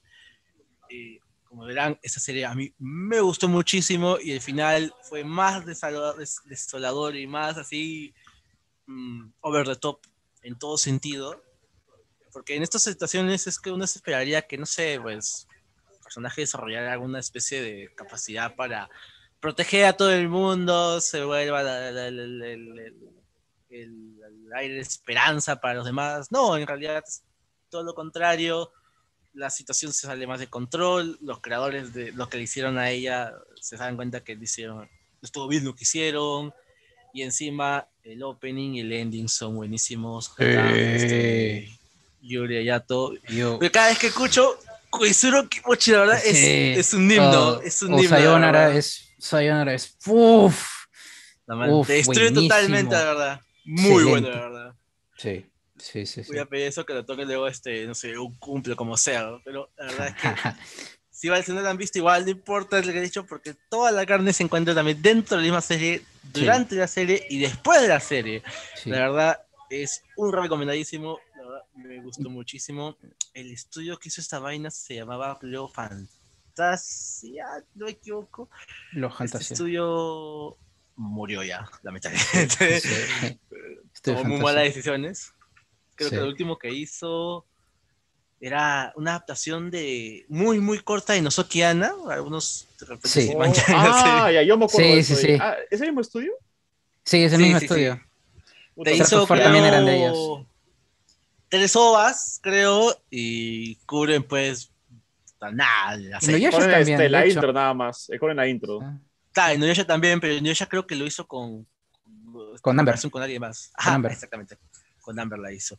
Y como verán, esa serie a mí me gustó muchísimo y el final fue más desolador y más así mm, over the top en todo sentido. Porque en estas situaciones es que uno se esperaría que, no sé, pues, personaje desarrollara alguna especie de capacidad para proteger a todo el mundo, se vuelva el, el- el- aire de esperanza para los demás. No, en realidad es todo lo contrario. La situación se sale más de control. Los creadores de lo que le hicieron a ella se dan cuenta que le hicieron, estuvo bien lo que hicieron. Y encima el opening y el ending son buenísimos. Este, Yuri Ayato. Yo, Pero cada vez que escucho Kimochi, la verdad, es, un himno. oh, es un o himno. la Sayonara verdad. es, Sayonara es, man- uf, te destruye buenísimo. totalmente, la verdad. Muy Excelente. bueno, la verdad. sí, sí, sí, sí. Voy a pedir eso que lo toque luego, este, no sé, un cumple como sea. ¿no? Pero la verdad es que si, igual, si no lo han visto, igual no importa lo que he dicho, porque toda la carne se encuentra también dentro de la misma serie, durante la serie y después de la serie. Sí. La verdad es un recomendadísimo. Me gustó muchísimo. El estudio que hizo esta vaina se llamaba Pleo Fantasia, no me equivoco. Los Este fantasía. estudio murió ya, lamentablemente. Sí. Tomó muy malas decisiones. Creo que lo último que hizo era una adaptación de muy, muy corta de Nozokiana. Algunos de repente Sí. se Oh, ah, ya, yo me acuerdo Sí, de sí, sí. Ah, ¿Ese mismo estudio? Sí, es el Sí, mismo estudio. Te hizo creo, también eran de ellos. Tres ovas, creo, y cubren pues nada. La Y Ponen, también, este, la hecho. intro nada más. eh, Ponen la intro. Ah, Claro, Inuyasha también, pero Inuyasha creo que lo hizo con... Con Amber. Con alguien más. Ajá, Amber. exactamente. Con Amber la hizo.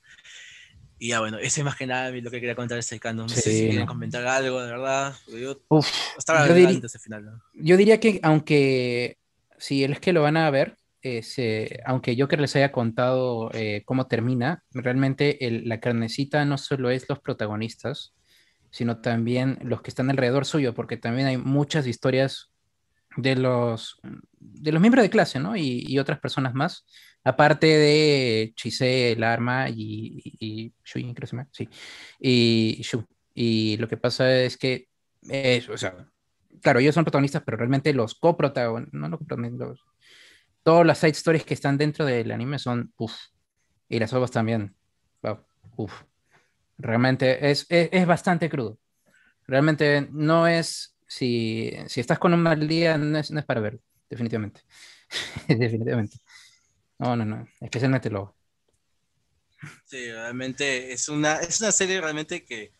Y ya bueno, ese es más que nada lo que quería este canon. No sé Sí. si quieren comentar algo, de verdad. Yo Uf, estaba Yo diría- ese final. ¿no? yo diría que aunque si es que lo van a ver, eh, aunque Joker les haya contado eh, cómo termina, realmente la carnecita no solo es los protagonistas, sino también los que están alrededor suyo, porque también hay muchas historias de los, de los miembros de clase, ¿no? Y, otras personas más, aparte de Chise, el arma y, y, Shui, creo que y Shu. Y lo que pasa es que, eh, o sea, claro, ellos son protagonistas, pero realmente los coprotagonistas, no los- todas las side stories que están dentro del anime son, uff, y las ovas también, wow, uff, realmente es, es, es bastante crudo. Realmente no es, si, si estás con un mal día, no es, no es para verlo, definitivamente. definitivamente. No, no, no, especialmente luego. Sí, realmente es una, es una serie realmente que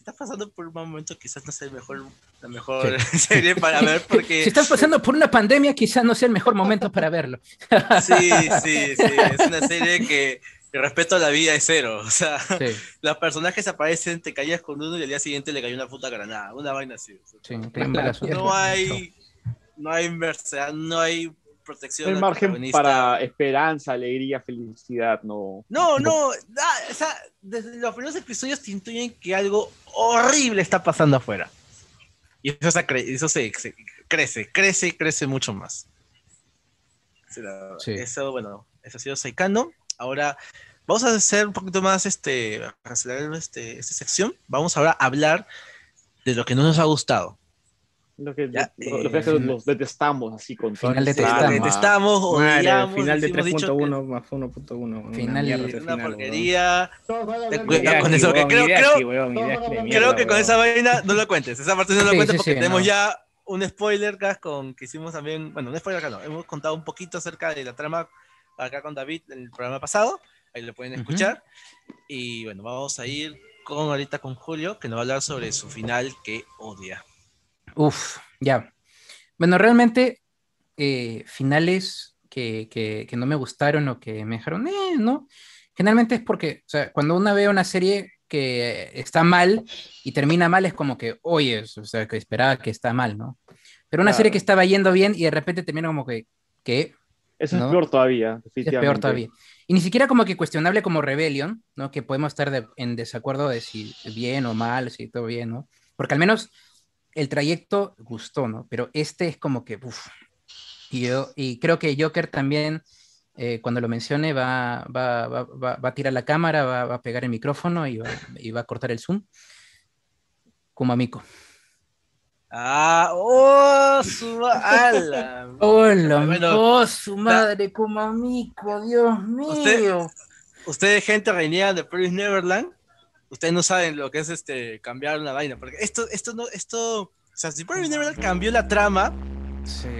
si estás pasando por un mal momento quizás no sea el mejor, la mejor serie para ver porque Si estás pasando por una pandemia, quizás no sea el mejor momento para verlo. sí, sí, sí, es una serie que El respeto a la vida es cero. O sea, los personajes aparecen, te caías con uno y al día siguiente le cayó una puta granada. Una vaina así. no hay. No hay no hay protección. No hay margen para esperanza, alegría, felicidad, no. No, no. o sea, desde los primeros episodios te intuyen que algo horrible está pasando afuera. Y eso, se, eso se, crece, crece y crece mucho más. Eso, bueno, eso ha sido Saikano. Ahora vamos a hacer un poquito más este, acelerar este, esta sección. Vamos ahora a hablar de lo que no nos ha gustado. Lo que, ya, lo, que eh, nos detestamos así con final detestamos, detestamos odiamos, final de 3.1 más 1.1 final de una porquería. Con eso que creo, creo, creo que con esa vaina no lo cuentes esa parte no lo cuentes porque tenemos ya un spoiler acá con que hicimos también bueno un spoiler acá no hemos contado un poquito acerca de la trama acá con David en el programa pasado, ahí lo pueden escuchar. Y bueno, vamos a ir con ahorita con Julio, que nos va a hablar sobre su final que odia. Uf, ya. Bueno, realmente eh, finales que, que, no me gustaron o que me dejaron, eh, ¿no? Generalmente es porque, o sea, cuando uno ve una serie que está mal y termina mal es como que, oye, o sea, que esperaba que está mal, ¿no? Pero una serie que estaba yendo bien y de repente termina como que, ¿qué? Eso es peor todavía, Es peor todavía. Y ni siquiera como que cuestionable como Rebellion, ¿no? Que podemos estar en desacuerdo de si bien o mal, si todo bien, ¿no? Porque al menos el trayecto gustó, ¿no? Pero este es como que, uff. Y, yo, y creo que Joker también, eh, cuando lo mencione, va, va, va, va, a tirar la cámara, va, a pegar el micrófono y, y va, a cortar el zoom. Como amigo. Ah, oh, su ala. Hola, oh, su madre como amigo, Dios mío. Ustedes, gente reñida de Paris Neverland, ustedes no saben lo que es este cambiar una vaina, porque esto, esto no, esto, o sea, si Neverland cambió la trama,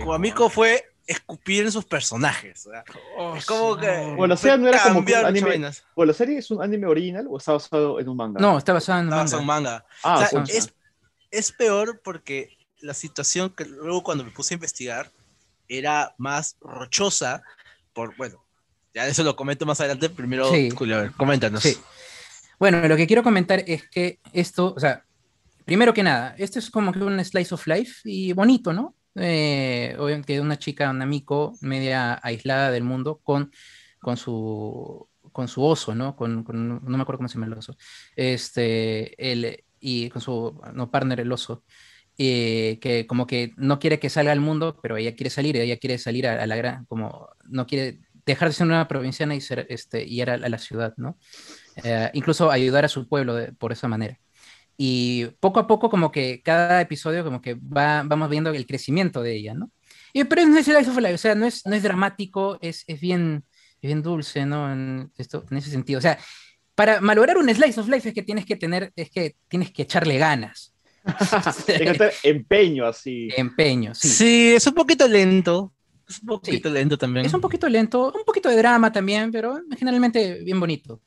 como amigo fue escupir en sus personajes. Oh, es como que. Bueno, o sea, no era como un anime. Bueno, ¿la serie es un anime original o está basado en un manga? No, está basado en un manga. manga. Ah, o sea, es, es peor porque la situación que luego cuando me puse a investigar era más rochosa por, bueno, ya eso lo comento más adelante, primero, Julio, a ver, coméntanos. Sí. Bueno, lo que quiero comentar es que esto, o sea, primero que nada, esto es como que un slice of life y bonito, ¿no? Eh, obviamente una chica, un amigo, media aislada del mundo con, con su con su oso, ¿no? Con, no me acuerdo cómo se llama el oso. Este, el, y con su no, partner, el oso, eh, que como que no quiere que salga al mundo, pero ella quiere salir, ella quiere salir a, la gran, como no quiere dejar de ser una provinciana y, ser, este, ir a, la ciudad, ¿no? Eh, incluso ayudar a su pueblo por esa manera. Y poco a poco como que cada episodio como que va, vamos viendo el crecimiento de ella, ¿no? Y, pero no es o sea, no es, no es dramático, es, es bien, bien dulce, ¿no? En, esto, en ese sentido. O sea, para malograr un slice of life es que tienes que tener, es que tienes que echarle ganas. Tienes que empeño así. Empeño, sí. Sí, es un poquito lento. Es un poquito lento también. Es un poquito lento, un poquito de drama también, pero generalmente bien bonito.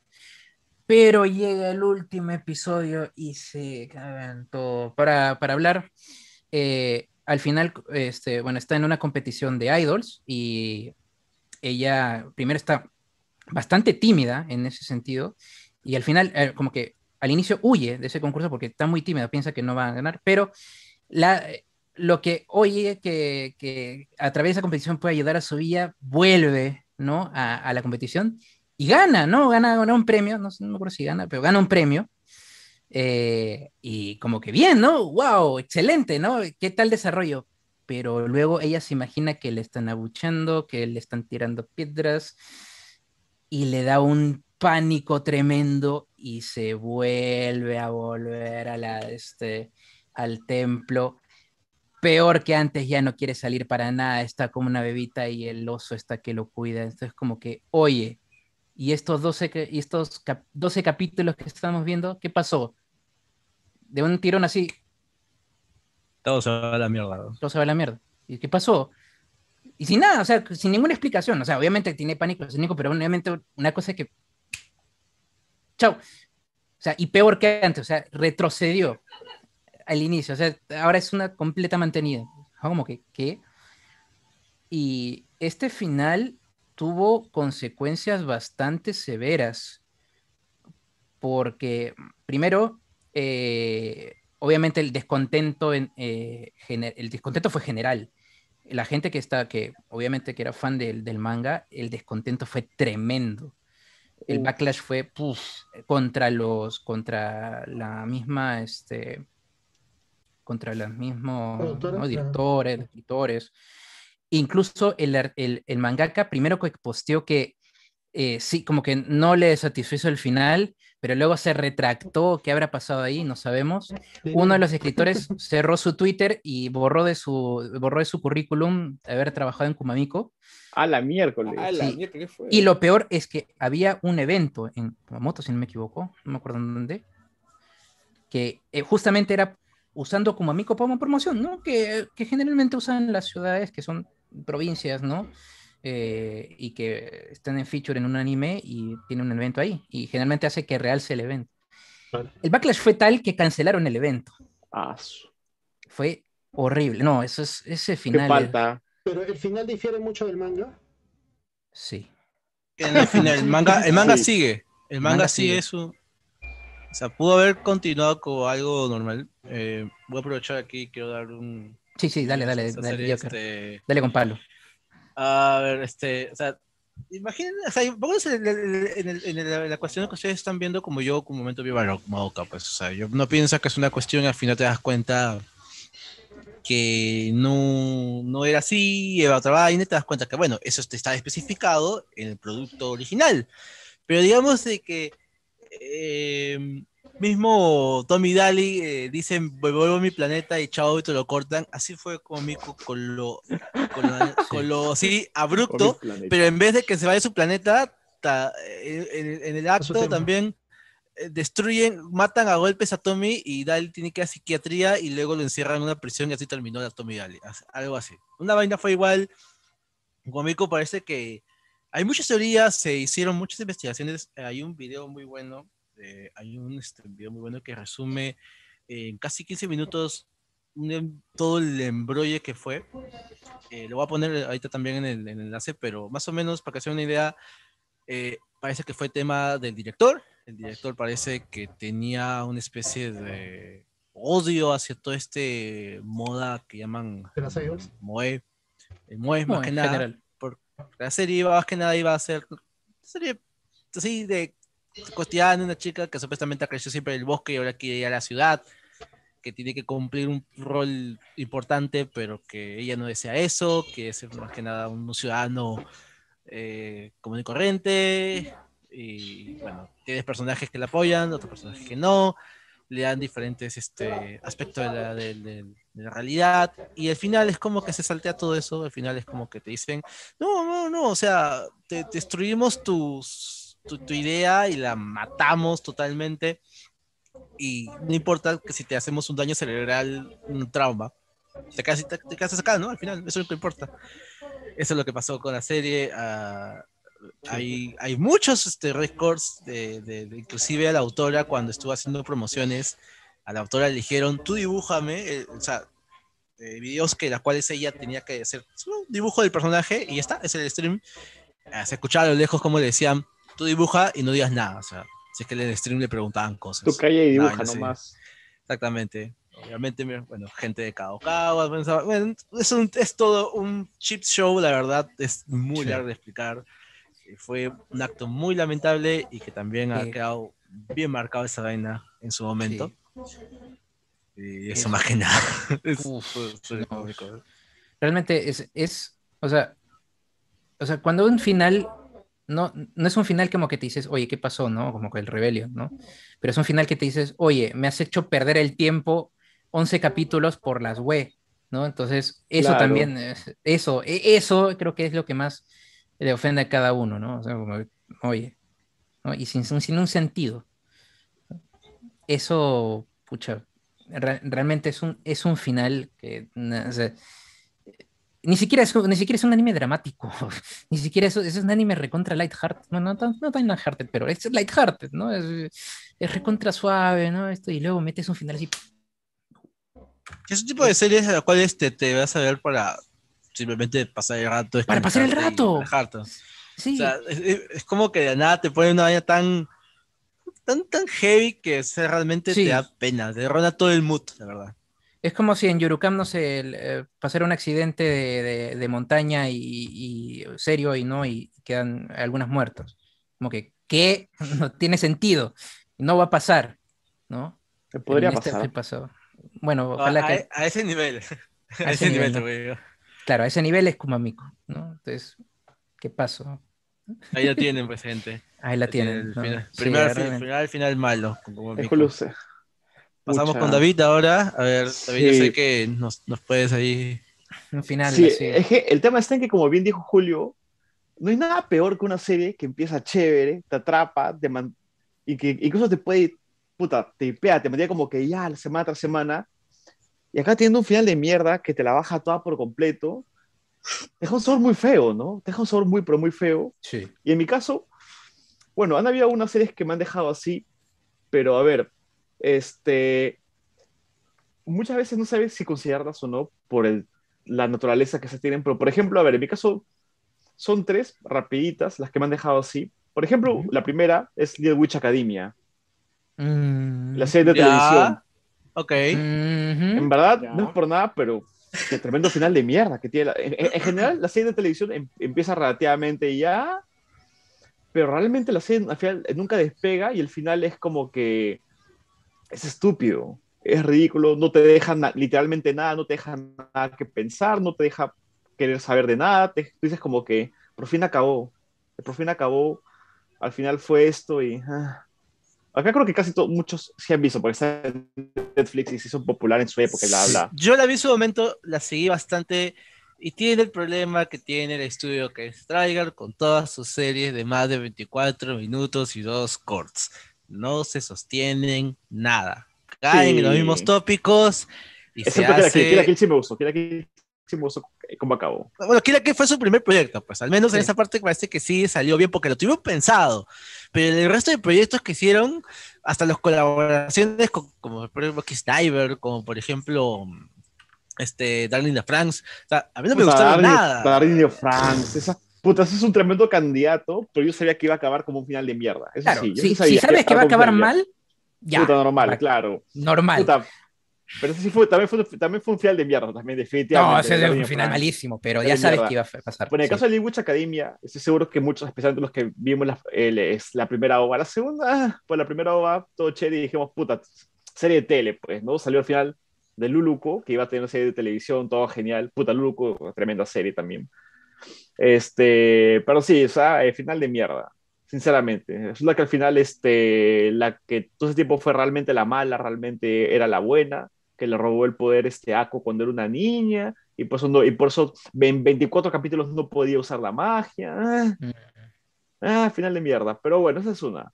Pero llega el último episodio y se cagan todo. Para, para hablar, eh, al final, este, bueno, está en una competición de idols y ella primero está bastante tímida en ese sentido y al final, eh, como que al inicio huye de ese concurso porque está muy tímida, piensa que no va a ganar, pero la, lo que oye que, que, a través de esa competición puede ayudar a su vida, vuelve ¿no? a, la competición y gana, ¿no? Gana, un premio, no, no, me acuerdo si gana, pero gana un premio. Eh, y como que bien, ¿no? ¡Wow! Excelente, ¿no? ¿Qué tal desarrollo? Pero luego ella se imagina que le están abuchando, que le están tirando piedras y le da un pánico tremendo y se vuelve a volver a la, este, al templo. Peor que antes, ya no quiere salir para nada, está como una bebita y el oso está que lo cuida. Entonces, como que, oye, y estos 12, y estos 12 capítulos que estamos viendo, ¿qué pasó? De un tirón así. Todo se va a la mierda. Todo se va a la mierda. ¿Y qué pasó? Y sin nada, o sea, sin ninguna explicación. O sea, obviamente tiene pánico escénico, pero obviamente una cosa que chau. O sea, y peor que antes, o sea, retrocedió al inicio, o sea, ahora es una completa mantenida. Como que, ¿qué? Y este final tuvo consecuencias bastante severas. Porque, primero, eh, obviamente el descontento, en, eh, el descontento fue general. La gente que está, que obviamente que era fan del, del manga, el descontento fue tremendo. El backlash fue contra los, contra la misma, este, contra los mismos directores, escritores. Incluso el, el, el, mangaka primero que posteó que eh, sí, como que no le satisfizo el final, pero luego se retractó. ¿Qué habrá pasado ahí? No sabemos. Uno de los escritores cerró su Twitter y borró de su, borró de su currículum haber trabajado en Kumamiko. A la miércoles. Y lo peor es que había un evento en Kumamoto, si no me equivoco, no me acuerdo en dónde, que eh, justamente era usando Kumamiko como promoción, ¿no? Que, que generalmente usan las ciudades que son provincias, ¿no? Eh, y que están en feature en un anime y tiene un evento ahí. Y generalmente hace que realce el evento. El backlash fue tal que cancelaron el evento. Ah, fue horrible. No, eso es, ese final. falta? Pero el final difiere mucho del manga. Sí. el, final, el manga, el manga sigue. El manga, sigue, eso. O sea, pudo haber continuado con algo normal. Eh, voy a aprovechar aquí, quiero dar un. Sí, sí, dale, dale. Dale, este... dale con Pablo. A ver, este, o sea, imaginen, o sea, pónganse en, en, la cuestión que ustedes están viendo como yo, como momento vivo Madoka, pues, o sea, yo no pienso que es una cuestión, al final te das cuenta que no, no era así, era otra vaina, te das cuenta que, bueno, eso está especificado en el producto original. Pero digamos de que eh, mismo Tommy Daly eh, dicen vuelvo a mi planeta y chao y te lo cortan. Así fue conmigo con lo, con lo, sí, abrupto, pero en vez de que se vaya a su planeta, en, el acto también eh, destruyen, matan a golpes a Tommy y Daly tiene que ir a psiquiatría y luego lo encierran en una prisión y así terminó la Tommy Daly. Algo así. Una vaina fue igual. Conmigo parece que hay muchas teorías, se hicieron muchas investigaciones. Hay un video muy bueno hay un este, video muy bueno que resume en casi 15 minutos em, todo el embrolle que fue. Eh, lo voy a poner ahorita también en el, enlace, pero más o menos para que se una idea, eh, parece que fue tema del director. El director parece que tenía una especie de odio hacia todo este moda que llaman Moe. El Moe, más que nada. Por, la serie iba, más que nada iba a ser serie así de cotidiana, una chica que supuestamente creció siempre en el bosque y ahora quiere ir a la ciudad, que tiene que cumplir un rol importante, pero que ella no desea eso, que es más que nada un ciudadano eh, común y corriente, y bueno, tienes personajes que la apoyan, otros personajes que no, le dan diferentes este, aspectos de la, de, la, realidad, y al final es como que se saltea todo eso, al final es como que te dicen, no, no, no, o sea, te destruimos tus tu, idea y la matamos totalmente. Y no importa que si te hacemos un daño cerebral, un trauma, te quedas, te, acá, ¿no? Al final, eso es lo que importa. Eso es lo que pasó con la serie. Ah, hay, hay muchos este, records, de, de, inclusive a la autora cuando estuvo haciendo promociones, a la autora le dijeron, tú dibújame, eh, o sea, eh, videos que las cuales ella tenía que hacer un dibujo del personaje y ya está, es el stream. Ah, se escuchaba a lo lejos como le decían, tú dibuja y no digas nada. O sea, si es que en el stream le preguntaban cosas. Tú calla y dibuja nomás. Exactamente. Obviamente, bueno, gente de Cao bueno, es, un, es todo un chip show, la verdad, es muy largo de explicar. Fue un acto muy lamentable y que también ha quedado bien marcado esa vaina en su momento. Y eso más que nada. Realmente es, es, o sea, o sea, cuando un final no, no es un final como que te dices, oye, ¿qué pasó? ¿No? Como que el rebelio, ¿no? Pero es un final que te dices, oye, me has hecho perder el tiempo 11 capítulos por las web, ¿no? Entonces, eso también, eso, e, eso creo que es lo que más le ofende a cada uno, ¿no? O sea, como, oye, ¿no? y sin, sin, un sentido. Eso, pucha, realmente es un, es un final que, ni siquiera, es, ni siquiera es un anime dramático, ni siquiera es, es un anime recontra lighthearted, no, no, no, no tan lighthearted, pero es lighthearted, ¿no? Es, es recontra suave, ¿no? Esto, y luego metes un final así. Es un tipo de series a las cuales te, te vas a ver para simplemente pasar el rato. Para pasar el rato. Sí. O sea, es, como que de nada te pone una vaina tan, tan, tan heavy que realmente te da pena, te derrona todo el mood, la verdad. Es como si en Yurukam, no sé, eh, pasara un accidente de, montaña y, serio y no, y quedan algunos muertos. Como que, ¿qué? No tiene sentido. No va a pasar, ¿no? podría este pasar. Bueno, ojalá a, que... A ese nivel. A, ese, nivel, Claro, a ese nivel es como amigo, ¿no? Entonces, ¿qué pasó? Ahí la tienen, pues, gente. Ahí la tienen. Final, final, final, malo. Como es luce. Pasamos con David ahora. A ver, David, yo sé que nos, nos puedes ahí. Un final. Sí, es que el tema está en que, como bien dijo Julio, no hay nada peor que una serie que empieza chévere, te atrapa, te y que incluso te puede, puta, te pega, te mantiene como que ya semana tras semana. Y acá teniendo un final de mierda que te la baja toda por completo, deja un sabor muy feo, ¿no? Deja un sabor muy, pero muy feo. Sí. Y en mi caso, bueno, han habido algunas series que me han dejado así, pero a ver, este, muchas veces no sabes si considerarlas o no por el, la naturaleza que se tienen, pero por ejemplo, a ver, en mi caso son tres rapiditas las que me han dejado así. Por ejemplo, la primera es Little Witch Academia. Mm, la serie de televisión. Ok. En verdad, no es por nada, pero qué tremendo final de mierda que tiene. En, general, la serie de televisión em, empieza relativamente ya, pero realmente la serie al final nunca despega y el final es como que es estúpido, es ridículo, no te deja literalmente nada, no te deja nada que pensar, no te deja querer saber de nada, te dices como que por fin acabó, por fin acabó, al final fue esto y... Ah. Acá creo que casi todos, muchos sí han visto, porque está en Netflix y se hizo popular en su época la habla. Yo la vi en su momento, la seguí bastante y tiene el problema que tiene el estudio que es Trigger con todas sus series de más de 24 minutos y dos corts no se sostienen nada. Caen en los mismos tópicos. Y se hace... Kill, sí me gustó. Kill sí me gustó cómo acabó. Bueno, Kill que fue su primer proyecto, pues al menos en esa parte parece que sí salió bien porque lo tuvimos pensado. Pero el resto de proyectos que hicieron, hasta las colaboraciones como por ejemplo Diver, como por ejemplo este, Darling o sea, a mí no me gustaron nada. Darling of Franks, esa puta, ese es un tremendo candidato, pero yo sabía que iba a acabar como un final de mierda. Eso claro, sí, si, si sabes que, va a acabar mal, ya. Puta, normal, claro. Normal. Puta, pero ese sí fue, también fue, también fue un final de mierda, también, definitivamente. No, ese es un final malísimo, pero ya sabes que iba a pasar. Bueno, en el caso de Lee Academia, estoy seguro que muchos, especialmente los que vimos la, es la primera ova, la segunda, pues la primera ova, todo chévere, y dijimos, puta, serie de tele, pues, ¿no? Salió al final de Luluco, que iba a tener una serie de televisión, todo genial. Puta, Luluco, tremenda serie también. Este, pero sí, o sea, el final de mierda, sinceramente. Es la que al final, este, la que todo ese tiempo fue realmente la mala, realmente era la buena, que le robó el poder este Ako cuando era una niña, y por eso, no, y por eso en 24 capítulos no podía usar la magia. Ah, mm. ah, final de mierda. Pero bueno, esa es una.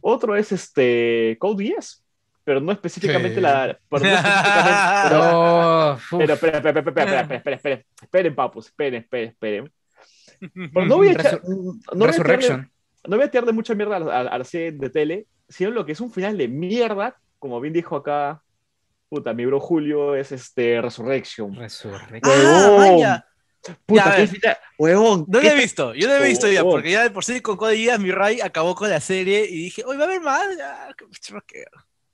Otro es este Code 10 pero no específicamente la. Pero, no específicamente, pero, esperen, esperen, esperen, esperen, papus, esperen, esperen, esperen. Pero no voy a echar, no, Resurrection. no voy a tirarle mucha mierda a, la serie de tele, sino lo que es un final de mierda, como bien dijo acá, puta, mi bro Julio, es este Resurrection. Resurrection. Ah, vaya. Puta, qué final, huevón. No lo he visto, yo no he visto ya, porque ya de por sí con Cody Díaz, mi Ray acabó con la serie y dije, hoy va a haber más, ya, qué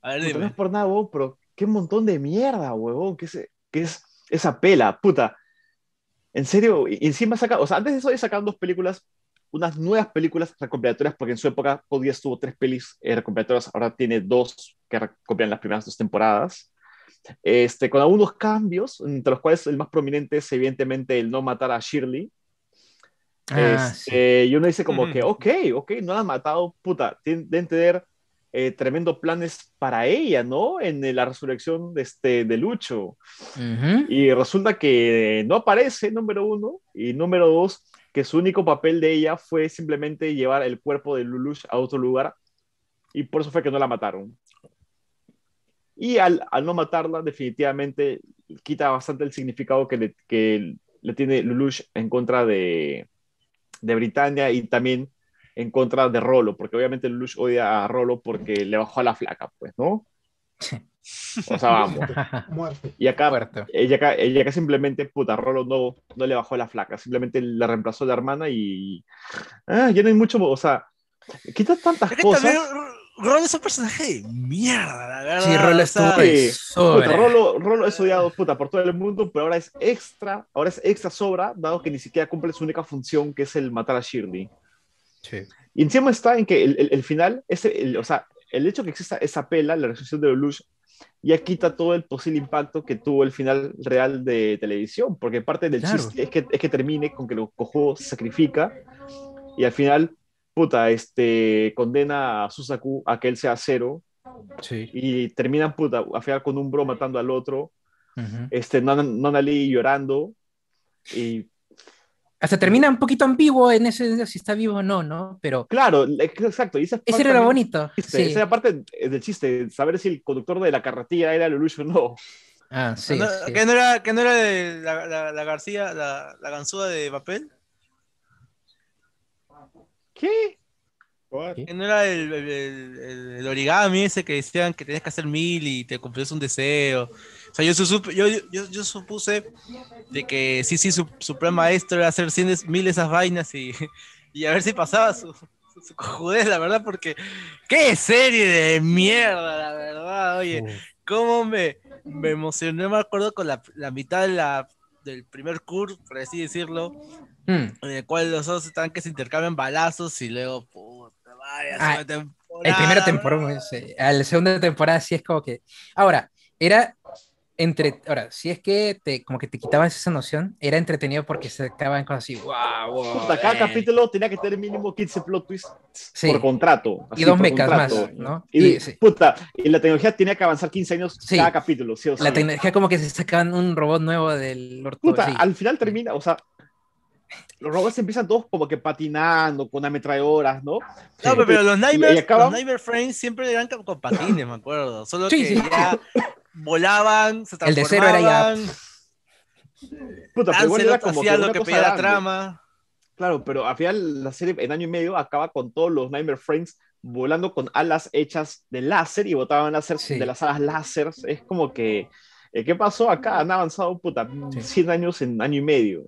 a ver, No es por nada, huevón, pero qué montón de mierda, huevón, que es, que es esa pela, puta. En serio, y encima saca, o sea, antes de eso sacaron dos películas, unas nuevas películas recopilatorias, porque en su época podía estuvo tres pelis eh, recopilatorias, ahora tiene dos que recopilan las primeras dos temporadas. Este, con algunos cambios, entre los cuales el más prominente es evidentemente el no matar a Shirley. Ah, este, Y uno dice como que, ok, ok, no la han matado, puta, deben tener eh, tremendo planes para ella, ¿no? En la resurrección de, este, de Lucho. Y resulta que no aparece, número uno, y número dos, que su único papel de ella fue simplemente llevar el cuerpo de Lulush a otro lugar, y por eso fue que no la mataron. Y al, al no matarla, definitivamente quita bastante el significado que le, que le tiene Lulush en contra de, de Britannia y también en contra de Rolo, porque obviamente Lush odia a Rolo porque le bajó a la flaca, pues, ¿no? O sea, vamos. Muerte. Y acá, ella acá, ella acá simplemente, puta, Rolo no, no le bajó la flaca, simplemente la reemplazó la hermana y. Ah, ya no hay mucho, o sea, quita tantas Es que cosas. también Ron es un personaje de mierda, la verdad. Sí, Rolo de sí, sobra. Puta, Rolo, Rolo es odiado puta, por todo el mundo, pero ahora es extra, ahora es extra sobra, dado que ni siquiera cumple su única función, que es el matar a Shirley. Sí. Y encima está en que el, el- el final, ese, el- o sea, el hecho que exista esa pela, la resolución de Lelouch, ya quita todo el posible impacto que tuvo el final real de televisión, porque parte del Claro. chiste es que, es que termine con que lo cojo se sacrifica y al final, puta, este, condena a Susaku a que él sea cero Sí. y terminan, puta, al final con un bro matando al otro, Ujú. este, Nana, Nana Lee llorando y Hasta termina un poquito ambiguo en ese si está vivo o no, ¿no? Pero claro, exacto, y esa ese parte era lo bonito. Sí. Esa era parte del chiste, saber si el conductor de la carretilla era Lelouch o no. Ah, sí. no- sí. ¿Que no era, que no era de la, la, la García, la, la ganzúa de papel? ¿Qué? Que no era el, el- el- el origami ese que decían que tenías que hacer mil y te cumplías un deseo. O sea, yo, yo, yo, yo supuse de que sí, sí, su, su plan maestro era hacer cien, mil de esas vainas y, y a ver si pasaba su, su, la verdad, porque qué serie de mierda, la verdad, oye. Uf. cómo me, me emocioné, me acuerdo con la, la mitad de la, del primer curso, por así decirlo, Mm. en el cual los dos están que se intercambian balazos y luego, puta, vaya, Ah, segunda temporada. El primera temporada, la segunda temporada sí es como que. Ahora, era entre. Ahora, si es que te como que te quitabas esa noción, era entretenido porque se acaban cosas así, wow, wow. Puta, cada eh". capítulo tenía que tener mínimo 15 plot twists Sí. por contrato. Y así, dos por mecas más, contrato. ¿no? Y, Y, sí. puta, y la tecnología tenía que avanzar 15 años Sí. cada capítulo, sí o sí. La tecnología como que se sacaban un robot nuevo del orto. Puta, sí. al final termina, o sea, los robots empiezan todos como que patinando, con ametralladoras, ¿no? No, pero, pero los Y- Nightmares, y acaban- los Nightmare Frames siempre eran con con patines, me acuerdo. Solo Sí, que sí. ya volaban, se El de cero era ya- transformaban, Puta, pero igual era como que hacía lo que pedía la trama. Claro, pero al final la serie en año y medio acaba con todos los Nightmare Frames volando con alas hechas de láser y botaban láser Sí. de las alas láser. Es como que, eh, ¿qué pasó acá? Han avanzado, puta, Sí. 100 años en año y medio.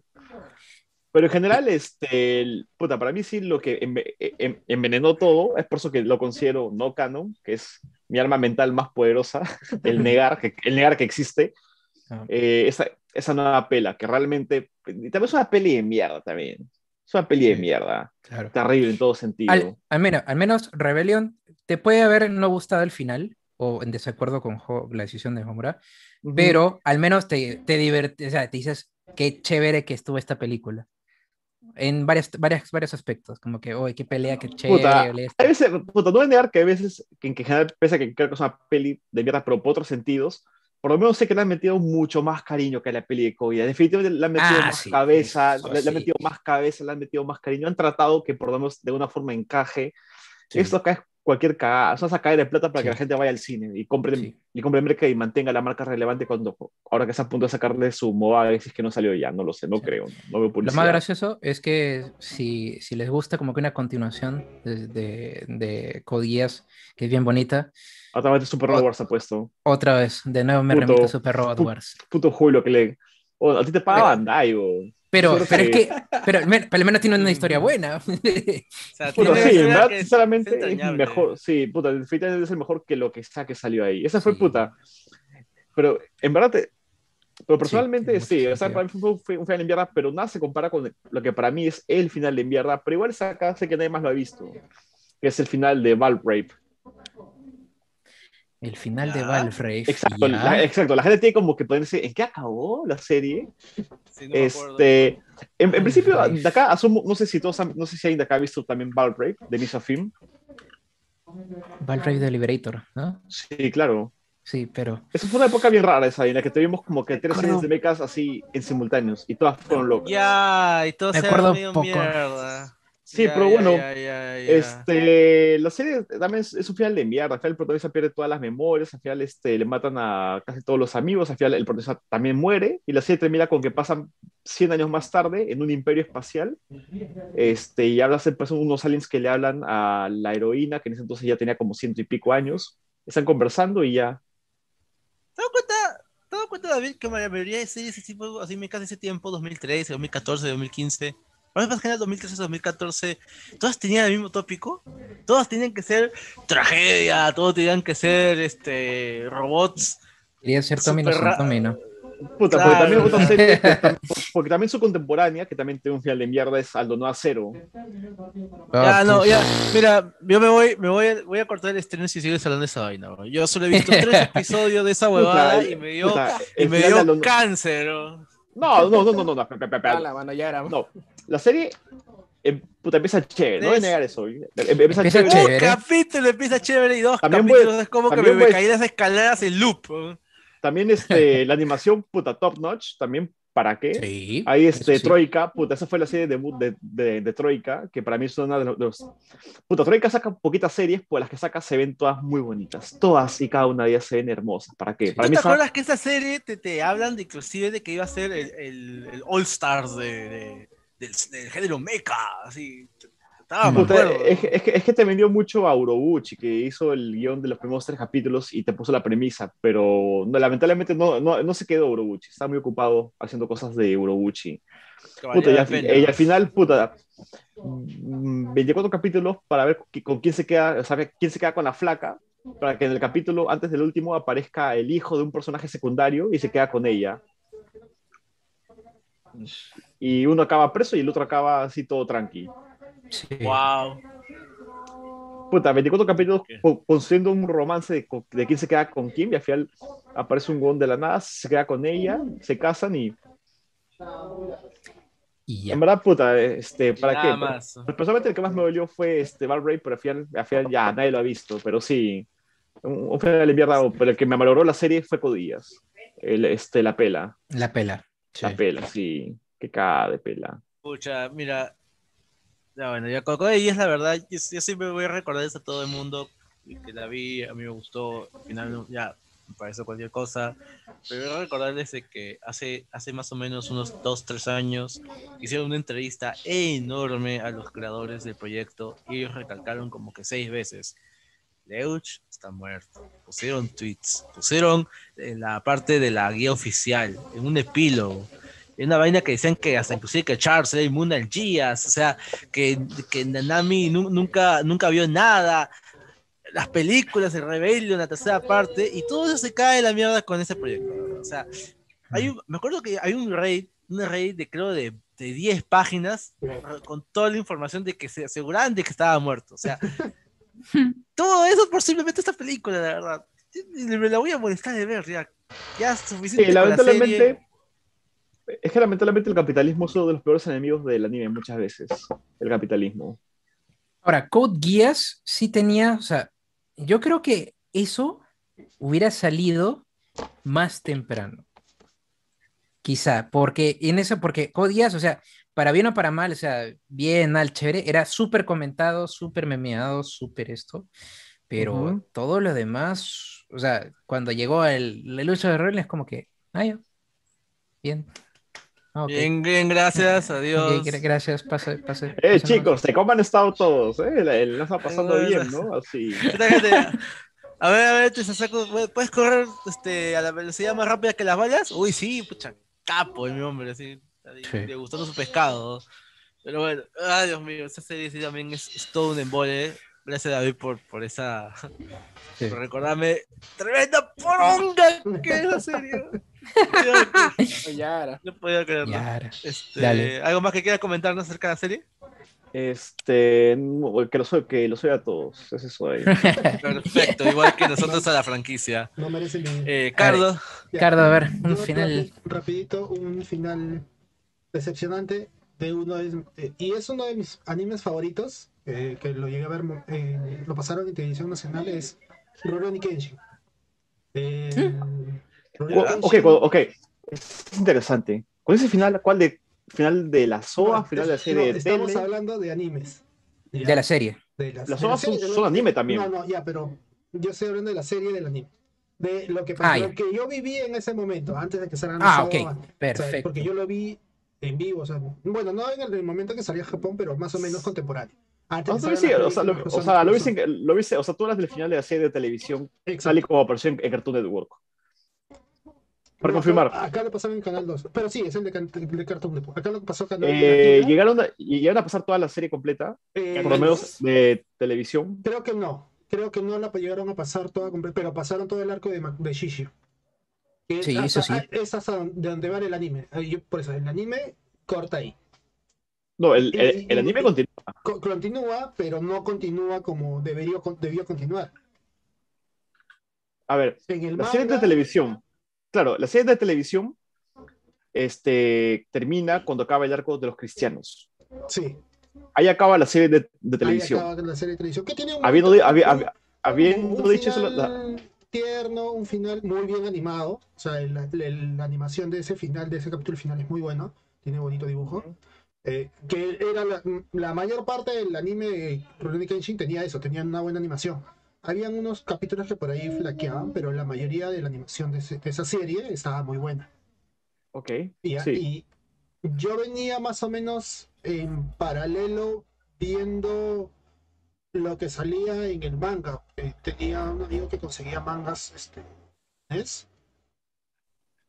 Pero en general, este, el- puta, para mí sí lo que en- envenenó todo, es por eso que lo considero no canon, que es mi arma mental más poderosa, el negar que, el negar que existe, Ah. eh, esa, esa nueva pela, que realmente, y también es una peli de mierda también, es una peli de mierda, Claro. terrible en todo sentido. Al, al menos, al menos Rebellion te puede haber no gustado el final o en desacuerdo con Ho- la decisión de Homura, Ujú. pero al menos te, te divierte, o sea, te dices qué chévere que estuvo esta película. En varias, varias, varios aspectos, como que, oye, qué pelea, qué chévere. esto". a veces, puta, no voy a negar que a veces, que en general, pese a que creo que es una peli de mierda, pero por otros sentidos, por lo menos sé que le han metido mucho más cariño que a la peli de Koya. Definitivamente le han metido Ah, más sí, cabeza, eso le, le han sí. metido más cabeza, le han metido más cariño. Han tratado que por lo menos de una forma encaje. Sí. Esto acá es cualquier cagada, es una sacada de plata para Sí. que la gente vaya al cine y compre, Sí. y compre merca y mantenga la marca relevante cuando ahora que está a punto de sacarle su moda, si es que no salió ya, no lo sé, no Sí. creo, no, no Lo más gracioso es que si, si les gusta como que una continuación de, de, de Code Geass, que es bien bonita, Otra vez Super Robot Wars ha puesto. otra vez, de nuevo me Puto- remito a Super Robot Wars. Puto Julio que le. Oh, a ti te paga Bandai, Pero, pero es que- pero, al men- pero al menos tiene una historia buena. O sea, sí, en verdad, que es- sinceramente es mejor. Sí, puta, definitivamente es el mejor que lo que sea que salió ahí. Esa fue Sí. puta. Pero en verdad, te- pero Sí, personalmente sí, mucho o sea, para mí fue, fue un final de mierda, pero nada se compara con lo que para mí es el final de mierda. Pero igual esa acá sé que nadie más lo ha visto. Que es el final de Valve Rape. El final de. Valve Exacto, la, exacto. La gente tiene como que ponerse, ¿en qué acabó la serie? Sí, no. Este, en, principio, de acá asumo, no sé si todos han- no sé si alguien de acá ha visto también Valve de Misa Film. Valve de Liberator, ¿no? Sí, claro. Sí, pero Esa fue una época bien rara esa, en la que tuvimos como que tres series de mechas así en simultáneos y todas fueron locas. Ya, y todo Me se poco. mierda. Sí, pero bueno. Este, la serie también es, es un final de mierda. Al final el protagonista pierde todas las memorias, al final este, le matan a casi todos los amigos, al final el protagonista también muere y la serie termina con que pasan 100 años más tarde en un imperio espacial este, y habla, pues, unos aliens que le hablan a la heroína, que en ese entonces ya tenía como ciento y pico años. Están conversando y ya ¿Te das cuenta, te das cuenta David, que la mayoría de series así me casi ese tiempo, 2013, 2014, 2015, más general 2013, 2014, todas tenían el mismo tópico, todas tenían que ser tragedia, todos tenían que ser este robots. Quería ser Tommy, no son Tommy, ¿no? Puta, porque también otra serie, porque también su contemporánea, que también tiene un final de mierda, es Aldo no Cero. Ya, ah, no, ya, mira, yo me voy, me voy, voy a cortar el estreno si sigues hablando de esa vaina. Yo solo he visto tres episodios de esa huevada y me dio, y me dio cáncer. No, no, no, no, no, no, la mano ya era. No, la serie em, puta, empieza chévere, no voy a negar eso. Em, empieza, empieza chévere. Un capítulo empieza chévere y dos también capítulos es como que me, me caí de esas escaleras en loop. También este, la animación, puta, top notch, también ¿para qué? Sí, Ahí este, Troika, puta, esa fue la serie debut de, de, de, Troika, que para mí es una de los, Puta, Troika saca poquitas series, pues las que saca se ven todas muy bonitas. Todas y cada una de ellas se ven hermosas. ¿Para qué? Para mí ¿Te acuerdas que esa serie te, te hablan de, inclusive de que iba a ser el, el, el All Stars de, del, del, género mecha? Así, es, que, te vendió mucho a Urobuchi, que hizo el guion de los primeros tres capítulos y te puso la premisa, pero no, lamentablemente no, no, no, se quedó Urobuchi, está muy ocupado haciendo cosas de Urobuchi. Puta, y, al, final, puta, 24 mm, capítulos para ver con quién se queda, o sea, quién se queda con la flaca, para que en el capítulo antes del último aparezca el hijo de un personaje secundario y se queda con ella. Y uno acaba preso y el otro acaba así todo tranquilo. Wow. Puta, 24 capítulos construyendo un romance de, de, quién se queda con quién y al final aparece un gond de la nada, se queda con ella, se casan y. y En verdad, puta, este, ¿para qué? Más. Personalmente el que más me dolió fue este Val Ray, pero al final, al final ya nadie lo ha visto, pero sí. Un, final de mierda, pero el que me malogró la serie fue Codillas. El, este, la pela. La pela. La pela, sí. Cara de pela. Pucha, mira, ya, bueno, ya Coco y es la verdad, yo, siempre voy a recordar eso a todo el mundo, que la vi, a mí me gustó, al final ya me parece cualquier cosa, pero voy a recordarles que hace, hace más o menos unos 2, 3 años hicieron una entrevista enorme a los creadores del proyecto y ellos recalcaron como que seis veces, Leuch está muerto, pusieron tweets, pusieron en la parte de la guía oficial, en un epílogo, una vaina que decían que hasta inclusive que Charles era inmune al Gias, o sea, que, que Nanami nunca, nunca vio nada, las películas, el Rebellion, la tercera parte, y todo eso se cae de la mierda con ese proyecto. O sea, hay me acuerdo que hay un raid, un raid de creo de, de 10 páginas con toda la información de que se aseguraban de que estaba muerto. O sea, todo eso por simplemente esta película, la verdad. Me la voy a molestar de ver, ya. Ya es suficiente. Sí, lamentablemente es que lamentablemente el capitalismo es uno de los peores enemigos del anime muchas veces. El capitalismo. Ahora, Code Geass sí tenía, o sea, yo creo que eso hubiera salido más temprano. Quizá, porque en eso, porque Code Geass, o sea, para bien o para mal, o sea, bien, mal, chévere, era súper comentado, súper memeado, súper esto, pero todo lo demás, o sea, cuando llegó el, el uso de rol es como que, ah, bien, Ah, bien, bien, gracias, adiós. gracias, pase, pase. Eh, chicos, ¿de cómo han estado todos? ¿Eh? El, está pasando bien, ¿no? Así. A ver, a ver, te saco, ¿puedes correr este, a la velocidad más rápida que las balas? Uy, sí, pucha, capo, mi hombre, así, le gustando su pescado. Pero bueno, ay, Dios mío, esa serie sí también es, todo un embole. Gracias, David, por, por esa. Por recordarme. ¡Tremenda poronga que es la serie! No podía creerlo. Este, ¿Algo más que quieras comentarnos acerca de la serie? Este, que lo soy, que lo soy a todos, es eso ahí. Perfecto, igual que nosotros a la franquicia. No merecen eh, Cardo. Cardo, a ver, un final. Rapidito, un final decepcionante de uno de, eh, y es uno de mis animes favoritos, eh, que lo llegué a ver, eh, lo pasaron en televisión nacional, es Rurouni Kenshin. Eh, Ok, ok. Es interesante. ¿Cuál es el final? ¿Cuál de final de la SOA? ¿Final de la serie Estamos hablando de animes. De la serie. De las SOA son, anime también. No, no, ya, pero yo estoy hablando de la serie del anime. De lo que, ah, lo que yo viví en ese momento, antes de que salgan Ah, ok. Perfecto. porque yo lo vi en vivo. O sea, bueno, no en el momento que salía a Japón, pero más o menos contemporáneo. Antes sí, sí, o sea, lo, o sea, lo viste, lo viste, o sea, tú hablas del final de la serie de televisión, Exacto. sale como versión en Cartoon Network. Para confirmar. Acá, lo pasaron en Canal 2. Pero sí, es el de, de Cartoon Network. Acá lo pasó Canal eh, llegaron, a, ¿Llegaron a pasar toda la serie completa? Eh, por lo menos de televisión. Creo que no. Creo que no la llegaron a pasar toda completa, pero pasaron todo el arco de, de Shishio. Sí, eso sí. Es hasta de donde va el anime. por eso, el anime corta ahí. No, el, el, anime continúa. Continúa, pero no continúa como debería, debió continuar. A ver, la serie de televisión claro, la serie de televisión este, termina cuando acaba el arco de los cristianos. Sí. Ahí acaba la serie de, televisión. Ahí acaba la serie de televisión. ¿Qué tiene un, habiendo, dicho eso, tierno, un final muy bien animado. O sea, la, animación de ese final, de ese capítulo final es muy bueno. Tiene bonito dibujo. Eh, que era la, mayor parte del anime Rurouni Kenshin tenía eso, tenía una buena animación habían unos capítulos que por ahí flaqueaban, pero la mayoría de la animación de, esa serie estaba muy buena. Ok. Y, yo venía más o menos en paralelo viendo lo que salía en el manga. Eh, tenía un amigo que conseguía mangas, este, ¿es?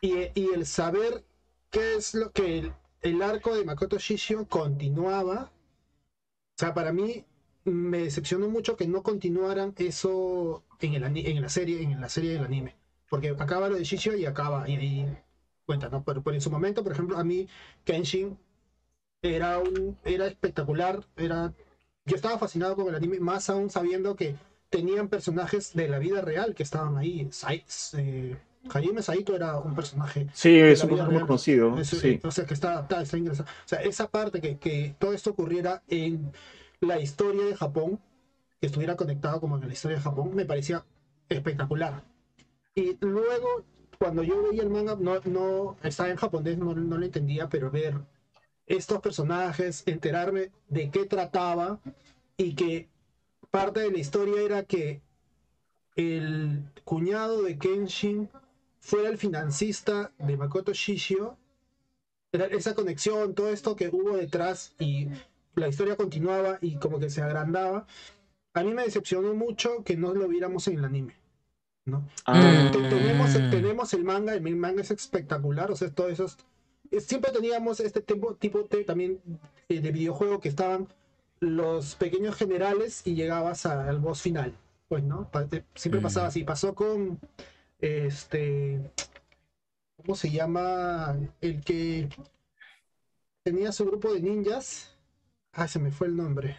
Y, el saber qué es lo que el, el arco de Makoto Shishio continuaba, o sea, para mí me decepcionó mucho que no continuaran eso en, el, en la serie, en la serie del anime. Porque acaba lo de Shishio y acaba, y ahí cuenta, ¿no? Pero, en su momento, por ejemplo, a mí Kenshin era un, era espectacular, era. Yo estaba fascinado con el anime, más aún sabiendo que tenían personajes de la vida real que estaban ahí. Eh, Hajime Saito era un personaje. Sí, es un personaje muy conocido. sí. O sea, que está adaptado, está ingresado. O sea, esa parte que, que todo esto ocurriera en la historia de Japón, que estuviera conectado como en la historia de Japón, me parecía espectacular. Y luego, cuando yo veía el manga, no, no estaba en japonés, no, no lo entendía, pero ver estos personajes, enterarme de qué trataba y que parte de la historia era que el cuñado de Kenshin fuera el financista de Makoto Shishio, esa conexión, todo esto que hubo detrás y la historia continuaba y como que se agrandaba. A mí me decepcionó mucho que no lo viéramos en el anime. ¿no? Ah. Tenemos, tenemos el manga, el manga es espectacular, o sea, todo eso siempre teníamos este tipo, tipo de, también eh, de videojuego que estaban los pequeños generales y llegabas al boss final. Pues, ¿no? Siempre mm. pasaba así. Pasó con este. ¿Cómo se llama? El que tenía su grupo de ninjas. Ah, se me fue el nombre.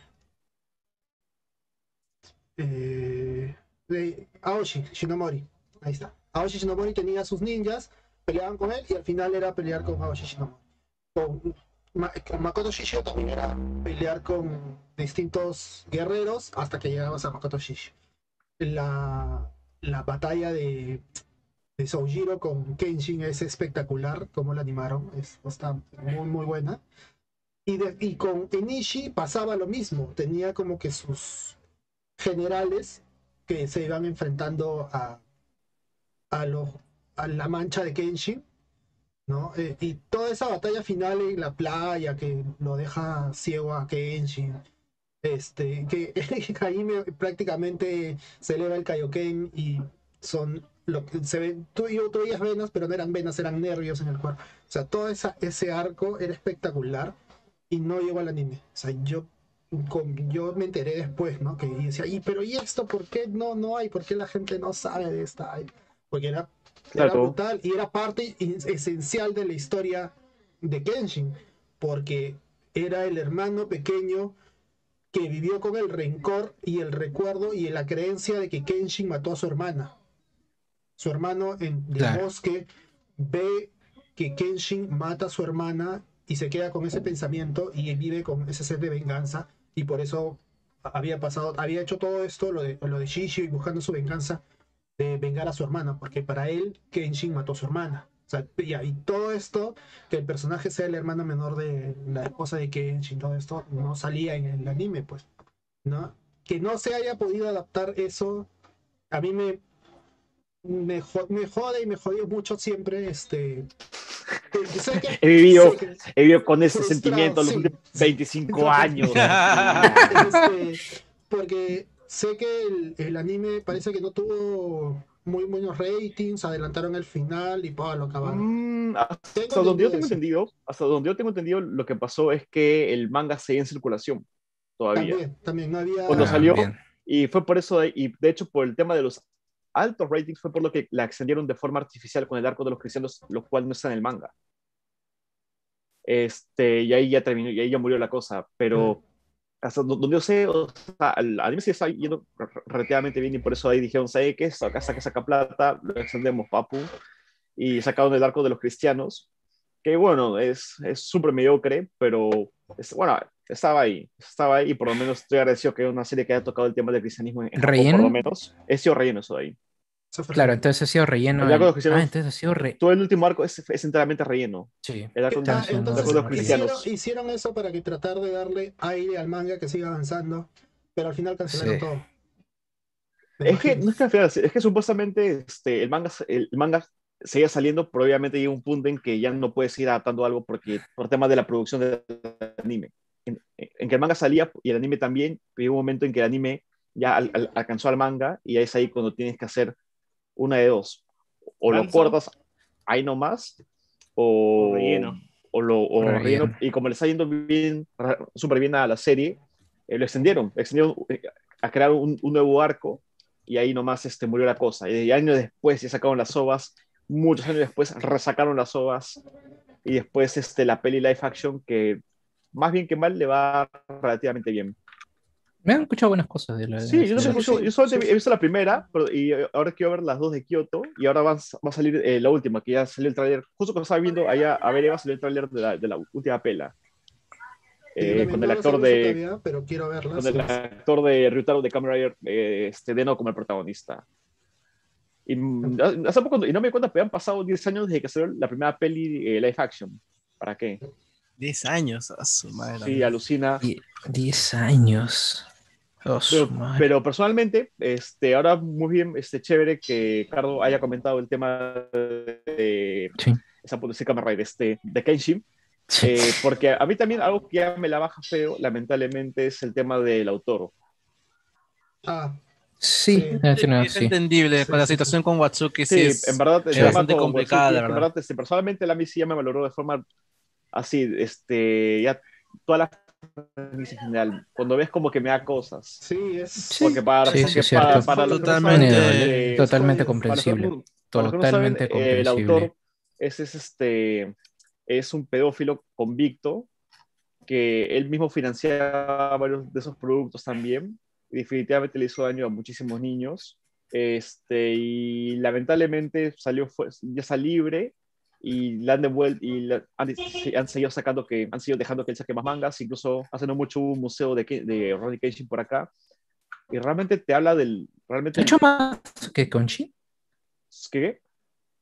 Eh, de Aoshi Shinomori. Ahí está. Aoshi Shinomori tenía sus ninjas, peleaban con él y al final era pelear con Aoshi Shinomori. Con, Makoto Shishio también era pelear con distintos guerreros hasta que llegabas a Makoto Shishio. La, la batalla de, de Soujiro con Kenshin es espectacular, como la animaron, es, está muy muy buena. Y, con Enishi pasaba lo mismo, tenía como que sus generales que se iban enfrentando a, a, a la mancha de Kenshin, ¿no? Eh, y toda esa batalla final en la playa que lo deja ciego a Kenshin, este, que ahí prácticamente se eleva el Kaioken y son lo que se ven, tú, yo, tú veías venas, pero no eran venas, eran nervios en el cuerpo. O sea, todo esa, ese arco era espectacular y no llegó al anime. O sea, yo, yo me enteré después, ¿no? Que decía, y pero ¿y esto por qué no, no hay? ¿Por qué la gente no sabe de esta? Porque era, brutal y era parte esencial de la historia de Kenshin, porque era el hermano pequeño que vivió con el rencor y el recuerdo y la creencia de que Kenshin mató a su hermana. Su hermano en el bosque ve que Kenshin mata a su hermana y se queda con ese pensamiento y vive con ese sed de venganza y por eso había pasado, había hecho todo esto, lo de, lo de Shishio y buscando su venganza de vengar a su hermana, porque para él Kenshin mató a su hermana. O sea, y, todo esto, que el personaje sea el hermano menor de la esposa de Kenshin, todo esto no salía en el anime, pues, ¿no? Que no se haya podido adaptar eso, a mí me, me, me jode y me jodió mucho siempre, este, he, vivido, he vivido con ese sentimiento los últimos 25 años. Este, porque sé que el, anime parece que no tuvo muy buenos ratings, adelantaron el final y pa, lo acabaron. Mm, hasta donde yo tengo entendido, hasta donde yo tengo entendido, lo que pasó es que el manga seguía en circulación todavía. También, también no había. Cuando salió, y fue por eso, de- y de hecho por el tema de los altos ratings, fue por lo que la extendieron de forma artificial con el arco de los cristianos, lo cual no está en el manga. Este, y ahí ya terminó, y ahí ya murió la cosa, pero hasta do- donde yo sé, o sea, el anime sí está yendo re- relativamente bien y por eso ahí dijeron, ¿sabe qué? Acá saca, saca plata, lo extendemos, papu, y sacaron el arco de los cristianos, que bueno, es es súper mediocre, pero es, bueno, estaba ahí, estaba ahí y por lo menos estoy agradecido que una serie que haya tocado el tema del cristianismo en, en Japón, ¿Relleno? por lo menos, he sido relleno eso de ahí. Claro, entonces ha sido relleno. El arco de los cristianos- Ah, entonces ha sido re... Todo el último arco es, es enteramente relleno. Sí. El arco, Ah, el arco de entonces los hicieron- hicieron, cristianos. hicieron eso para que tratar de darle aire al manga que siga avanzando, pero al final cancelaron Sí. todo. Es que, no es que al final, es que supuestamente este, el, manga, el manga seguía saliendo, pero obviamente llega un punto en que ya no puedes seguir adaptando algo porque, por tema de la producción del anime. En, en que el manga salía y el anime también, pero llegó un momento en que el anime ya al- al- alcanzó al manga y es ahí cuando tienes que hacer una de dos. O lo cortas ahí nomás, o, O relleno. o lo o Relleno. relleno. Y como le está yendo bien, súper bien a la serie, eh, lo extendieron, extendieron eh, a crear un, un nuevo arco y ahí nomás este, murió la cosa. Y años después ya sacaron las ovas, muchos años después resacaron las ovas y después este, la peli live action que más bien que mal le va relativamente bien. Me han escuchado buenas cosas de la. Sí, yo, de la- sí, escucho- sí, yo solamente sí. he visto la primera pero, y eh, ahora quiero ver las dos de Kioto y ahora va, va a salir eh, la última, que ya salió el tráiler, justo cuando estaba viendo allá a ver, va a salir el tráiler de la, de la última pela. Yo Eh, con no el actor de todavía, pero quiero verlas. con el actor de Ryutaro de Rider, eh, este, Deno como el protagonista. Y, mm, hace poco, y no me di cuenta, pero han pasado 10 años desde que salió la primera peli eh, live action. ¿Para qué? 10 años, a su madre. Sí, alucina. Die- 10 años. Oh, su Pero, madre. pero personalmente, este, ahora muy bien, este, chévere que Cardo haya comentado el tema de Sí. esa policía Rider, este, de Kenshin, Sí. eh, porque a mí también algo que ya me la baja feo, lamentablemente, es el tema del autor. Ah, Sí, Sí. eh, sí, no, es sí. entendible, Sí, con la sí, situación con Watsuki, sí, Sí, es- en verdad, es bastante complicada, Watsuki, la en verdad. verdad, este, personalmente la mí sí ya me valoró de forma así, este, ya toda la franquicia en general, cuando ves como que me da cosas. sí, es. Sí. Porque para, Sí, sí, porque es para, cierto. para los que no Totalmente- saben, eh, Totalmente para los comprensible. para no saben, Totalmente eh, el comprensible. autor es, es, este, es un pedófilo convicto que él mismo financiaba varios de esos productos también y definitivamente le hizo daño a muchísimos niños. Este, y lamentablemente salió, fue, ya está libre y le han devuelto y la- han, han seguido sacando que han seguido dejando que él saque más mangas, incluso hace no mucho hubo un museo de, de Ronnie Kenshin por acá y realmente te habla del realmente ¿Ha hecho más que Kenshi? ¿qué?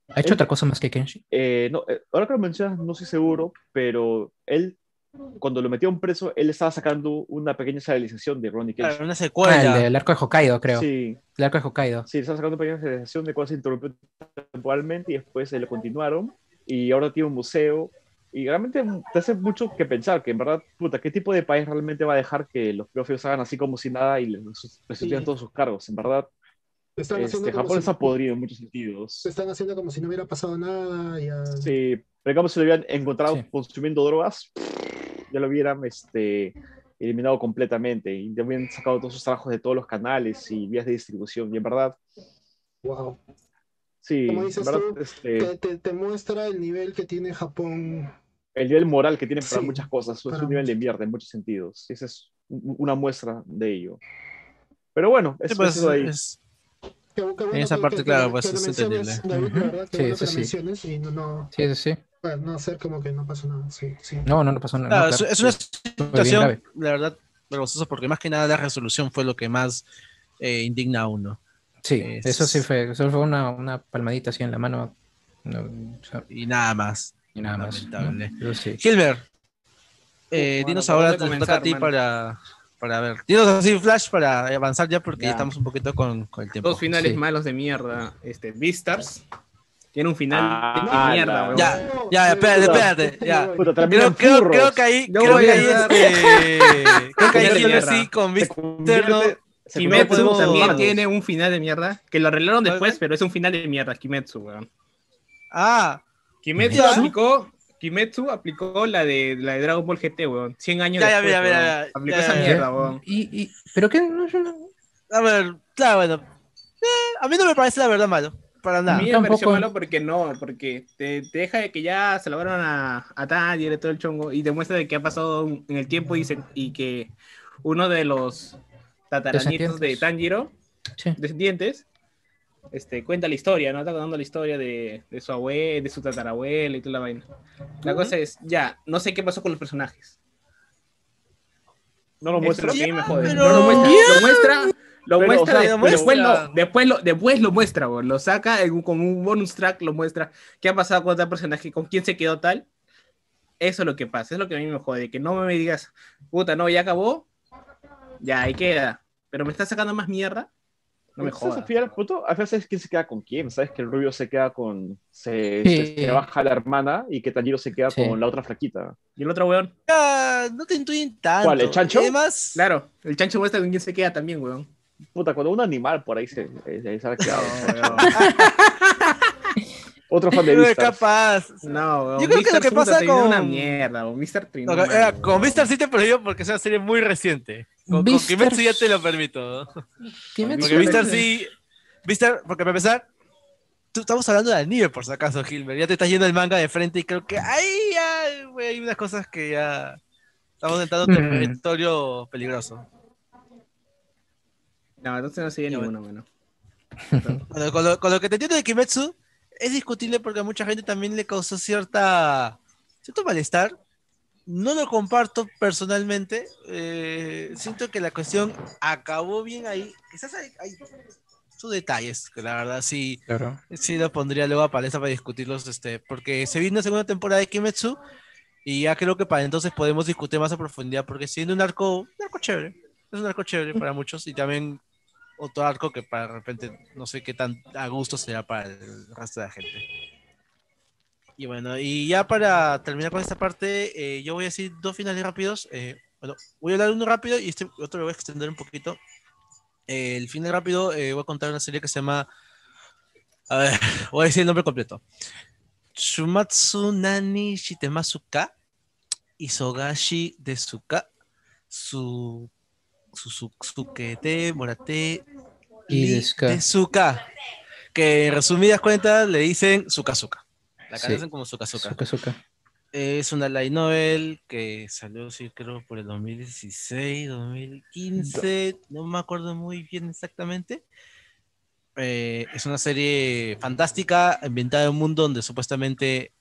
¿Ha hecho Él- otra cosa más que Kenshi? Eh, no, eh, ahora que lo mencionas, no estoy seguro, pero él, cuando lo metieron preso, él estaba sacando una pequeña serialización de Ronnie claro, Kenshin. una Ah, secuela. el del arco de Hokkaido, creo. Sí, El arco de Hokkaido. sí, estaba sacando una pequeña serialización de cuál se interrumpió temporalmente y después eh, lo continuaron y ahora tiene un museo y realmente te hace mucho que pensar que en verdad, puta, ¿qué tipo de país realmente va a dejar que los pedófilos hagan así como si nada y les restituyan Sí. todos sus cargos? En verdad, Están haciendo este, Japón si- está podrido en muchos sentidos. se están haciendo como si no hubiera pasado nada. Ya... Sí, pero como si lo hubieran encontrado Sí. consumiendo drogas, ya lo hubieran este, eliminado completamente y ya hubieran sacado todos sus trabajos de todos los canales y vías de distribución. Y en verdad, Wow. sí, Como en dices verdad, tú, este, Te, te- te muestra el nivel que tiene Japón. el nivel moral que tiene para Sí, muchas cosas es un nivel de mierda en muchos sentidos. Esa es una muestra de ello. Pero bueno, Sí, eso pues, es ahí. es- Qué- qué bueno esa que- parte, que- claro, que- pues, que es entendible. David, verdad, que Sí, eso que sí. menciones y no, no, Sí, sí, sí. Bueno, no hacer como que no pasó nada. Sí, sí. No, no, no pasó nada. claro, no, es- claro. es una situación, la verdad, vergonzosa porque más que nada la resolución fue lo que más eh, indigna a uno. Sí, es- eso sí fue. Eso fue una, una palmadita así en la mano. no, o sea, Y nada más. y nada más. Lamentable. eh, dinos mano, ¿por ahora, te toca a ti para, para ver. Dinos así, Flash, para avanzar ya porque Ya. estamos un poquito con, con el tiempo. Dos finales Sí. malos de mierda. Este, Beastars. Tiene un final Ah, de mierda, la- weón. Ya, ya, espérate, espérate, ya. Puta, Creo, creo, que ahí, Yo creo voy que a ahí, este, creo que ahí mierda. sí con Víctor no, Kimetsu también tiene un final de mierda, que lo arreglaron después, pero es un final de mierda, Kimetsu, weón. Ah. Kimetsu aplicó, Kimetsu aplicó la de, la de Dragon Ball GT, weón. 100 años ya, después, ya, ya, ya, Aplicó esa mierda, weón. ¿Y, y, pero qué? No, yo no... A ver, claro, bueno. Eh, a mí no me parece la verdad malo. Para nada. A mí me pareció malo porque no, porque te, te, deja de que ya se lograron a, a Tanjiro y todo el chongo y demuestra de que ha pasado en el tiempo y, se, y que uno de los tataranitos de Tanjiro, sí. descendientes, este, cuenta la historia, ¿no? Está contando la historia de, de su abuelo, de su tatarabuela y toda la vaina. La uh -huh. cosa es, ya, no sé qué pasó con los personajes. No lo muestra, lo que a mí me jode. Pero... No lo muestra, lo muestra, lo pero, muestra, o sea, de, después, lo, después, lo, después lo muestra, bro. lo saca en, como un bonus track, lo muestra. ¿Qué ha pasado con tal personaje? ¿Con quién se quedó tal? Eso es lo que pasa, es lo que a mí me jode. Que no me digas, puta, no, ya acabó, ya ahí queda. Pero me está sacando más mierda. No me jodas. Al final, puto, final sabes quién se queda con quién. Sabes que el rubio se queda con. Se, sí. se, se baja la hermana y que Tanjiro se queda sí. con la otra flaquita. ¿Y el otro weón? Ah, no te intuyen tanto. ¿Cuál? ¿El chancho? Además... Claro, el chancho muestra con quién se queda también, weón. Puta, cuando un animal por ahí se, se, se ha quedado. Otro fan de Vistar. capaz. No, yo creo que lo que pasa con. una mierda, Mr. No, no, con Mr. sí te prohíbo porque es una serie muy reciente. Con, con Kimetsu ya te lo permito. Kimetsu porque Mr. sí. Mr. Porque para empezar, tú estamos hablando de anime por si acaso, Gilbert. Ya te estás yendo el manga de frente y creo que ahí ya, wey, hay unas cosas que ya. Estamos entrando en mm. territorio peligroso. No, entonces no sigue no, ninguno, bueno. bueno con, lo, con lo que te entiendo de Kimetsu es discutible porque a mucha gente también le causó cierta cierto malestar. No lo comparto personalmente. Eh, siento que la cuestión acabó bien ahí. Quizás hay, hay sus detalles, que la verdad sí, claro. sí lo pondría luego a palestra para discutirlos, este, porque se viene una segunda temporada de Kimetsu y ya creo que para entonces podemos discutir más a profundidad, porque siendo un arco, un arco chévere, es un arco chévere para muchos y también otro arco que para de repente no sé qué tan a gusto será para el resto de la gente. Y bueno, y ya para terminar con esta parte, eh, yo voy a decir dos finales rápidos. Eh, bueno, voy a hablar uno rápido y este otro lo voy a extender un poquito. Eh, el final rápido, voy a contar una serie que se llama. A ver, voy a decir el nombre completo: Shumatsu Nani Isogashi Desuka Su Sukete, Morate y Desuka. Que en resumidas cuentas le dicen Sukazuka. La conocen sí. como. Sukazuka. Es una light novel que salió, sí, creo, por el 2016, 2015, no me acuerdo muy bien exactamente. Eh, es una serie fantástica, ambientada en un mundo donde supuestamente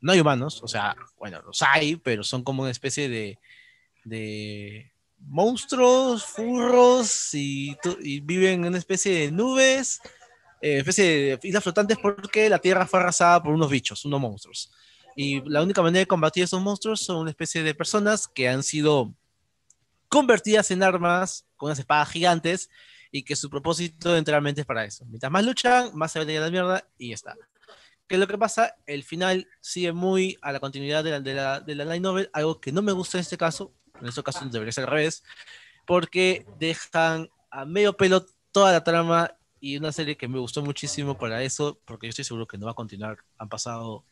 no hay humanos, o sea, bueno, los hay, pero son como una especie de, de monstruos, furros y, y, viven en una especie de nubes, eh, especie de islas flotantes porque la Tierra fue arrasada por unos bichos, unos monstruos. Y la única manera de combatir esos monstruos son una especie de personas que han sido convertidas en armas con unas espadas gigantes y que su propósito enteramente es para eso. Mientras más luchan, más se ven a la mierda y ya está. ¿Qué es lo que pasa? El final sigue muy a la continuidad de la, de la, de la light novel, algo que no me gusta en este caso, en este caso debería ser al revés, porque dejan a medio pelo toda la trama y una serie que me gustó muchísimo para eso, porque yo estoy seguro que no va a continuar. Han pasado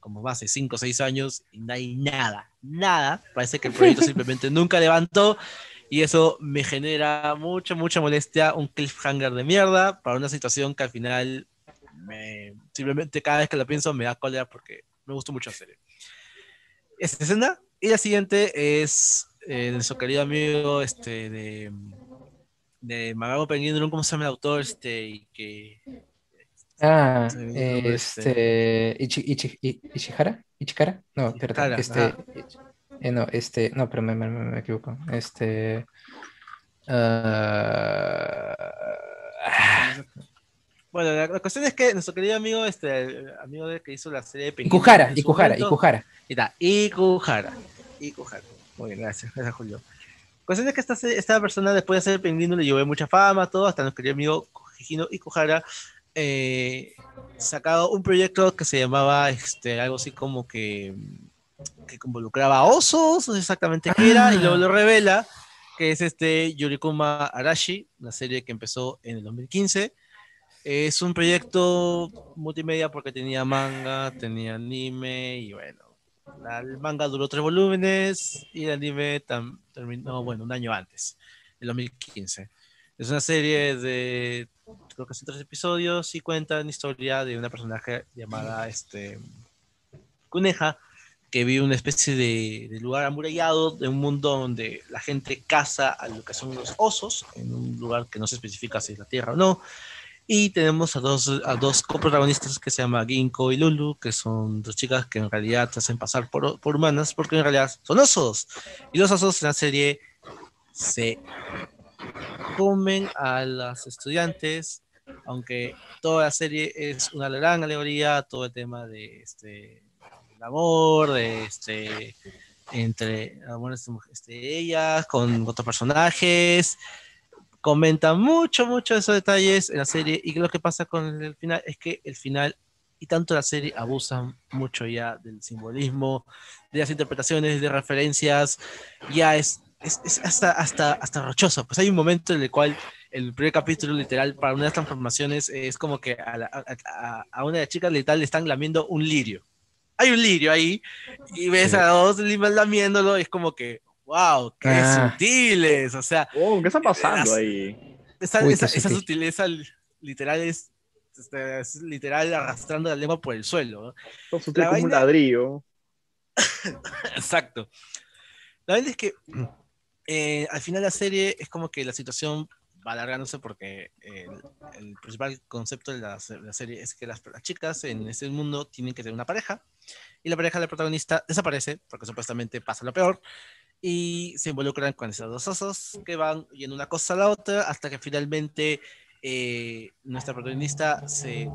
como más de 5 o 6 años y no hay nada, nada. Parece que el proyecto simplemente nunca levantó y eso me genera mucha, mucha molestia, un cliffhanger de mierda para una situación que al final me, simplemente cada vez que lo pienso me da cólera porque me gustó mucho la serie. Esta escena y la siguiente es eh, nuestro querido amigo este, de, de Magago Penguin, ¿cómo se llama el autor? Este, y que Ah, este, Ichi, Ichi, Ichihara, Ichihara, no, perdón, este, ah. eh, no, este, no, pero me, me, me equivoco, este, uh... bueno, la, la, cuestión es que nuestro querido amigo, este, amigo de que hizo la serie de Penguin, Ikuhara, Ikuhara, Ikuhara, y está, Ikuhara, Ikuhara, muy bien, gracias, gracias Julio. Cuestión es que esta, esta persona después de hacer Penguin le llevó mucha fama, todo, hasta nuestro querido amigo Hijino Ikuhara eh, sacado un proyecto que se llamaba este, algo así como que, que involucraba osos, no sé exactamente qué era, y luego lo revela que que es este Yurikuma Arashi, una serie que empezó en el 2015. Es un proyecto multimedia porque tenía manga, tenía anime y bueno, el manga duró tres volúmenes y el anime terminó, bueno, un año antes, en 2015. Es una serie de, creo que son tres episodios y cuenta la historia de una personaje llamada este, Kuneja, que vive una especie de, lugar amurallado, de un mundo donde la gente caza a lo que son los osos, en un lugar que no se especifica si es la tierra o no. Y tenemos a dos, a dos coprotagonistas que se llaman Ginkgo y Lulu, que son dos chicas que en realidad se hacen pasar por, por humanas, porque en realidad son osos. Y los osos en la serie se comen a las estudiantes, aunque toda la serie es una gran alegoría, todo el tema de este amor, de este, entre este, ellas, con otros personajes. Comenta mucho, mucho de esos detalles en la serie. Y lo que pasa con el final es que el final y tanto la serie abusan mucho ya del simbolismo, de las interpretaciones, de referencias. Ya es, es, hasta, hasta, hasta rochoso. Pues hay un momento en el cual el primer capítulo, literal, para una de las transformaciones, es como que a, a, a una de las chicas literal le están lamiendo un lirio hay un lirio ahí y ves a dos limas lamiéndolo y es como que, wow, qué ah. sutiles, o sea. Oh, ¿Qué está pasando ahí? Esa, esa, sutileza literal es, este, es, literal arrastrando la lengua por el suelo. ¿no? sutil como un ladrillo. Exacto. La verdad es que eh, al final de la serie es como que la situación va alargándose porque el, principal concepto de la, serie es que las, chicas en ese mundo tienen que tener una pareja y la pareja del protagonista desaparece porque supuestamente pasa lo peor y se involucran con esos dos osos que van yendo una cosa a la otra hasta que finalmente eh, nuestra protagonista se,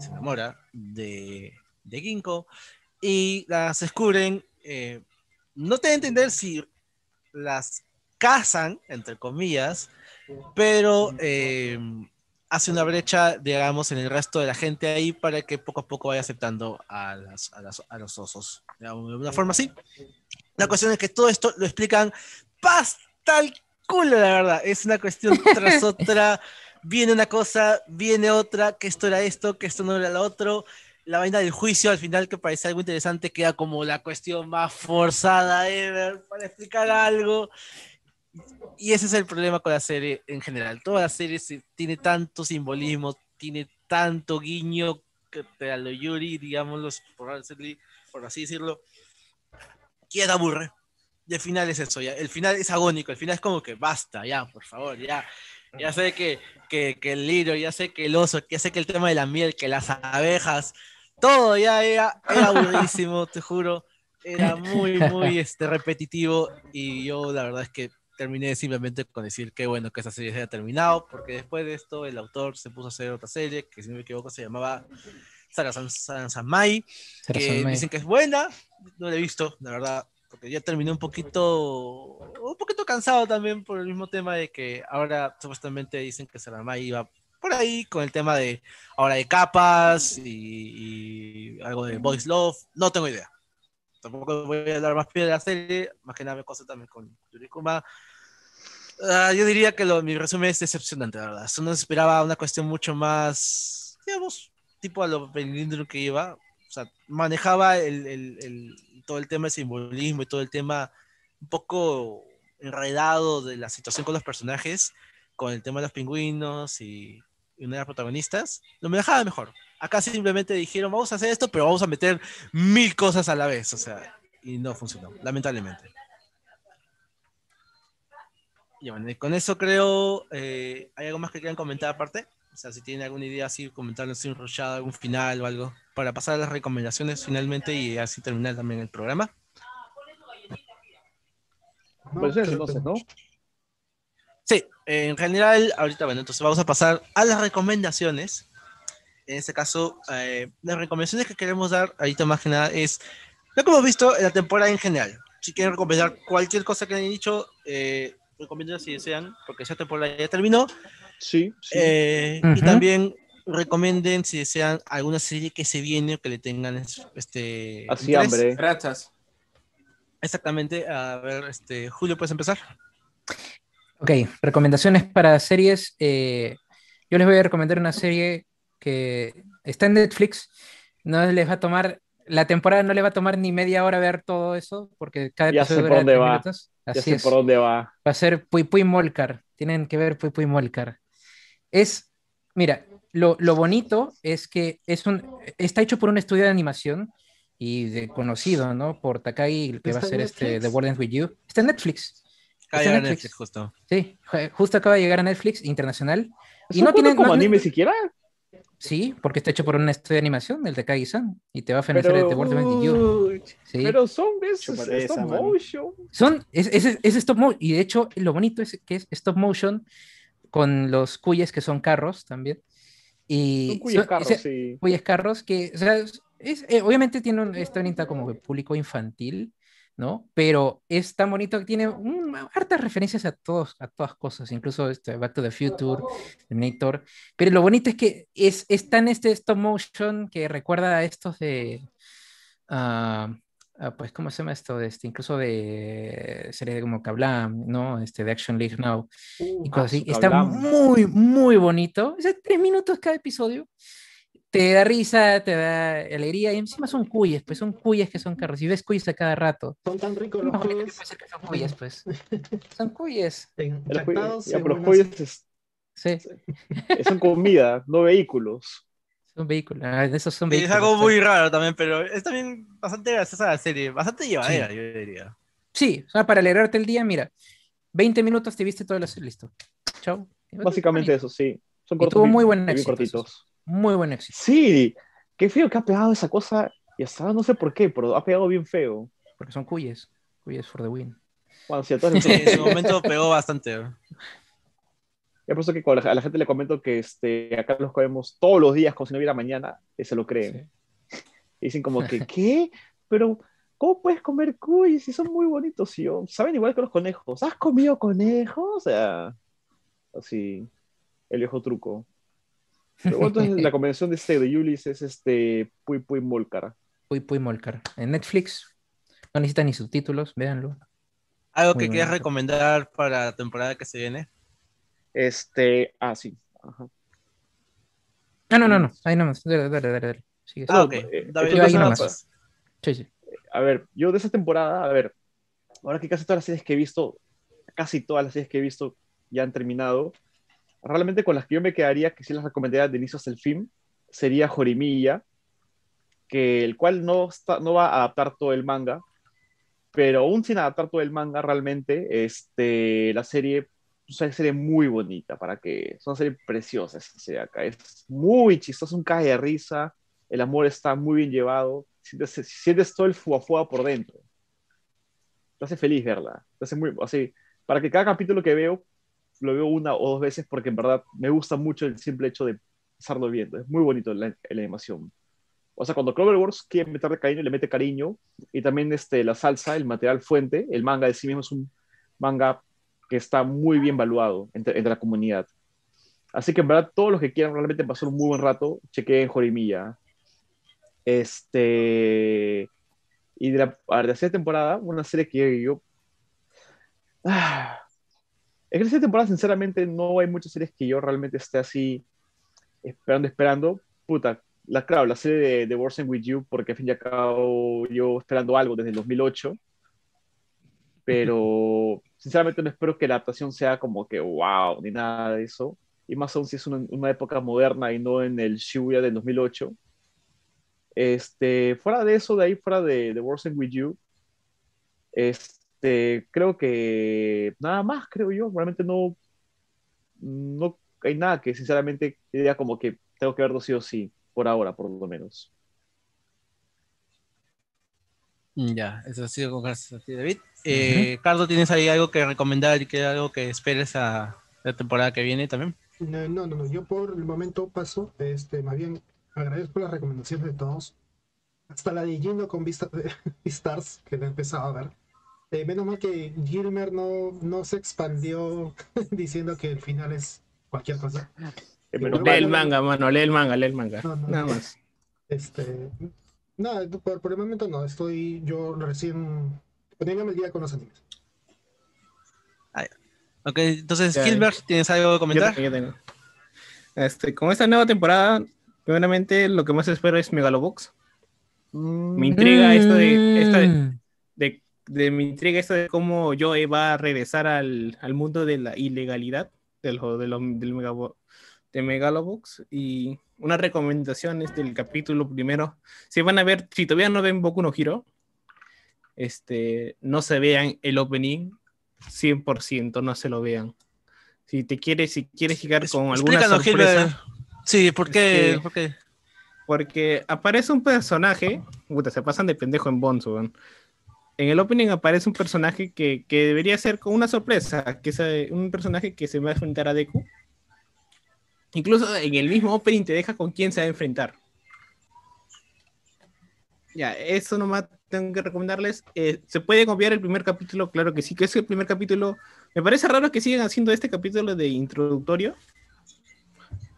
se enamora de, de Ginkgo y las descubren. Eh, no te entender si las casan, entre comillas, pero eh, hace una brecha, digamos, en el resto de la gente ahí para que poco a poco vaya aceptando a, los osos, de una forma así. La cuestión es que todo esto lo explican pasta el culo, la verdad. Es una cuestión tras otra. Viene una cosa, viene otra, que esto era esto, que esto no era lo otro. La vaina del juicio, al final, que parece algo interesante, queda como la cuestión más forzada ever para explicar algo y ese es el problema con la serie en general. Toda la serie tiene tanto simbolismo, tiene tanto guiño que te a lo Yuri, digámoslo, por, así decirlo, que ya aburre. Y el final es eso, ya. El final es agónico, el final es como que basta, ya, por favor, ya. Ya sé que, que, que el libro, ya sé que el oso, ya sé que el tema de la miel, que las abejas, todo ya era, era te juro. Era muy, muy este, repetitivo y yo la verdad es que terminé simplemente con decir que bueno que esa serie se haya terminado, porque después de esto el autor se puso a hacer otra serie que si no me equivoco se llamaba Sarasan Mai, que dicen que es buena, no la he visto, la verdad, porque ya terminé un poquito, un poquito cansado también por el mismo tema de que ahora supuestamente dicen que Mai iba por ahí con el tema de ahora de capas y, algo de voice love, no tengo idea tampoco voy a dar más de la serie, más que nada me cosa también con Yurikuma. Ah, yo diría que lo, mi resumen es decepcionante, la verdad. Uno esperaba una cuestión mucho más, digamos, tipo a lo pelindro que iba. O sea, manejaba el, el, todo el tema de simbolismo y todo el tema un poco enredado de la situación con los personajes, con el tema de los pingüinos y, y una de las protagonistas. Lo manejaba mejor. Acá simplemente dijeron, vamos a hacer esto, pero vamos a meter mil cosas a la vez. O sea, y no funcionó, lamentablemente. Y bueno, con eso creo, eh, ¿hay algo más que quieran comentar aparte? O sea, si tienen alguna idea así, comentarnos un rochado, algún final o algo, para pasar a las recomendaciones finalmente y así terminar también el programa. Pues entonces, ¿no? Sí, en general, ahorita, bueno, entonces vamos a pasar a las recomendaciones. En este caso, eh, las recomendaciones que queremos dar ahorita más que nada es lo que hemos visto en la temporada en general. Si quieren recomendar cualquier cosa que hayan dicho, eh, recomiendo si desean, porque esa temporada ya terminó. Sí. Eh, y también recomienden si desean alguna serie que se viene o que le tengan este. Así hambre. Gracias. Exactamente. A ver, este, Julio, ¿puedes empezar? Ok, recomendaciones para series. Eh, yo les voy a recomendar una serie que está en Netflix. No les va a tomar, la temporada no le va a tomar ni media hora ver todo eso, porque cada Ya episodio sé por dónde va. minutos. Ya Así sé es. por dónde va. Va a ser Pui Pui Molcar. Tienen que ver Pui Pui Molcar. Es, mira, lo, lo bonito es que es un, está hecho por un estudio de animación y de conocido, ¿no? Por Takagi, que va a ¿Está en ser este? The World Ends With You. Está en Netflix. Acaba Está de llegar Netflix. Netflix, justo. Sí, ju- justo acaba de llegar a Netflix internacional. ¿Eso Y no tiene como no- anime siquiera? Sí, porque está hecho por un estudio de animación, el Takagi-san, y te va a ofrecer Pero, The World Ends With You. Sí. pero son es, Chúpate es esa, stop motion. Son, es, es, es stop motion, y de hecho lo bonito es que es stop motion con los cuyes que son carros también. Y Son cuyos son- carros, ese- sí. cuyes carros que, o sea, es, eh, obviamente tiene un, está orientado como público infantil, ¿no? Pero es tan bonito que tiene hartas referencias a todos, a todas cosas, incluso este Back to the Future, Terminator. Pero lo bonito es que es, es tan este stop motion que recuerda a estos de, ah, pues, ¿cómo se llama esto? De este, incluso de series como Kablam, ¿no? Este, de Action League Now y Uh, cosas así. su Está Kablam. muy, muy bonito. O sea, tres minutos cada episodio. Te da risa, te da alegría y encima son cuyes, pues son cuyes que son carros. Y ves cuyes a cada rato. son tan ricos Lo los bonito que son cuyes, pues. Son cuyes. Cuyes- ya, pero los cuyes es- Sí, son comida, no vehículos. Son vehículos. Ah, esos son Sí, es vehículos. algo muy raro también, pero es también bastante graciosa la serie. Bastante llevadera, yo diría. Sí, o sea, para alegrarte el día, mira, 20 minutos te viste todo la serie, listo. Chao. Básicamente eso, sí. Son Y tuvo muy buen éxito, cortitos. Muy buen éxito, Sí, qué feo que ha pegado esa cosa. Y hasta no sé por qué, pero ha pegado bien feo. porque son cuyes. Cuyes for the win. Bueno, las Sí, en su momento pegó bastante. Ya por eso que cuando a la gente le comento que este, acá los comemos todos los días como si no hubiera mañana, eh, se lo creen. Y dicen como que, ¿qué? Pero, ¿cómo puedes comer cuy si son muy bonitos? Y yo, saben igual que los conejos. ¿Has comido conejos? O sea, así, el viejo truco. Pero bueno, entonces la convención de este de Yulis es este Puy Puy Molcar. Puy Puy Molcar. En Netflix. No necesita ni subtítulos, véanlo. ¿Algo Muy que quieras recomendar para la temporada que se viene? Este, ah, sí. Ajá. Ah, no, no, no. Ahí nomás. Dale, dale, dale. dale. Sigue. Ah, ok. eh, David, yo ahí ¿qué nomás. más? Sí, sí. a ver, yo de esa temporada, a ver, ahora que casi todas las series que he visto, casi todas las series que he visto ya han terminado, realmente con las que yo me quedaría, que sí las recomendaría de inicio hasta el fin, sería Jorimilla, que el cual no, está, no va a adaptar todo el manga, pero aún sin adaptar todo el manga, realmente, este, la serie es una serie muy bonita, para que, es una serie preciosa esa serie acá, es muy chistosa, un cae de risa, el amor está muy bien llevado, sientes, sientes todo el fuafuá por dentro. Te hace feliz verla. Te hace muy, así, para que cada capítulo que veo, lo veo una o dos veces porque en verdad me gusta mucho el simple hecho de estarlo viendo. Es muy bonito la, la animación. O sea, cuando Cloverworks quiere meterle cariño, le mete cariño. Y también este, la salsa, el material fuente, el manga de sí mismo es un manga que está muy bien valuado entre, entre la comunidad. Así que en verdad, todos los que quieran realmente pasar un muy buen rato, chequeen Jorimilla. Este. Y de la, a la tercera temporada, una serie que yo. Ah, es que la tercera temporada, sinceramente, no hay muchas series que yo realmente esté así esperando, esperando. Puta, la, claro, la serie de, de Wars With You, porque al fin y al cabo yo esperando algo desde el 2008. Pero, sinceramente, no espero que la adaptación sea como que wow, ni nada de eso. Y más aún si es una, una época moderna y no en el Shibuya del 2008. Este, fuera de eso, de ahí, fuera de, de Wars and With You, este, creo que nada más, creo yo. Realmente no, no hay nada que sinceramente diga como que tengo que verlo sí o sí, por ahora, por lo menos. Ya, eso ha sido con gracias Eh, Carlos, ¿tienes ahí algo que recomendar y que algo que esperes a la temporada que viene también? No, no, no, yo por el momento paso, este, más bien agradezco las recomendaciones de todos. Hasta la de Gino con Vista Stars, que la he empezado a ver. Eh, menos mal que Gilmer no, no se expandió diciendo que el final es cualquier cosa. Eh, pero Lee el manga, mano, lee el manga, lee el manga. No, no, Nada no. más. Este, nada, por, por el momento no, estoy yo recién poniéndome el día con los animes. Ok, entonces, Gilbert, ¿tienes algo que comentar? Yo tengo, Este, con esta nueva temporada, primeramente lo que más espero es Megalobox. Me intriga esto de, esto de, de, me intriga esto de cómo Joe va a regresar al, al mundo de la ilegalidad del, de del de Megalobox. Y una recomendación es del capítulo primero. Si van a ver, si todavía no ven Boku no Hero, este, no se vean el opening 100%, no se lo vean. Si te quieres, si quieres llegar con alguna sorpresa. Sí, ¿por qué? Porque aparece un personaje, puta, se pasan de pendejo en Bonzo. En el opening aparece un personaje que, que, debería ser con una sorpresa, que es un personaje que se va a enfrentar a Deku. Incluso en el mismo opening te deja con quién se va a enfrentar. Ya, eso nomás tengo que recomendarles. Eh, ¿Se puede copiar el primer capítulo? Claro que sí, que es el primer capítulo. Me parece raro que sigan haciendo este capítulo de introductorio.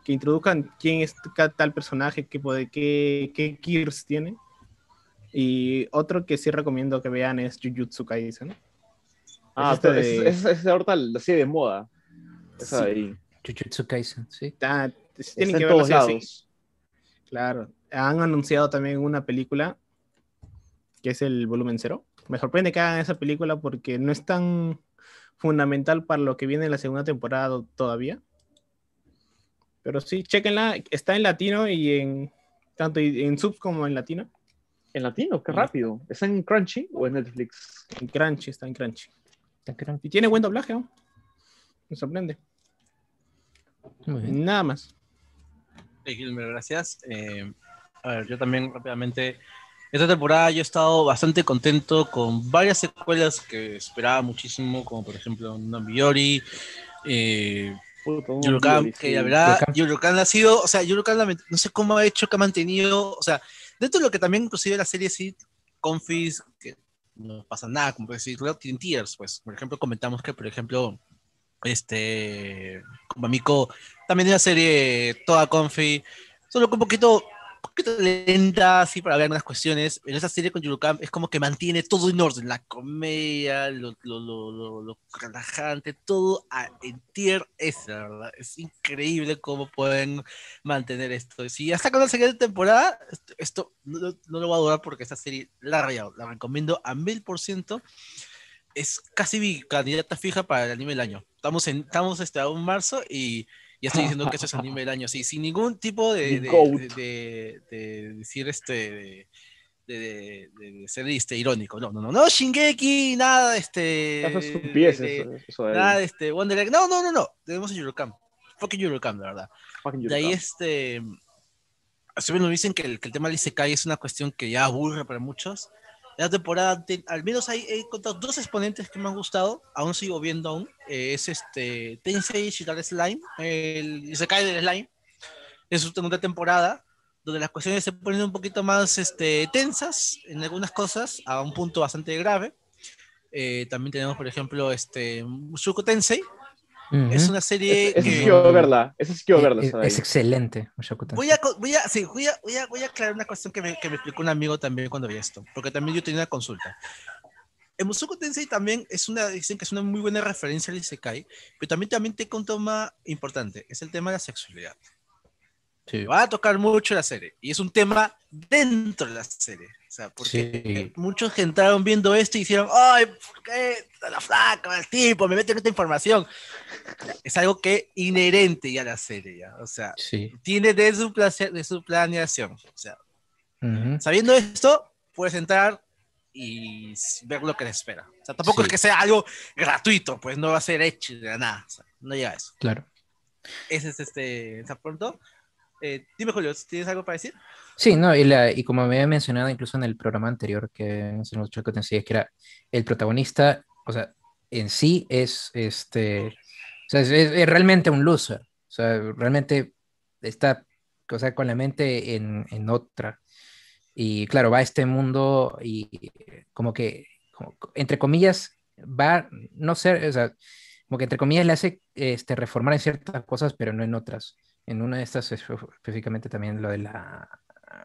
Que introduzcan quién es tal personaje, qué, qué, qué Gears tiene. Y otro que sí recomiendo que vean es Jujutsu Kaisen. Ah, es, de... es, es, ahorita así de moda. Esa sí. ahí. Jujutsu Kaisen, sí. Está, tienen que verlo así. Claro. Han anunciado también una película que es el volumen cero. Me sorprende que hagan esa película porque no es tan fundamental para lo que viene en la segunda temporada todavía. Pero sí, chequenla, está en latino y en tanto en subs como en latino. En latino, qué rápido. ¿Está en Crunchy o en Netflix? En Crunchy, está en Crunchy. Y tiene buen doblaje, ¿no? Me sorprende. Nada más. Gilmer, gracias. Eh, a ver, yo también rápidamente esta temporada yo he estado bastante contento con varias secuelas que esperaba muchísimo, como por ejemplo Nambiori, eh, Yurukan, que la verdad, Yurukan ha sido, o sea, Yurukan no sé cómo ha hecho, que ha mantenido, o sea, dentro de lo que también inclusive la serie sí, Confis, que no pasa nada, como decir, tienen tiers, pues, por ejemplo, comentamos que, por ejemplo, este, como amigo, también de la serie toda Confi, solo que un poquito lenta, así para ver algunas cuestiones. En esa serie con Yurukam es como que mantiene todo en orden, la comedia, lo, lo, lo, lo relajante, todo a, en tier S, la verdad. Es increíble cómo pueden mantener esto. Si hasta con la siguiente temporada, esto, no, lo va a durar porque esta serie la rayado. La recomiendo a mil por ciento. Es casi mi candidata fija para el anime del año. Estamos, en, estamos este, un marzo y ya estoy diciendo que eso es anime del año, sí, sin ningún tipo de, de, de, decir este, de, ser este, irónico. No, no, no, no, Shingeki, nada, este. Eso es eso, eso Nada, este, Wonder Egg. No, no, no, no, tenemos a Eurocamp. Fucking Eurocamp, la verdad. de ahí, este. Así nos dicen que el, que el tema del Isekai es una cuestión que ya aburre para muchos la temporada, al menos hay, he encontrado dos exponentes que me han gustado, aún sigo viendo aún, eh, es este Tensei Shitar Slime, el se cae del slime, es su segunda temporada, donde las cuestiones se ponen un poquito más este, tensas en algunas cosas, a un punto bastante grave. Eh, también tenemos, por ejemplo, este, Mushoku Tensei, es una serie es, que... quiero verla, es quiero verla. Es, excelente. Voy a, voy, a, sí, voy, a, voy, a, voy a aclarar una cuestión que me, que me explicó un amigo también cuando vi esto, porque también yo tenía una consulta. En Mushoku Tensei también es una, dicen que es una muy buena referencia al Isekai, pero también, también te un tema importante, es el tema de la sexualidad. Sí. Va a tocar mucho la serie, y es un tema dentro de la serie. O sea, porque muchos que entraron viendo esto y hicieron, ¡ay, ¿por qué la flaca, el tipo, me meten esta información? Es algo que inherente ya a la serie, ¿ya? O sea, tiene de su, de su planeación. O sea, sabiendo esto, puedes entrar y ver lo que te espera. O sea, tampoco es que sea algo gratuito, pues no va a ser hecho de nada. O sea, no llega a eso. Claro. Ese es este, ¿está pronto? Eh, dime, Julio, ¿tienes algo para decir? Sí, no, y, la, y, como me había mencionado incluso en el programa anterior que nos hecho que es que era el protagonista, o sea, en sí es, este, o sea, es, realmente un loser, o sea, realmente está, o sea, con la mente en, en otra. Y claro, va a este mundo y como que, entre comillas, va, no ser, o sea, como que entre comillas le hace este, reformar en ciertas cosas, pero no en otras en una de estas específicamente también lo de la,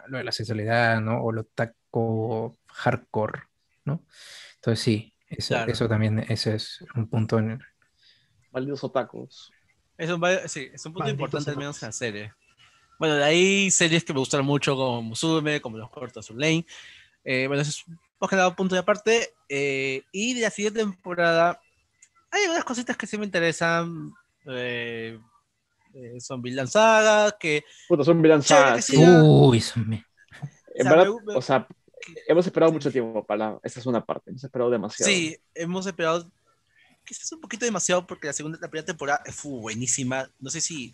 lo de la sexualidad, ¿no? O lo taco hardcore, ¿no? Entonces sí, eso, eso también ese es un punto en Malditos otakus. Es un, sí, es un punto importante al menos en la serie. Bueno, de ahí series que me gustaron mucho como Musume, como Los Cortos Lane. Eh, bueno, eso es más que nada un punto de aparte. Eh, y de la siguiente temporada hay algunas cositas que sí me interesan. Eh, eh, son Villan Saga, que... Puta, son Villan Saga. Uy, son... En verdad, o sea, hemos esperado mucho tiempo para esa segunda parte, hemos esperado demasiado. Sí, hemos esperado quizás un poquito demasiado porque la segunda, la primera temporada fue buenísima. No sé si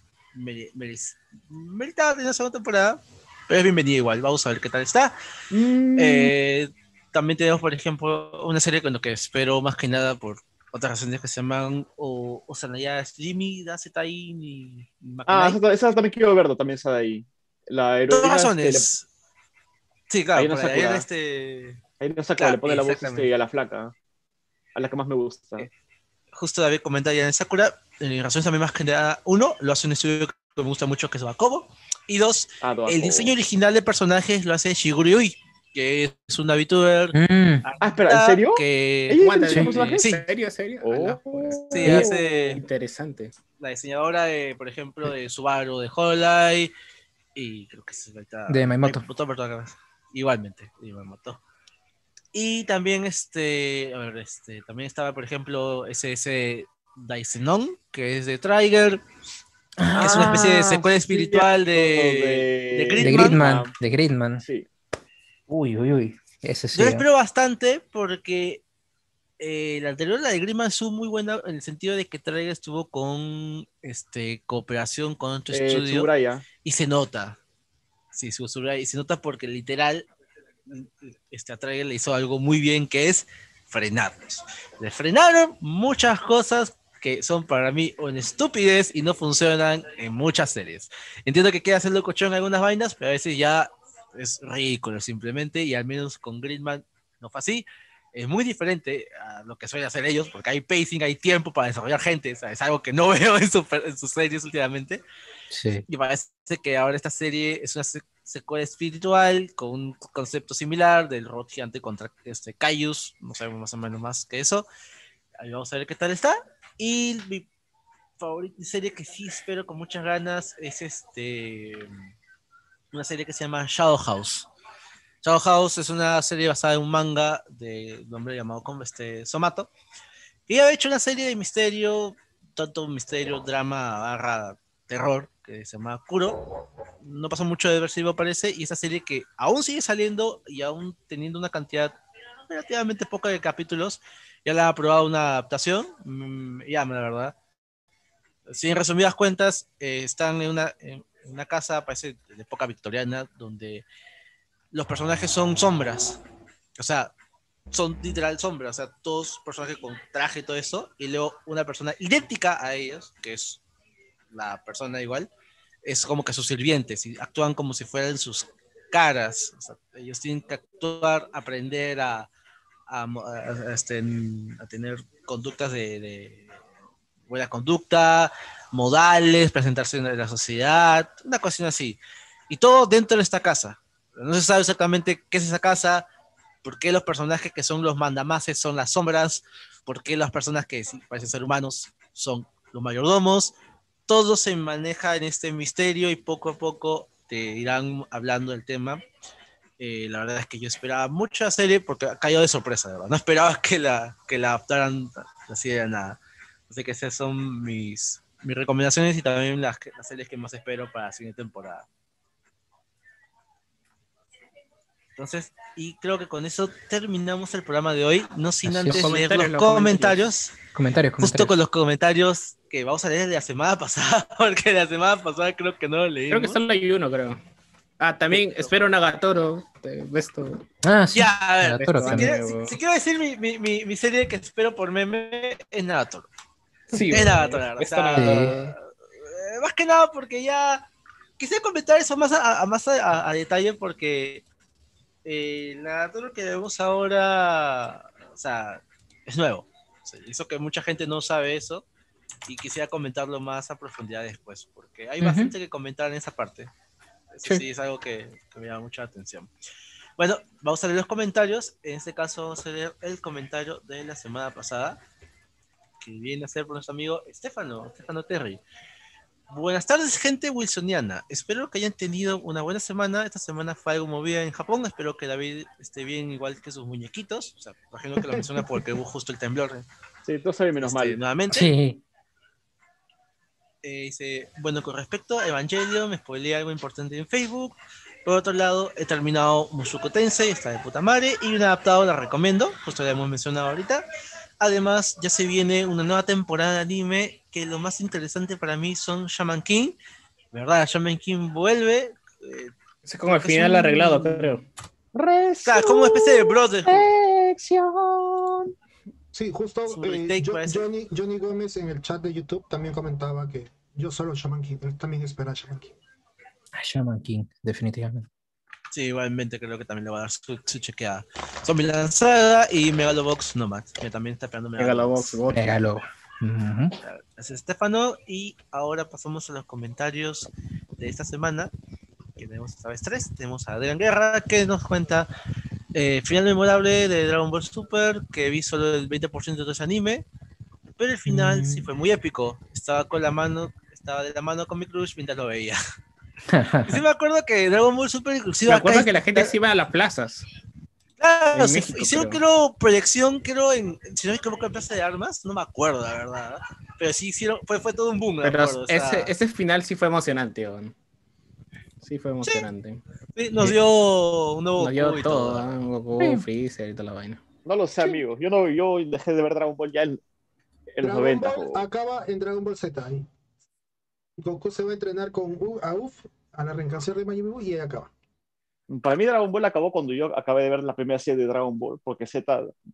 meritaba la segunda temporada, pero es bienvenida igual. Vamos a ver qué tal está. Mm. Eh, también tenemos, por ejemplo, una serie con lo que espero más que nada por otras razones que se llaman o, o Sanaya Jimmy, Dazetai y Ah, esa, esa, también quiero verlo, también está ahí. La. Dos razones. Sí, claro, ahí no ahí este... Ahí no le pone la voz este, a la flaca, a la que más me gusta. Eh, justo David comenta ya en Sakura, en razones también más que nada, uno, lo hace un estudio que me gusta mucho, que es Bakobo, y dos, ah, el diseño original de personajes lo hace Shiguri Ui, que es una VTuber. Mm. Ah, espera, ¿en serio? Que... Sí. ¿En serio? serio? Oh. Sí, hace... Interesante. La diseñadora, de, por ejemplo, de Subaru, de Hololive, y creo que es de Maimoto. Igualmente, de Maimoto. Y también, este, a ver, este, también estaba, por ejemplo, ese, ese Daisenon, que es de Trigger. es una especie de secuela espiritual de, de, Gridman. De Gridman. Sí. Uy, uy, uy. Ese sí, Yo espero bastante porque eh, la anterior, la de Gridman, estuvo muy buena en el sentido de que Trigger estuvo con este, cooperación con otro eh, estudio. Y se nota. Sí, su y se nota porque literal este Trigger le hizo algo muy bien que es frenarlos. Le frenaron muchas cosas que son para mí una estupidez y no funcionan en muchas series. Entiendo que queda hacerlo cochón en algunas vainas, pero a veces ya es ridículo simplemente y al menos con Gridman no fue así. Es muy diferente a lo que suelen hacer ellos porque hay pacing, hay tiempo para desarrollar gente. es algo que no veo en, en sus series últimamente. Sí. Y parece que ahora esta serie es una secuela espiritual con un concepto similar del robot gigante contra este Caius, no sabemos más o menos más que eso. Ahí vamos a ver qué tal está. Y mi favorita serie que sí espero con muchas ganas es este una serie que se llama Shadow House. Shadow House es una serie basada en un manga de un hombre llamado este Somato. Y ha hecho una serie de misterio, tanto misterio, drama, barra terror, que se llama Kuro. No pasó mucho de versivo, parece, y esa serie que aún sigue saliendo y aún teniendo una cantidad relativamente poca de capítulos, ya la ha aprobado una adaptación. Mm, ya, la verdad. Si en resumidas cuentas, eh, están en una, en una casa, parece de época victoriana, donde los personajes son sombras. O sea, son literal sombras. O sea, todos personajes con traje y todo eso. Y luego una persona idéntica a ellos, que es la persona igual, es como que sus sirvientes y actúan como si fueran sus caras. ellos tienen que actuar, aprender a, a, este, a tener conductas de, buena conducta, modales, presentarse en la sociedad, una cuestión así. Y todo dentro de esta casa. No se sabe exactamente qué es esa casa, por qué los personajes que son los mandamases son las sombras, por qué las personas que parecen ser humanos son los mayordomos, todo se maneja en este misterio y poco a poco te irán hablando del tema. Eh, la verdad es que yo esperaba mucha serie porque caído de sorpresa, verdad. No esperaba que la, que la adaptaran así de nada. Así que esas son mis, mis recomendaciones y también las, las series que más espero para la siguiente temporada. Entonces, y creo que con eso terminamos el programa de hoy, no sin antes leer los, comentarios, comentarios, Justo con los comentarios que vamos a leer de la semana pasada, porque la semana pasada creo que no lo leímos. Creo que solo hay uno, creo. Ah, también espero Nagatoro. Esto. Ah, sí. Ya, a ver, si, quiero, decir mi, mi, mi, serie que espero por meme, es Nagatoro. Sí, es o sea, eh, Más que nada porque ya. Quisiera comentar eso más a, más a detalle porque eh, nada, todo lo que vemos ahora, o sea, es nuevo. eso que mucha gente no sabe eso y quisiera comentarlo más a profundidad después, porque hay bastante que comentar en esa parte. Eso sí, es algo que, me llama mucha atención. Bueno, vamos a leer los comentarios. En este caso vamos a leer el comentario de la semana pasada. Que viene a ser por nuestro amigo Estefano, Estefano Terry. Buenas tardes, gente wilsoniana. Espero que hayan tenido una buena semana. Esta semana fue algo movida en Japón. Espero que David esté bien, igual que sus muñequitos. O sea, imagino que lo menciona porque hubo justo el temblor. Sí, todo sabe menos este, mal. Nuevamente. Sí. Eh, dice, bueno, con respecto a Evangelio, me spoileé algo importante en Facebook. Por otro lado, he terminado Mushoku Tensei, está de puta madre, y un adaptado la recomiendo, justo lo hemos mencionado ahorita. Además, ya se viene una nueva temporada de anime, que lo más interesante para mí son Shaman King. ¿Verdad? Shaman King vuelve. eh, Es como el final un- arreglado, creo. claro, como una especie de Brotherhood. Sí, justo eh. Johnny, Johnny Gómez en el chat de YouTube también comentaba que yo solo Shaman King, él también espera a Shaman King. Ah, Shaman King, definitivamente. Sí, igualmente creo que también le va a dar su, su chequeada. Zombie Lanzada y Megalobox Nomad, que también está esperando Megalobox, God. Regalo. Ujú. Gracias, Estefano. Y ahora pasamos a los comentarios de esta semana. Que tenemos esta vez tres. Tenemos a Adrián Guerra que nos cuenta eh, final memorable de Dragon Ball Super, que vi solo el 20% de todo ese anime. Pero el final Mm. sí fue muy épico. Estaba con la mano, estaba de la mano con mi crush mientras lo veía. Sí me acuerdo que Dragon Ball Super inclusive Me acá acuerdo que la gente se iba a las plazas. Claro, se México, hicieron creo. creo proyección, creo en, si no me equivoco, en Plaza de Armas, no me acuerdo la verdad, pero sí hicieron, fue, fue todo un boom, Pero acuerdo, o sea, ese, ese final sí fue emocionante, weón. Sí fue emocionante. sí, nos dio un nuevo Nos dio Goku y todo, todo. Goku, Sí. Freezer y toda la vaina. No lo sé, amigo. Yo, no, yo dejé de ver Dragon Ball ya en, en los Dragon 90. Ball acaba en Dragon Ball Z. ahí. Goku se va a entrenar con U- a Uf, a la reencarnación de Majin Buu y ahí acaba. Para mí Dragon Ball acabó cuando yo acabé de ver la primera serie de Dragon Ball, porque Z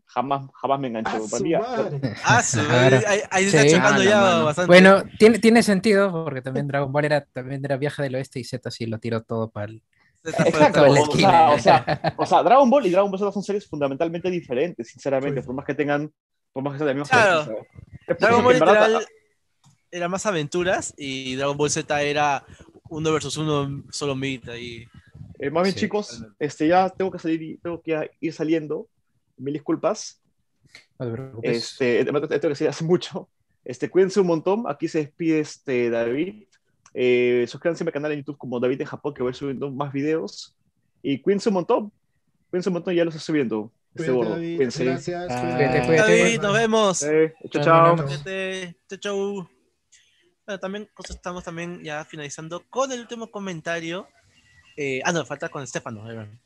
jamás, jamás me enganchó. ¡Ah, Para su mí, madre! Ah, su- Ahora, ahí, ahí se está sí. chocando Ah, ya mano. bastante. Bueno, tiene, tiene sentido porque también Dragon Ball era, también era viaje del oeste y Z sí lo tiró todo para el... Exacto, todo. la o esquina. sea, o, sea, o sea, Dragon Ball y Dragon Ball Z son series fundamentalmente diferentes, sinceramente, Sí. por más que tengan, por más que sean de misma Claro. Dragon Ball literal era más aventuras y Dragon Ball Z era uno versus uno solo mid ahí. Eh, más bien, Sí, chicos, totalmente. este, ya tengo que salir tengo que ir saliendo. Mil disculpas. No te preocupes. Este, tengo que decir hace mucho. Este, cuídense un montón. Aquí se despide este, David. Eh, suscríbanse a mi canal en YouTube como David en Japón, que voy subiendo más videos. Y cuídense un montón. Cuídense un montón, ya lo estoy subiendo. Este Cuídate. David. Cuídense. Gracias. Cuídate. cuídate. David, nos vemos. Eh, chao, Chao, chao. hermano. Bueno, también estamos también ya finalizando con el último comentario. Eh, ah, no, falta con Estefano.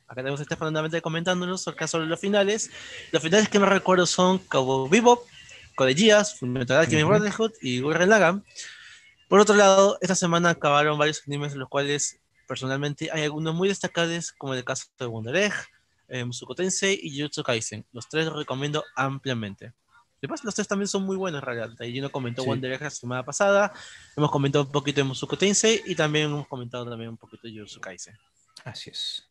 Acá tenemos a Estefano nuevamente comentándonos acerca sobre los finales. Los finales que me recuerdo son Cabo Vivo, Code Geass, Fullmetal Alchemist Ujú. Brotherhood y Gurren Lagann. Por otro lado, esta semana acabaron varios animes en los cuales personalmente hay algunos muy destacables, como el caso de Wonder Egg, eh, Mushoku Tensei y Jujutsu Kaisen. Los tres los recomiendo ampliamente. Además, los tres también son muy buenos en realidad. Ahí no comentó Sí. Wonder Egg la semana pasada, hemos comentado un poquito de Mushoku Tensei y también hemos comentado también un poquito de Jujutsu Kaisen. Así es.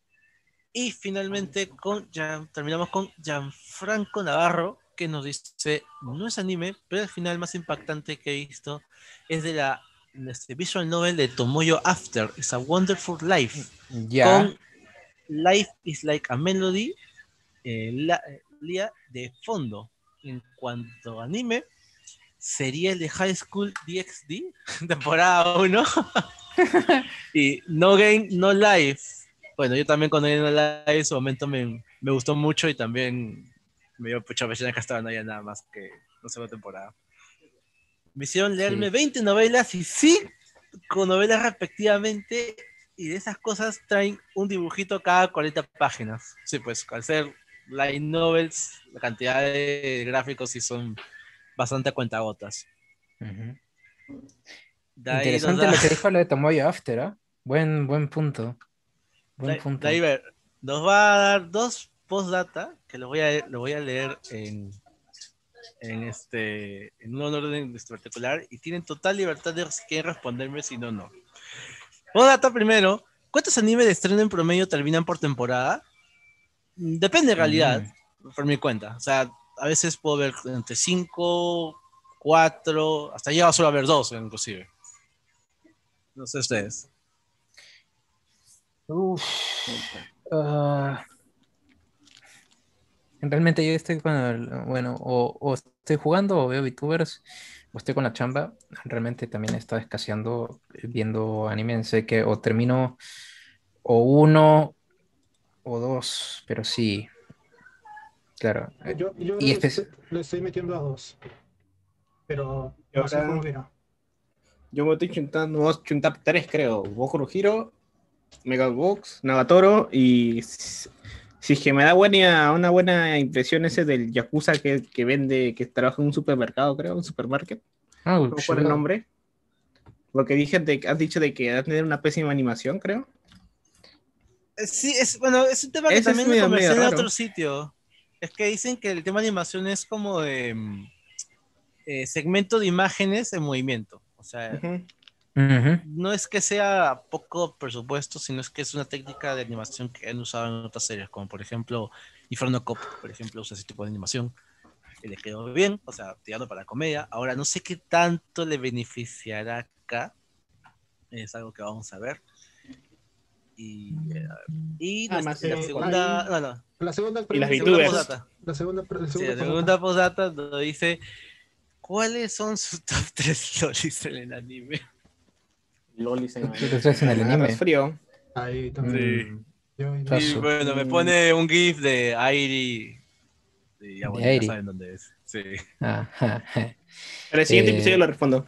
Y finalmente con ya terminamos con Gianfranco Navarro, que nos dice, no es anime, pero el final más impactante que he visto es de la este, visual novel de Tomoyo After, It's a Wonderful Life, Ya. con Life is Like a Melody, eh, la, eh, de fondo. En cuanto a anime, sería el de High School DxD, temporada 1, y No Game, No Life. Bueno, yo también con No Game, No Life en su momento me, me gustó mucho y también me dio mucha pena que estaba no había nada más que no segunda temporada. Me hicieron leerme Sí. 20 novelas y sí, con novelas respectivamente, y de esas cosas traen un dibujito cada 40 páginas. Sí, pues al ser light novels, la cantidad de gráficos sí son bastante a cuentagotas. Ahí nos Interesante da- lo que dijo lo de Tomoyo After, ¿ah? Buen, buen punto. Buen Da- punto. Nos va a dar dos postdata que los voy a, lo voy a leer en, en, este, en un orden particular y tienen total libertad de si quieren responderme, si no, no. Postdata primero, ¿cuántos animes de estreno en promedio terminan por temporada? Depende en realidad, por mi cuenta. O sea, a veces puedo ver entre 5, 4, hasta llegado solo a ver 2 inclusive. No sé ustedes. Uf. Ah. Realmente yo estoy con el- bueno, o, o estoy jugando o veo VTubers o estoy con la chamba. Realmente también estado escaseando viendo anime. Sé que o termino o uno o dos, pero sí. Claro. eh, Yo, yo Y le, este- estoy, le estoy metiendo a dos. Pero Y no sé. Yo me estoy chuntando, vamos a chuntar tres, creo. Boku no Hero, Megabox, Nagatoro y si es que me da buena, una buena impresión ese del Yakuza que, que vende, que trabaja en un supermercado, creo, un supermarket. ah, ¿Cómo fue el nombre? Porque dije de, has dicho de que va a tener una pésima animación, creo. Sí, es, bueno, es un tema que Ese es también conversé en otro sitio. Es que dicen que el tema de animación es como de mm, eh, segmento de imágenes en movimiento. O sea, no es que sea poco presupuesto, sino es que es una técnica de animación que han usado en otras series, como por ejemplo Inferno Cop, por ejemplo, usa ese tipo de animación. Y le quedó bien, o sea, tirando para la comedia. Ahora, no sé qué tanto le beneficiará acá. Es algo que vamos a ver. Y, eh, y Ah, la, eh, segunda, no, no, La segunda Y las segunda postdata. La segunda, la Sí, segunda la segunda postdata nos dice ¿Cuáles son sus top 3 lolis en el anime? Lolis en ¿Qué te traes en el anime? frío. Ahí también. Sí. Yo-. Y bueno, me pone un GIF de Airi. Y ya, bueno, Airi. ya saben dónde es. Sí. Ajá. Pero el siguiente Eh, episodio lo respondo.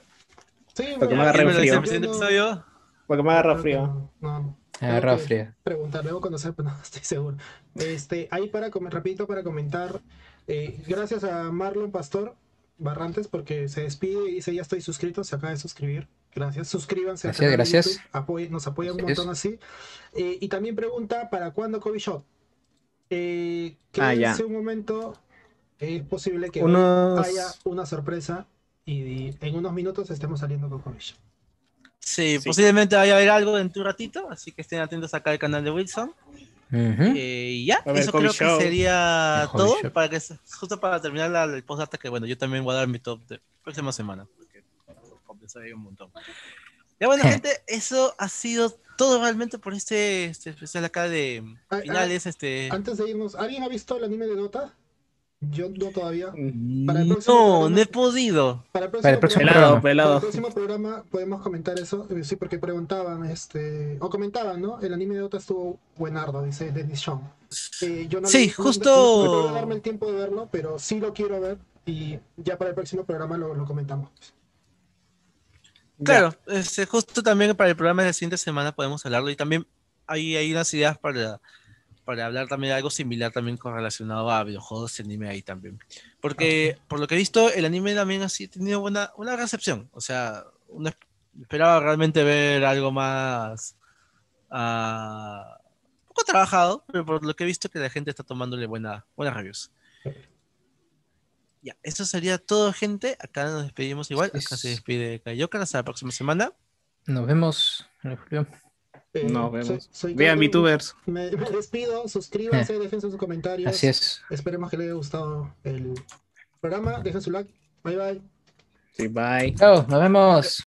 Sí, Porque me bueno, agarré ¿Quién un me lo dice frío. en el siguiente episodio? Porque me agarra frío. No, no, Agarrado que- fría. preguntar, debo conocer, pero no estoy seguro. Este, ahí para comer, rapidito para comentar, eh, gracias a Marlon Pastor Barrantes porque se despide y dice ya estoy suscrito, se acaba de suscribir. Gracias, suscríbanse. Gracias, canal de gracias. YouTube, apoyen- nos apoyan un Gracias. montón así. Eh, y también pregunta, ¿para cuándo Kobe Shot? Eh, Ah, ya. quédense un momento, es posible que Unos- haya una sorpresa y en unos minutos estemos saliendo con Kobe Shot. Sí, Sí. posiblemente vaya a haber algo en tu ratito, así que estén atentos acá al canal de Wilson. Ujú. Eh, y ya, ver, eso creo Show. que sería El todo. Show. Para que, justo para terminar la, el postdata, que bueno, yo también voy a dar mi top de próxima semana, porque compensar un montón. Ya bueno, gente, eso ha sido todo realmente por este, este especial acá de Ah, ah, finales. Este... Antes de irnos, ¿alguien ha visto el anime de Dota? Yo no todavía. para el No, próximo no programa- he podido. Para el próximo, Para el próximo programa, Pelado, programa. para el próximo programa podemos comentar eso. eh, Sí, porque preguntaban, este, o comentaban, ¿no? El anime de Dota estuvo buenardo, dice Dennis Sean. Eh, yo no Sí, le- justo- No, no puedo darme el tiempo de verlo, pero sí lo quiero ver y ya para el próximo programa lo, lo comentamos. Claro, este, justo también para el programa de la siguiente semana podemos hablarlo y también hay, hay unas ideas para, para hablar también de algo similar también con relacionado a videojuegos y anime ahí también. Porque por lo que he visto, el anime también así ha tenido buena, una recepción. O sea, uno esp- esperaba realmente ver algo más un poco trabajado, pero por lo que he visto que la gente está tomándole buena, buenas reviews. Ya, eso sería todo, gente. Acá nos despedimos igual. Acá se Es- despide Kayoka. Hasta la próxima semana. Nos vemos, Julio. Eh, Nos vemos. soy- soy Vean VTubers. Me, me despido, suscríbanse, dejen sus comentarios. Así es. Esperemos que les haya gustado el programa. Dejen su like. Bye bye. Sí, bye. Chao, nos vemos.